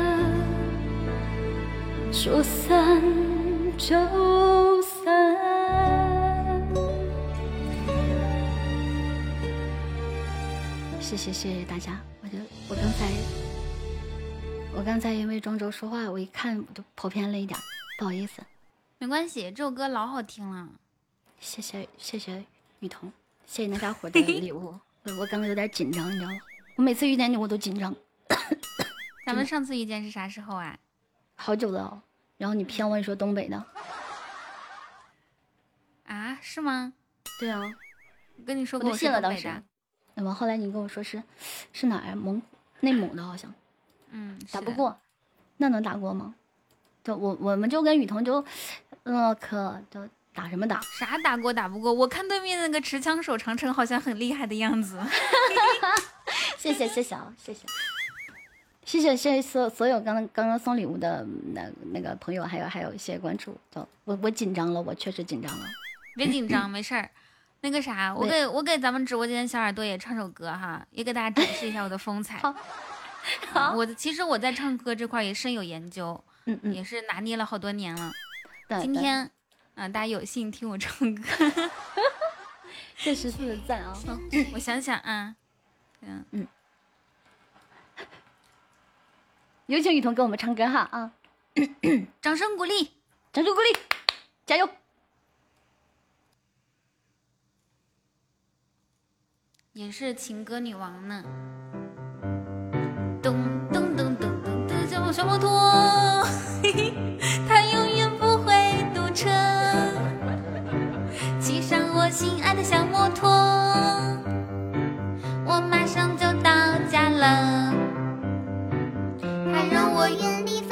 说散就散。谢谢谢谢大家，我就我刚才我刚才因为庄周说话，我一看我就跑偏了一点，不好意思。没关系，这首歌老好听了。谢谢谢谢雨桐，谢谢大家伙的礼物。我 我刚刚有点紧张，你知道吗？我每次遇见你我都紧张。咱们上次遇见是啥时候啊？好久了，然后你骗我，你说东北的，啊，是吗？对啊，我跟你说过我是信了当时。那么后来你跟我说是是哪儿？蒙内蒙的，好像嗯，打不过，那能打过吗？就我我们就跟雨桐就，呃，可就打什么打？啥打过打不过？我看对面那个持枪手长城好像很厉害的样子。谢谢谢谢啊，谢谢。谢谢谢谢所所有刚刚刚送礼物的那那个朋友，还有还有一些关注，就我我紧张了，我确实紧张了。别紧张，没事儿。那个啥，我给我给咱们直播间小耳朵也唱首歌哈，也给大家展示一下我的风采。好啊我的其实我在唱歌这块也深有研究，嗯嗯，也是拿捏了好多年了。今天啊、大家有幸听我唱歌，这十四赞啊！我想想啊，嗯嗯，有请雨桐给我们唱歌哈啊！掌声鼓励。掌声鼓励，加油！也是情歌女王呢。咚咚咚咚咚咚，小小摩托，嘿嘿，它永远不会堵车。骑上我心爱的小摩托，我马上就到家了。我愿你。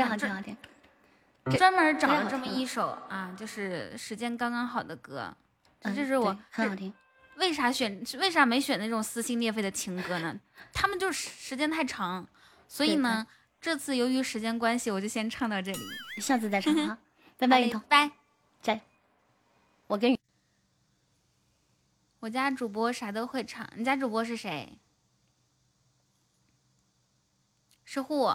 还挺好，听好听。专门找了了这么一首啊，就是时间刚刚好的歌。这嗯就是我对很好听。为啥选为啥没选那种撕心裂肺的情歌呢？他们就是时间太长，所以呢，这次由于时间关系，我就先唱到这里。下次再唱啊！拜拜，雨桐，拜。加！我跟雨我家主播啥都会唱，你家主播是谁？是户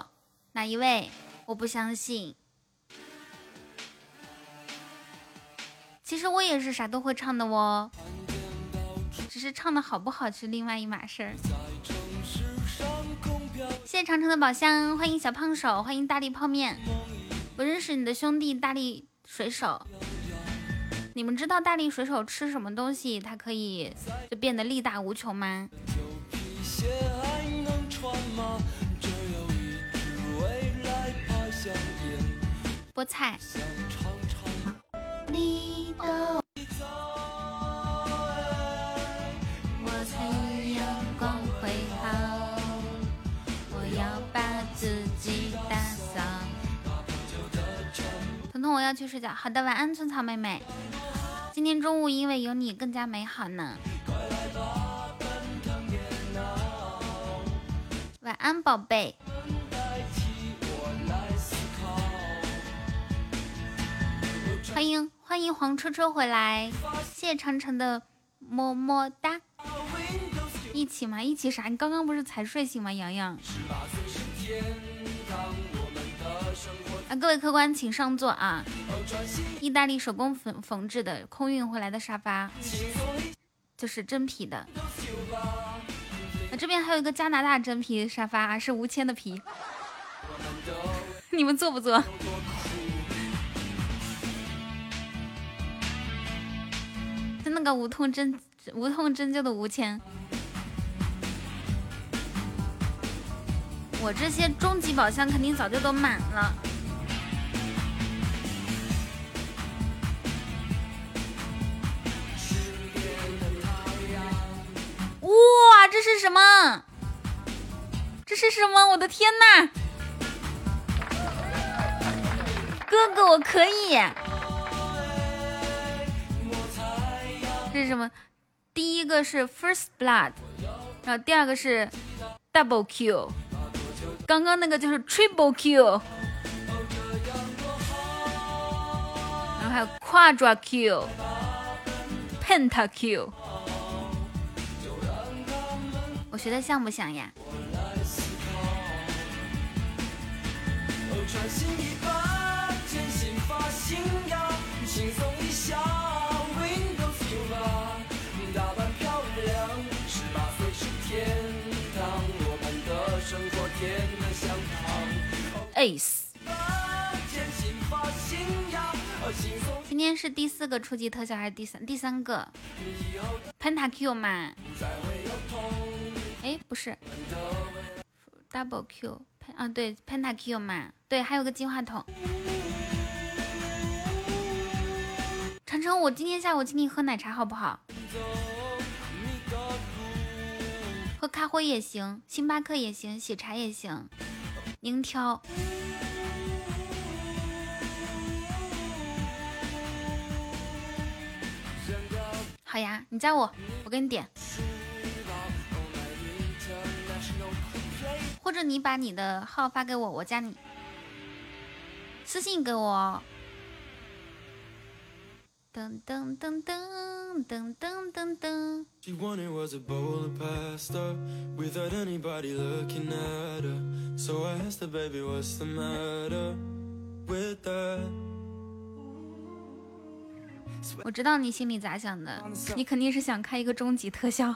哪一位？我不相信。其实我也是啥都会唱的哦，只是唱的好不好是另外一码事儿。谢谢长城的宝箱，欢迎小胖手，欢迎大力泡面。我认识你的兄弟大力水手，你们知道大力水手吃什么东西，它可以就变得力大无穷吗？菠菜。你的我才有阳光会好，我要把自己打扫。彤彤，我要去睡觉。好的，晚安，春草妹妹。今天中午因为有你更加美好呢。晚安，宝贝。欢迎欢迎黄车车回来，谢谢长城的么么哒。一起吗？一起啥？你刚刚不是才睡醒吗？洋洋。啊，各位客官请上座啊！意大利手工缝缝制的空运回来的沙发，就是真皮的。啊，这边还有一个加拿大真皮沙发，是无铅的皮。你们坐不坐？那个无痛针无痛针灸的无铅。我这些终极宝箱肯定早就都满了。哇，这是什么？这是什么？我的天呐！哥哥，我可以。这是什么？第一个是 First Blood，然后第二个是 Double Kill，刚刚那个就是 Triple Kill，然后还有 Quadra Kill，Penta Kill。我学的像不像呀哦，穿新衣吧？Ace，今天是第四个初级特效还是第三第三个？Penta Q 嘛？哎，不是，Double Q，啊对，Penta Q 嘛？对，还有个金话筒。长城，我今天下午请你喝奶茶好不好？喝咖啡也行，星巴克也行，喜茶也行，您挑。好呀，你加我，我给你点。或者你把你的号发给我，我加你。私信给我。噔噔噔噔噔噔噔噔。She wanted was a bowl of pasta without anybody looking at her. So I asked her, baby, what's the matter with that? 我知道你心里咋想的，你肯定是想开一个终极特效，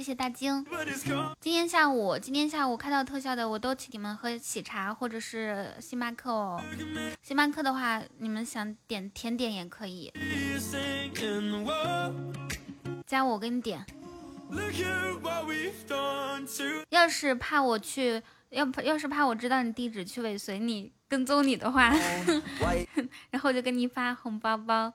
谢谢大晶。今天下午，今天下午看到特效的，我都请你们喝喜茶或者是星巴克哦。星巴克的话，你们想点甜点也可以.加我，我给你点。要是怕我去，要怕要是怕我知道你地址去尾随你、跟踪你的话 然后我就给你发红包包。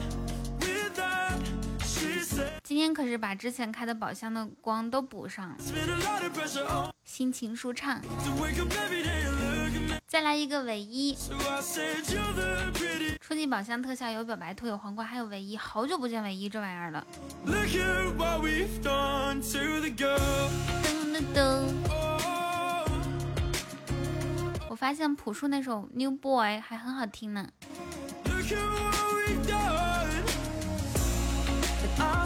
今天可是把之前开的宝箱的光都补上了，心情舒畅。再来一个尾衣，初级宝箱特效有表白兔、有黄瓜、还有尾衣。好久不见尾衣这玩意儿了。噔噔噔！我发现朴树那首 New Boy 还很好听呢。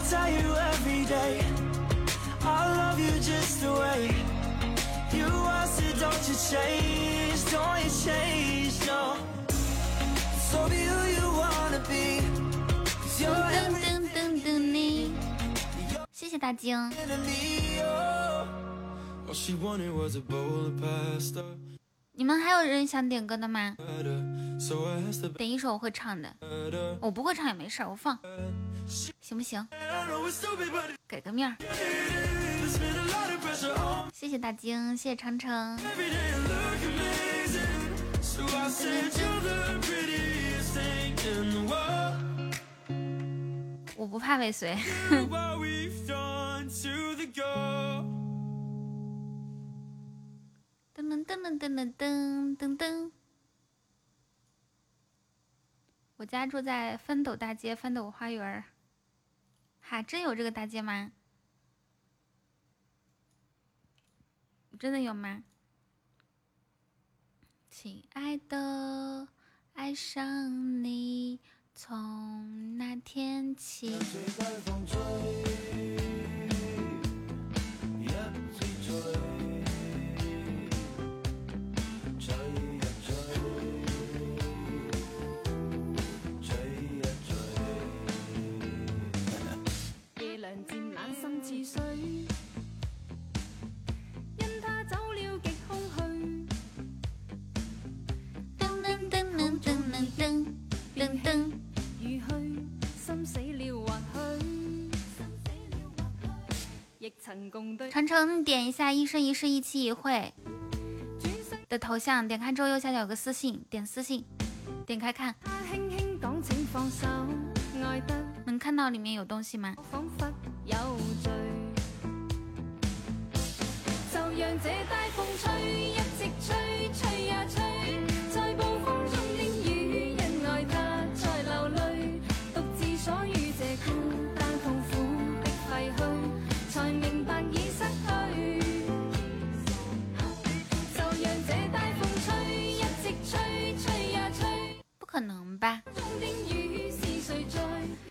tell you every day. I love you just the way you are. So don't you change, don't you change, no. So be who you wanna be. Cause you're 噔 every 噔噔噔你，谢谢大晶。 enemy. Oh. All she wanted was a bowl of pasta. 你们还有人想点歌的吗？等一首我会唱的。我不会唱也没事我放。行不行？给个面儿。谢谢大晶谢谢程程我不怕尾随。噔噔噔噔噔噔噔。我家住在翻斗大街翻斗花园儿。哈，真有这个大街吗？真的有吗？亲爱的，爱上你，从那天起。似水，因他走了極空虛。噔噔噔噔噔噔噔噔噔。如去，心死了或許，亦曾共對。長城點一下一生一世一期一会，的头像，点开之后右下角有个私信，点私信，点开看，能看到里面有东西吗？讓這大風吹，一直吹，吹呀吹，在暴風中的雨，因愛他在流淚，獨自所於這孤單痛苦的廢墟，才明白已失去。就讓這大風吹，一直吹，吹呀吹，不可能吧？中的雨是誰在？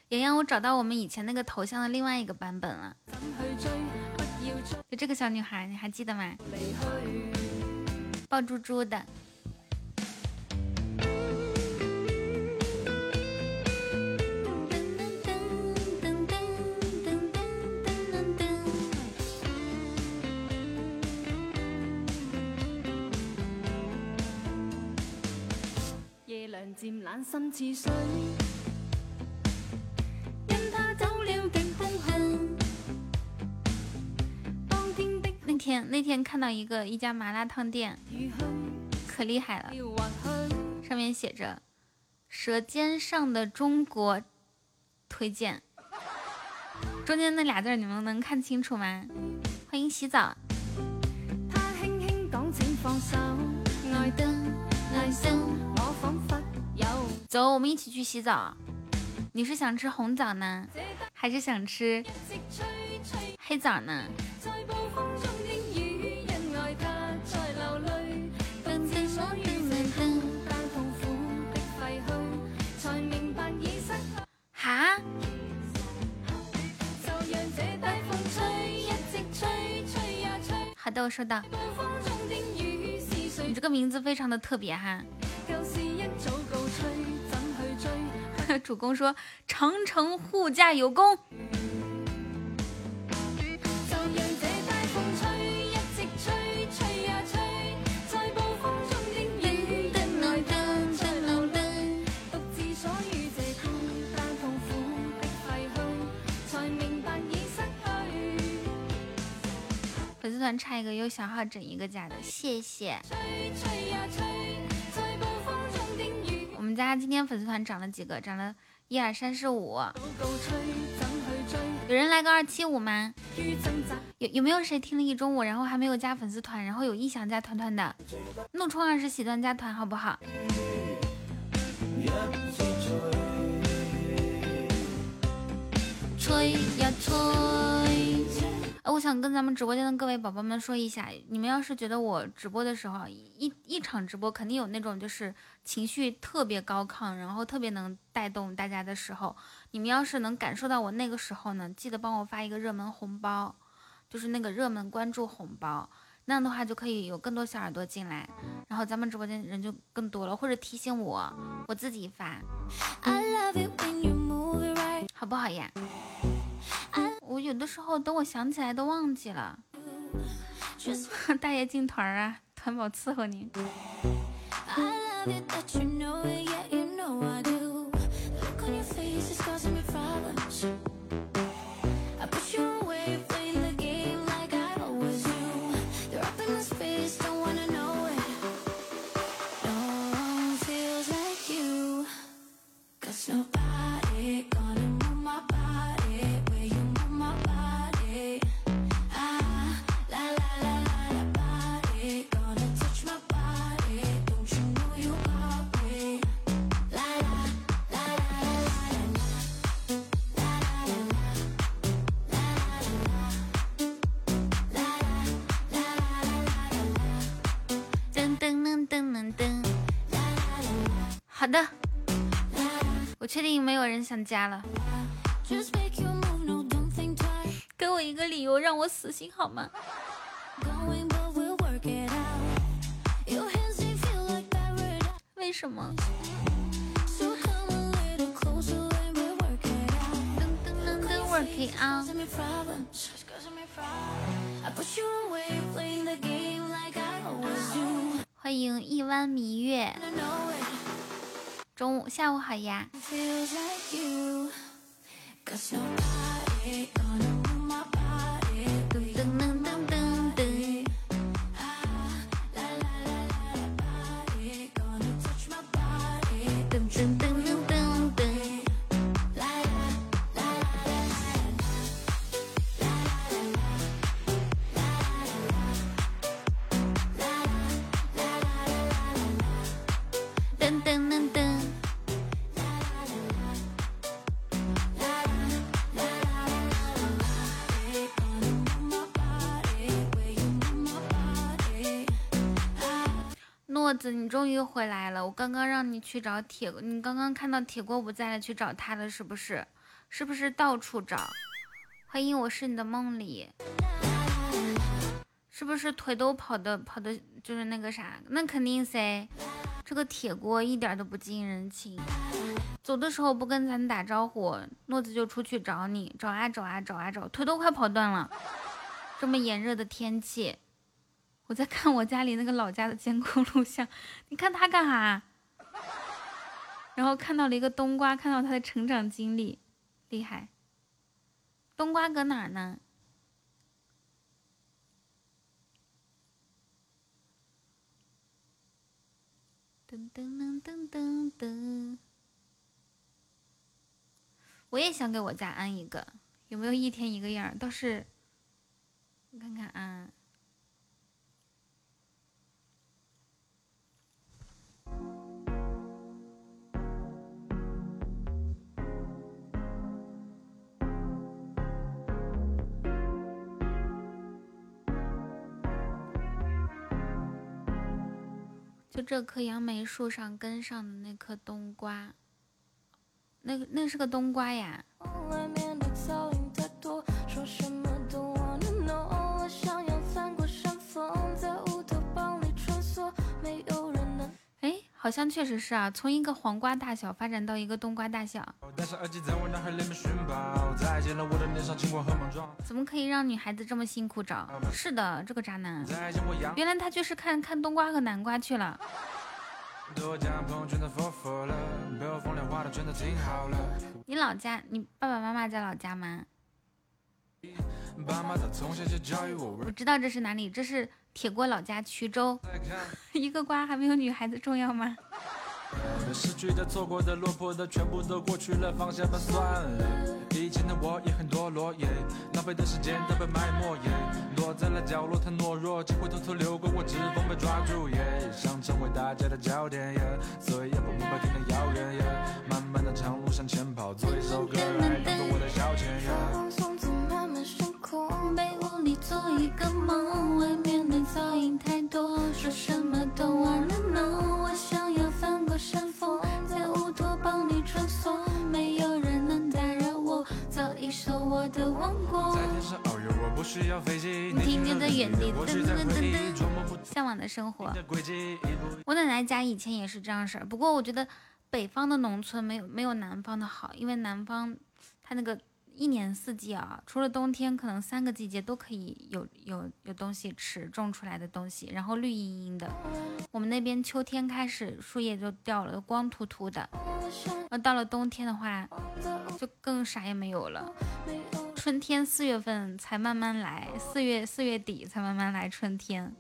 洋洋，我找到我們以前那個頭像的另外一個版本了，就这个小女孩，你还记得吗？抱猪猪的。渐冷心似水。天那天看到一个一家麻辣烫店，可厉害了，上面写着“舌尖上的中国”推荐，中间那俩字你们能看清楚吗？欢迎洗澡。走，我们一起去洗澡。你是想吃红枣呢，还是想吃黑枣呢？啊！好的，我到。你这个名字非常的特别哈。主公说，长城护驾有功。粉丝团差一个有小号整一个加的谢谢。我们家今天粉丝团涨了几个涨了一二三四五。有人来个二七五吗？有有没有谁听了一中午然后还没有加粉丝团然后有意向加团团的？怒冲二十喜钻加团好不好？吹呀吹。哎，我想跟咱们直播间的各位宝宝们说一下，你们要是觉得我直播的时候，一一场直播肯定有那种就是情绪特别高亢，然后特别能带动大家的时候，你们要是能感受到我那个时候呢，记得帮我发一个热门红包，就是那个热门关注红包，那样的话就可以有更多小耳朵进来，然后咱们直播间人就更多了，或者提醒我，我自己发，I love it when you move it right. 好不好呀？我有的时候等我想起来都忘记了。大爷进团儿啊，团宝伺候你。I love it that you know it, yeah, you know I do. 想家了。给我一个理由让我死心好吗？为什么？Working on. 欢迎一弯明月。中午下午好呀。你终于回来了！我刚刚让你去找铁，你刚刚看到铁锅不在了，去找他了，是不是？是不是到处找？欢迎，我是你的梦里，是不是腿都跑的跑的，就是那个啥？那肯定噻，这个铁锅一点都不近人情，走的时候不跟咱打招呼，诺子就出去找你，找啊找啊找啊找，腿都快跑断了。这么炎热的天气，我在看我家里那个老家的监控录像，你看他干哈？然后看到了一个冬瓜，看到他的成长经历，厉害。冬瓜搁哪儿呢？噔噔噔噔噔噔。我也想给我家安一个，有没有一天一个样？倒是，我看看啊。就这棵杨梅树上根上的那颗冬瓜，那个那是个冬瓜呀。好像确实是啊，从一个黄瓜大小发展到一个冬瓜大小。怎么可以让女孩子这么辛苦找？是的，这个渣男。原来他就是看看冬瓜和南瓜去了。你老家，你爸爸妈妈在老家吗？我知道这是哪里，这是。铁锅老家衢州。一个瓜还没有女孩子重要吗？失去的、错过的、落魄的，全部都过去了，放下吧，算了。以前的我也很堕落，耶，浪费的时间都被埋没，耶，躲在了角落太懦弱，机会偷偷流过，我指缝被抓住，耶，想成为大家的焦点，耶，所以要把目标定得遥远，耶，漫漫的长路向前跑，做一首歌来当做我的消遣，耶。发光从此慢慢升空，被窝做一个梦，外面的噪音太多，说什么都忘了呢。我想要翻过山峰，在乌托邦里穿梭，没有人能打扰我，早已守我的王国在。天上遨游，我不需要飞机。你停留在原地，我噔噔噔噔向往的生活。我奶奶家以前也是这样式儿，不过我觉得北方的农村没有没有南方的好，因为南方它那个一年四季啊，除了冬天，可能三个季节都可以有有有东西吃，种出来的东西，然后绿茵茵的。我们那边秋天开始树叶就掉了，光秃秃的，然后到了冬天的话，就更啥也没有了。春天四月份才慢慢来，四月四月底才慢慢来春天。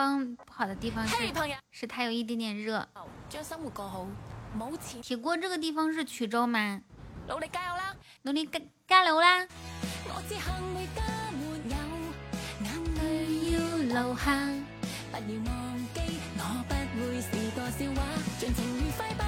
方不好的地方是它有一点点热。将生活过好，冇钱。铁锅这个地方是衢州吗？努力加油啦！努力加加油啦！我只幸回家沒有眼淚要流下，不要忘記，我不會是個笑話，盡情愉快吧。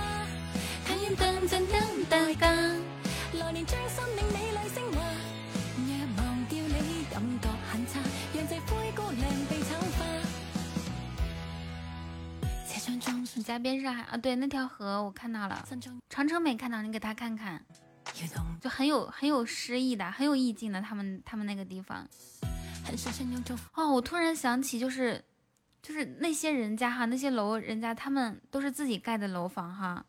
你家边上还啊？对，那条河我看到了，长城没看到，你给他看看，就很有很有诗意的，很有意境的。他们他们那个地方哦，我突然想起，就是就是那些人家哈，那些楼人家他们都是自己盖的楼房哈，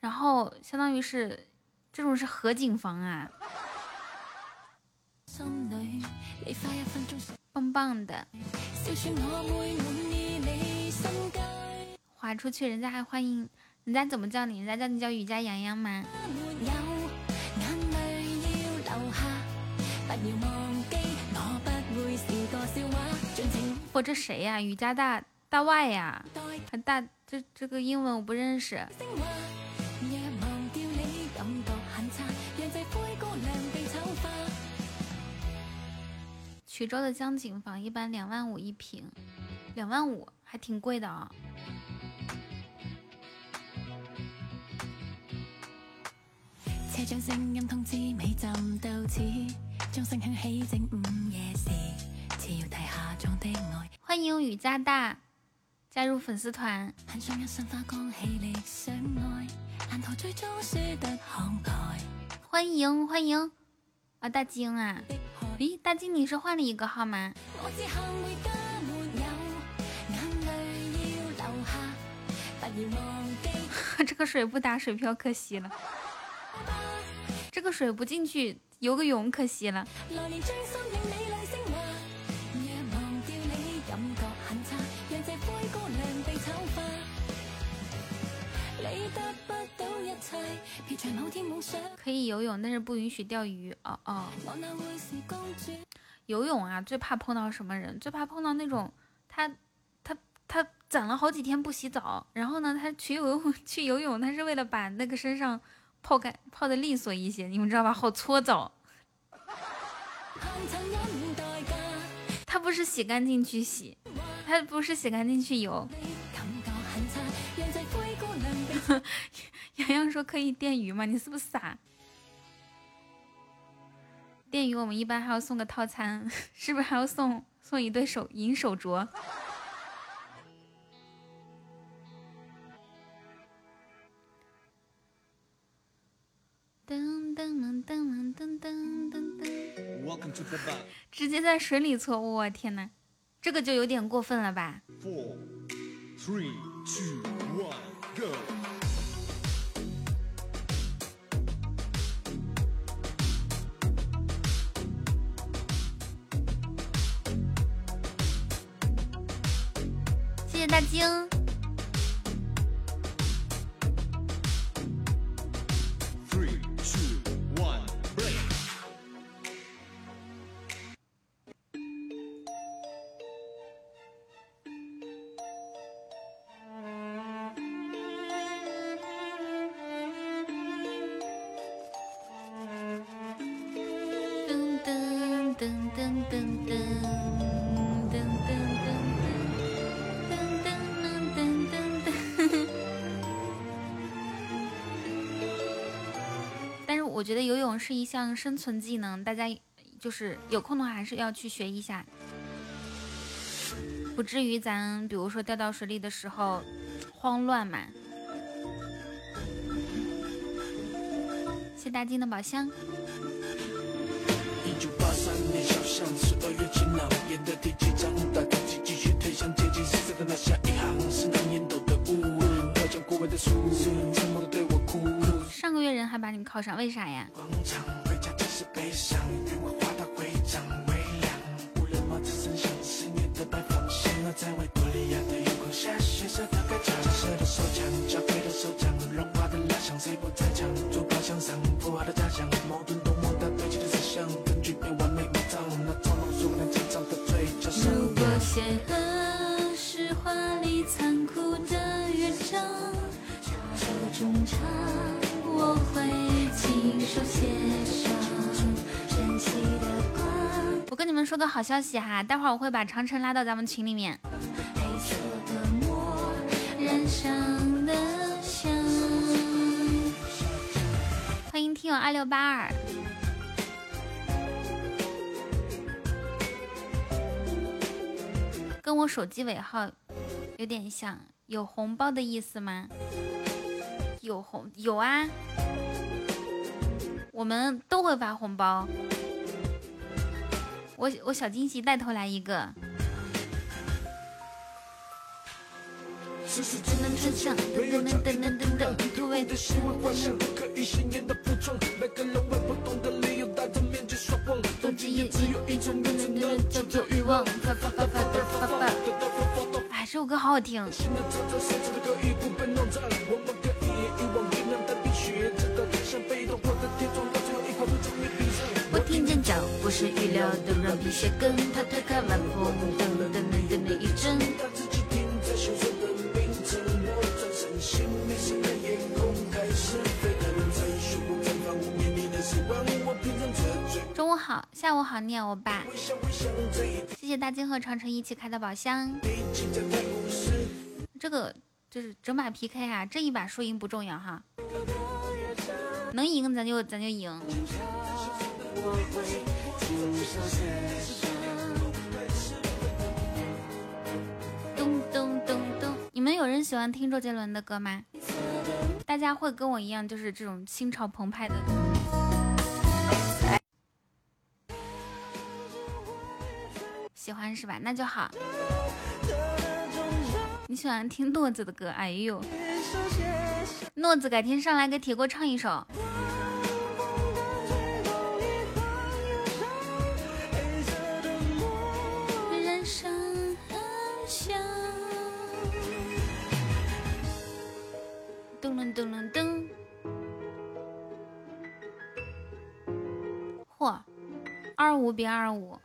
然后相当于是这种是河景房啊，棒棒的。划出去，人家还欢迎，人家怎么叫你？人家叫你叫雨佳洋洋吗？我这谁呀、雨家大大外呀、啊？大这这个英文我不认识。衢州的江景房一般两万五一平，两万五还挺贵的啊、車長聲音通知尾站到此，鐘聲響起正午夜時，次要題下裝的愛，歡迎雨家大加入粉絲團。很想一身花光氣力相愛，難逃最終輸得慷慨歡迎歡迎啊，大金啊！咦，大金你是換了一個號嗎？我只幸回家沒有眼淚要流下，不要忘記。這個水不打水漂可惜了，这个水不进去，游个泳可惜了。可以游泳，但是不允许钓鱼。哦哦，游泳啊，最怕碰到什么人？最怕碰到那种他他他攒了好几天不洗澡，然后呢，他去游泳 去游泳，他是为了把那个身上。泡干泡的利索一些，你们知道吧？好搓澡。他不是洗干净去洗，他不是洗干净去游。洋洋说可以电鱼吗？你是不是傻？电鱼我们一般还要送个套餐，是不是还要送送一对手银手镯？噔噔噔噔噔噔噔噔.直接在水里搓，我、天呐，这个就有点过分了吧？Four, three, two, one, go. 谢谢大晶。是一项生存技能，大家就是有空的话还是要去学一下，不至于咱比如说掉到水里的时候慌乱嘛。谢大金的宝箱。一九八三年小巷十二月晴朗，演的第几章？打开机继续推向阶级色彩的那下一行，是那烟斗的雾，飘将过往的书，沉默的对我哭。上个月人还把你们考上，为啥呀？如果邂说个好消息哈，待会儿我会把长城拉到咱们群里面。欢迎听友二六八二。跟我手机尾号有点像，有红包的意思吗？有红有啊，我们都会发红包。我我小惊喜带头来一个，的幻想，不可以的服装，每个人为不同的理由戴着面具也只有一种，欲望。发发发发的发发。哎，这首歌好好听。见脚步是预料的软皮鞋跟，他推开门缝，噔噔噔噔的一阵。中午好，下午好，你好，欧巴。谢谢大金和长城一起开的宝箱。这个就是整把 PK 啊，这一把输赢不重要哈，能赢咱就咱就赢。咚咚咚咚，你们有人喜欢听周杰伦的歌吗？大家会跟我一样，就是这种心潮澎湃的。喜欢是吧？那就好。你喜欢听诺子的歌？哎呦，诺子改天上来给铁锅唱一首。噔噔噔。嚯，二五比二五。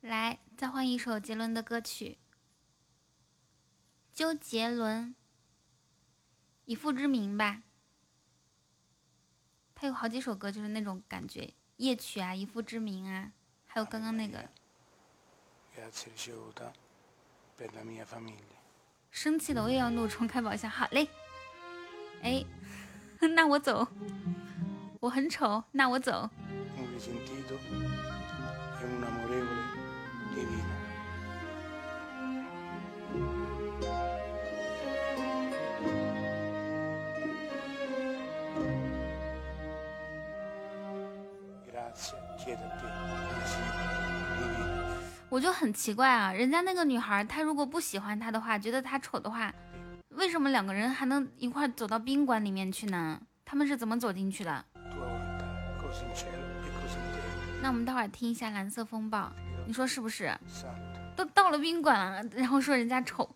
来，再换一首杰伦的歌曲。周杰伦，《以父之名》吧。他有好几首歌，就是那种感觉，夜曲啊，《以父之名》啊，还有刚刚那个生气的我也要怒冲开宝箱。好嘞，哎，那我走。我很丑，那我走。我就很奇怪啊，人家那个女孩，她如果不喜欢他的话，觉得他丑的话，为什么两个人还能一块走到宾馆里面去呢？他们是怎么走进去的？那我们待会儿听一下《蓝色风暴》，你说是不是？都到了宾馆了，然后说人家丑，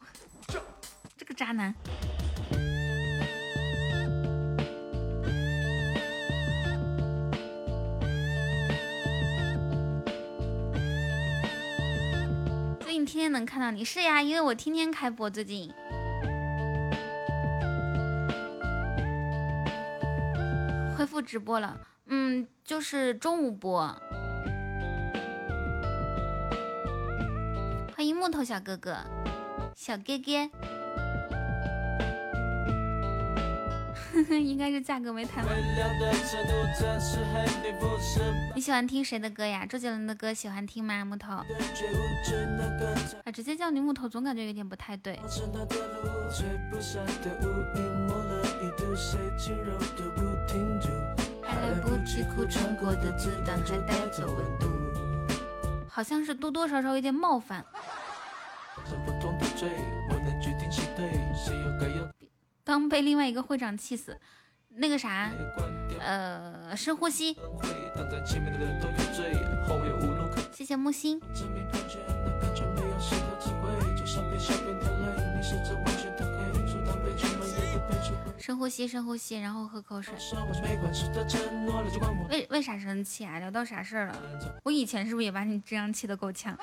这个渣男。天天能看到你，是呀，因为我天天开播，最近。恢复直播了，嗯，就是中午播。欢迎木头小哥哥，小哥哥。应该是价格没谈完。你喜欢听谁的歌呀？周杰伦的歌喜欢听吗？木头啊，直接叫你木头，总感觉有点不太对。还来不及哭，穿过的子弹还带走温度。好像是多多少少有点冒犯。当被另外一个会长气死，那个啥，呃，深呼吸。谢谢木星。深呼吸，深呼吸，然后喝口水。为为啥生气啊？聊到啥事儿了？我以前是不是也把你这样气得够呛？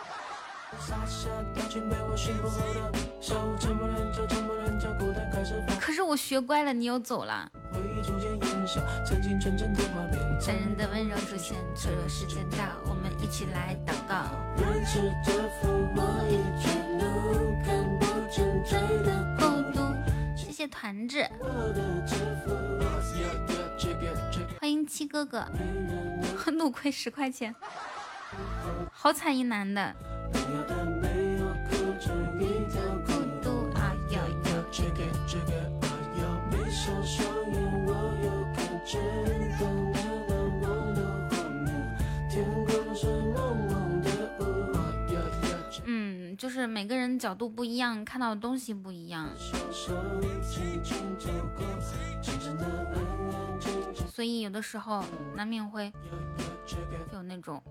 可是我学乖了，你又走了。男人的温柔出现，脆弱时间到，我们一起来祷告。谢谢团子，欢迎七哥哥，怒亏十块钱，好惨一男的。嗯，就是每个人角度不一样，看到的东西不一样，所以有的时候难免会有那种。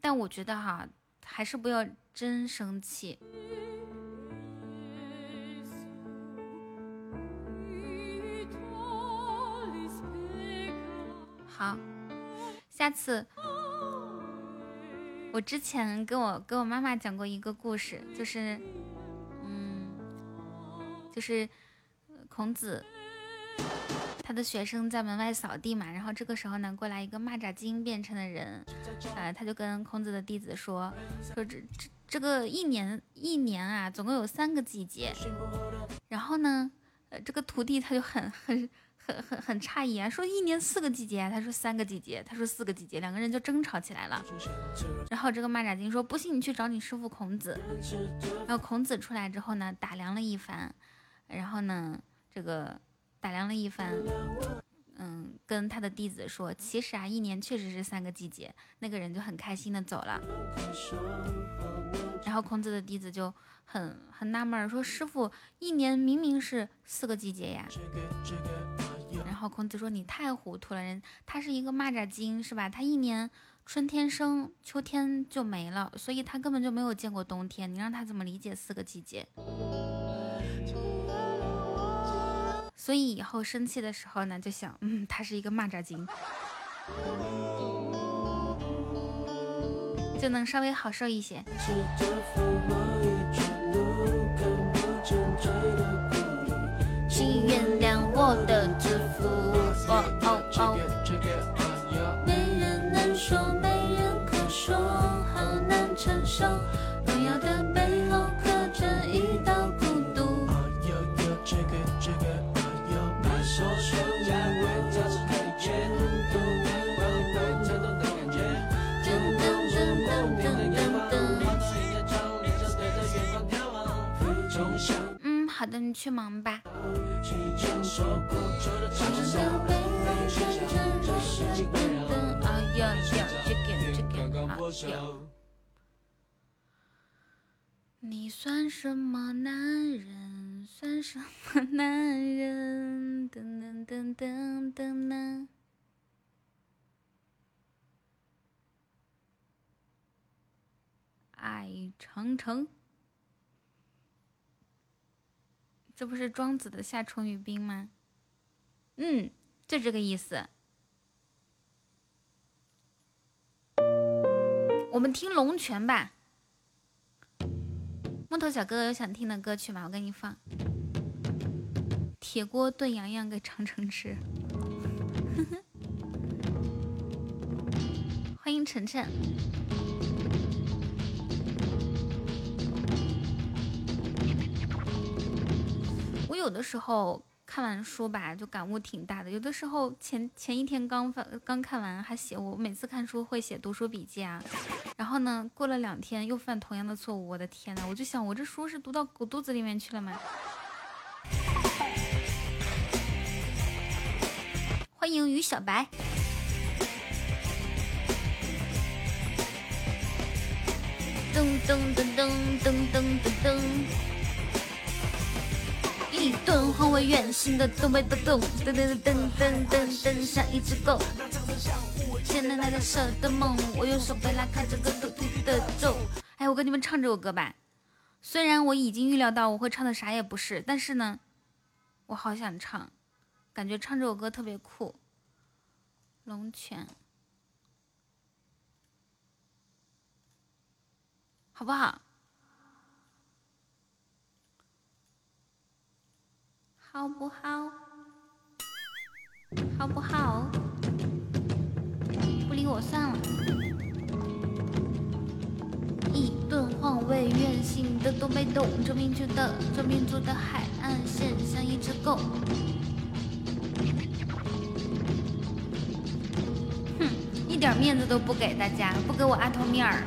但我觉得哈，还是不要真生气。好，下次我之前跟我跟我妈妈讲过一个故事，就是，嗯，就是孔子他的学生在门外扫地嘛，然后这个时候呢，过来一个蚂蚱精变成的人，呃，他就跟孔子的弟子说，说这这这个一年一年啊，总共有三个季节，然后呢，呃，这个徒弟他就很很。很很很诧异啊，说一年四个季节，他说三个季节，他说四个季节，两个人就争吵起来了。然后这个蚂蚱精说：“不信你去找你师傅孔子。”然后孔子出来之后呢，打量了一番，然后呢，这个打量了一番，嗯，跟他的弟子说：“其实啊，一年确实是三个季节。”那个人就很开心的走了。然后孔子的弟子就很很纳闷，说：“师傅，一年明明是四个季节呀。”然后孔子说：“你太糊涂了，人他是一个蚂蚱精，是吧？他一年春天生，秋天就没了，所以他根本就没有见过冬天。你让他怎么理解四个季节？所以以后生气的时候呢，就想，嗯，他是一个蚂蚱精，就能稍微好受一些。”请原谅我的自负。哦哦哦。没人能说，没人可说，好难承受。荣耀的好的，你去忙吧。啊呀呀，这个这个啊呀！你算什么男人？算什么男人？噔噔噔噔噔噔。爱长城。这不是庄子的夏虫语冰吗？嗯，就这个意思。我们听龙泉吧。木头小哥哥有想听的歌曲吗？我给你放。铁锅炖羊羊给长城吃。欢迎晨晨。我有的时候看完书吧，就感悟挺大的。有的时候前前一天刚翻刚看完，还写我每次看书会写读书笔记啊。然后呢，过了两天又犯同样的错误，我的天呐，我就想我这书是读到狗肚子里面去了吗？欢迎于小白。噔噔噔噔噔噔噔噔，一顿换为圆形的东北的豆，噔噔噔噔噔噔噔，像一只狗。现在来的蛇的梦，我用手背拉开这个肚皮的皱。哎，我跟你们唱这首歌吧。虽然我已经预料到我会唱的啥也不是，但是呢，我好想唱，感觉唱这首歌特别酷。龙泉。好不好？好不好？好不好？不理我算了。一顿换为圆形的东北东，这民族的这民族的海岸线像一只狗。哼，一点面子都不给大家，不给我阿头面儿。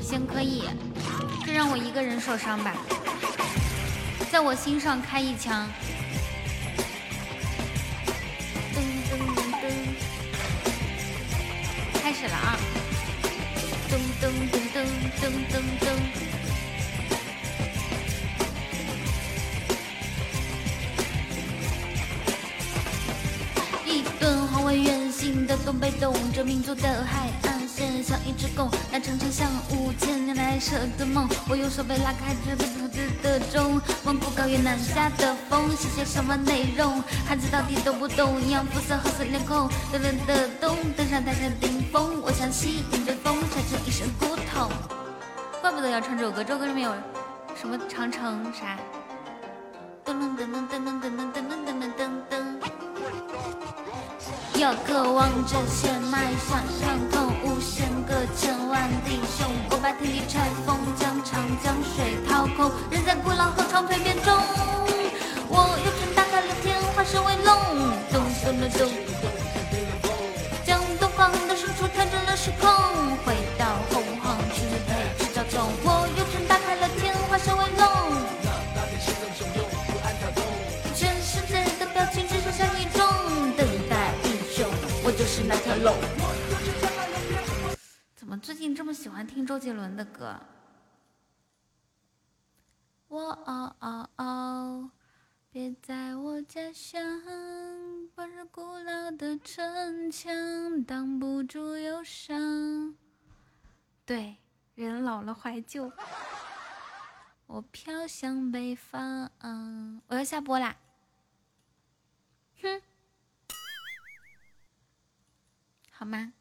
行，可以，就让我一个人受伤吧，在我心上开一枪。噔噔噔噔，开始了啊！噔噔噔噔噔噔噔。一顿换为圆形的东北东，这民族的海岸线像一只狗，那长城像五千年来蛇的梦。我用手背拉开这个子的钟，蒙古高原南下的风，写些什么内容？汉字到底懂不懂？一样肤色和色脸孔，冷冷的冬，登上泰山顶峰，我想吸引着风，晒成一身骨头。怪不得要唱这首歌，这首歌里面有什么长城啥？噔噔噔噔噔噔噔噔噔噔噔噔噔。要渴望着血脉，想畅通无限个千万弟兄。我把天地拆封，将长江水掏空，人在古老河床蜕变中。我右拳打开了天，化身为龙，咚咚咚咚，将东方的深处调整了时空，回到洪荒之辈之沼中。我右拳打开了天，化身为龙。最近这么喜欢听周杰伦的歌？我哦哦哦，别在我家乡，把这古老的城墙挡不住忧伤。对，人老了怀旧。我飘向北方，我要下播啦。哼，好吗？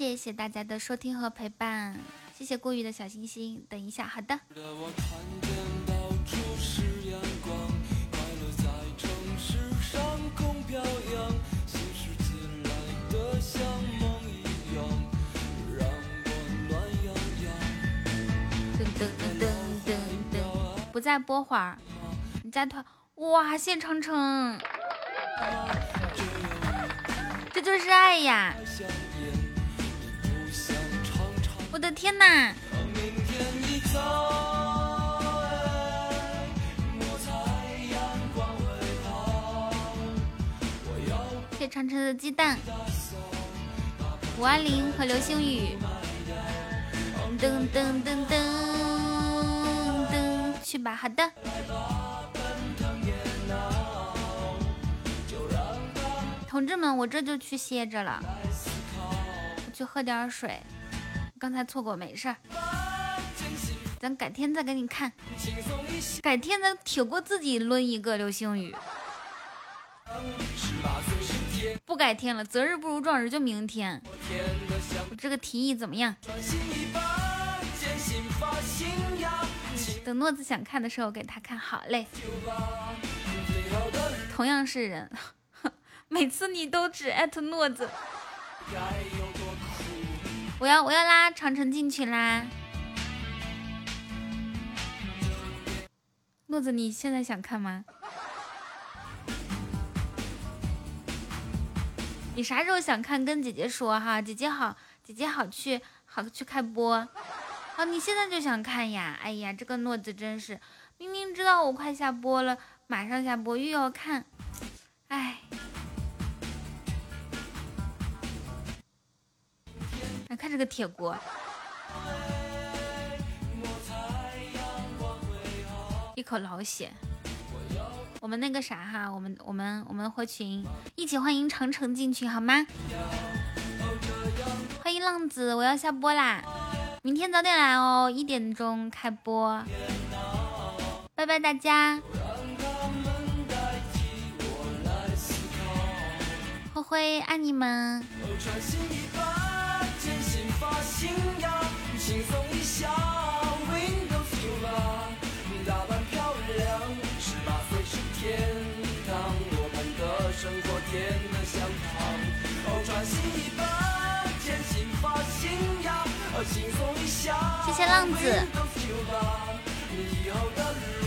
谢谢大家的收听和陪伴，谢谢顾宇的小星星。等一下，好的。噔噔噔噔噔，不再播会儿，你再团哇！谢长城，这就是爱呀！我的天哪！谢长城的鸡蛋，五二零和流星雨，噔噔噔噔噔，去吧，好的。同志们，我这就去歇着了，我去喝点水。刚才错过没事儿，咱改天再给你看，改天咱铁锅自己抡一个流星雨。不改天了，择日不如撞日，就明天。我这个提议怎么样？等诺子想看的时候给他看好嘞。同样是人，每次你都只艾特诺子。我要我要拉长城进群啦！诺子，你现在想看吗？你啥时候想看，跟姐姐说哈，姐姐好，姐姐好去好去开播。好，你现在就想看呀？哎呀，这个诺子真是，明明知道我快下播了，马上下播又要看，哎。来看这个铁锅，一口老血。我们那个啥哈，我们我们我们回群，一起欢迎长城进群好吗？欢迎浪子，我要下播啦，明天早点来哦，一点钟开播。拜拜大家，灰灰爱你们。轻松一下，Windows 九八，打扮漂亮，十八岁是天堂，我们的生活甜得像糖。哦，穿新衣吧，剪新发信仰，轻松一下，谢谢浪子。Windows 九八，以后的路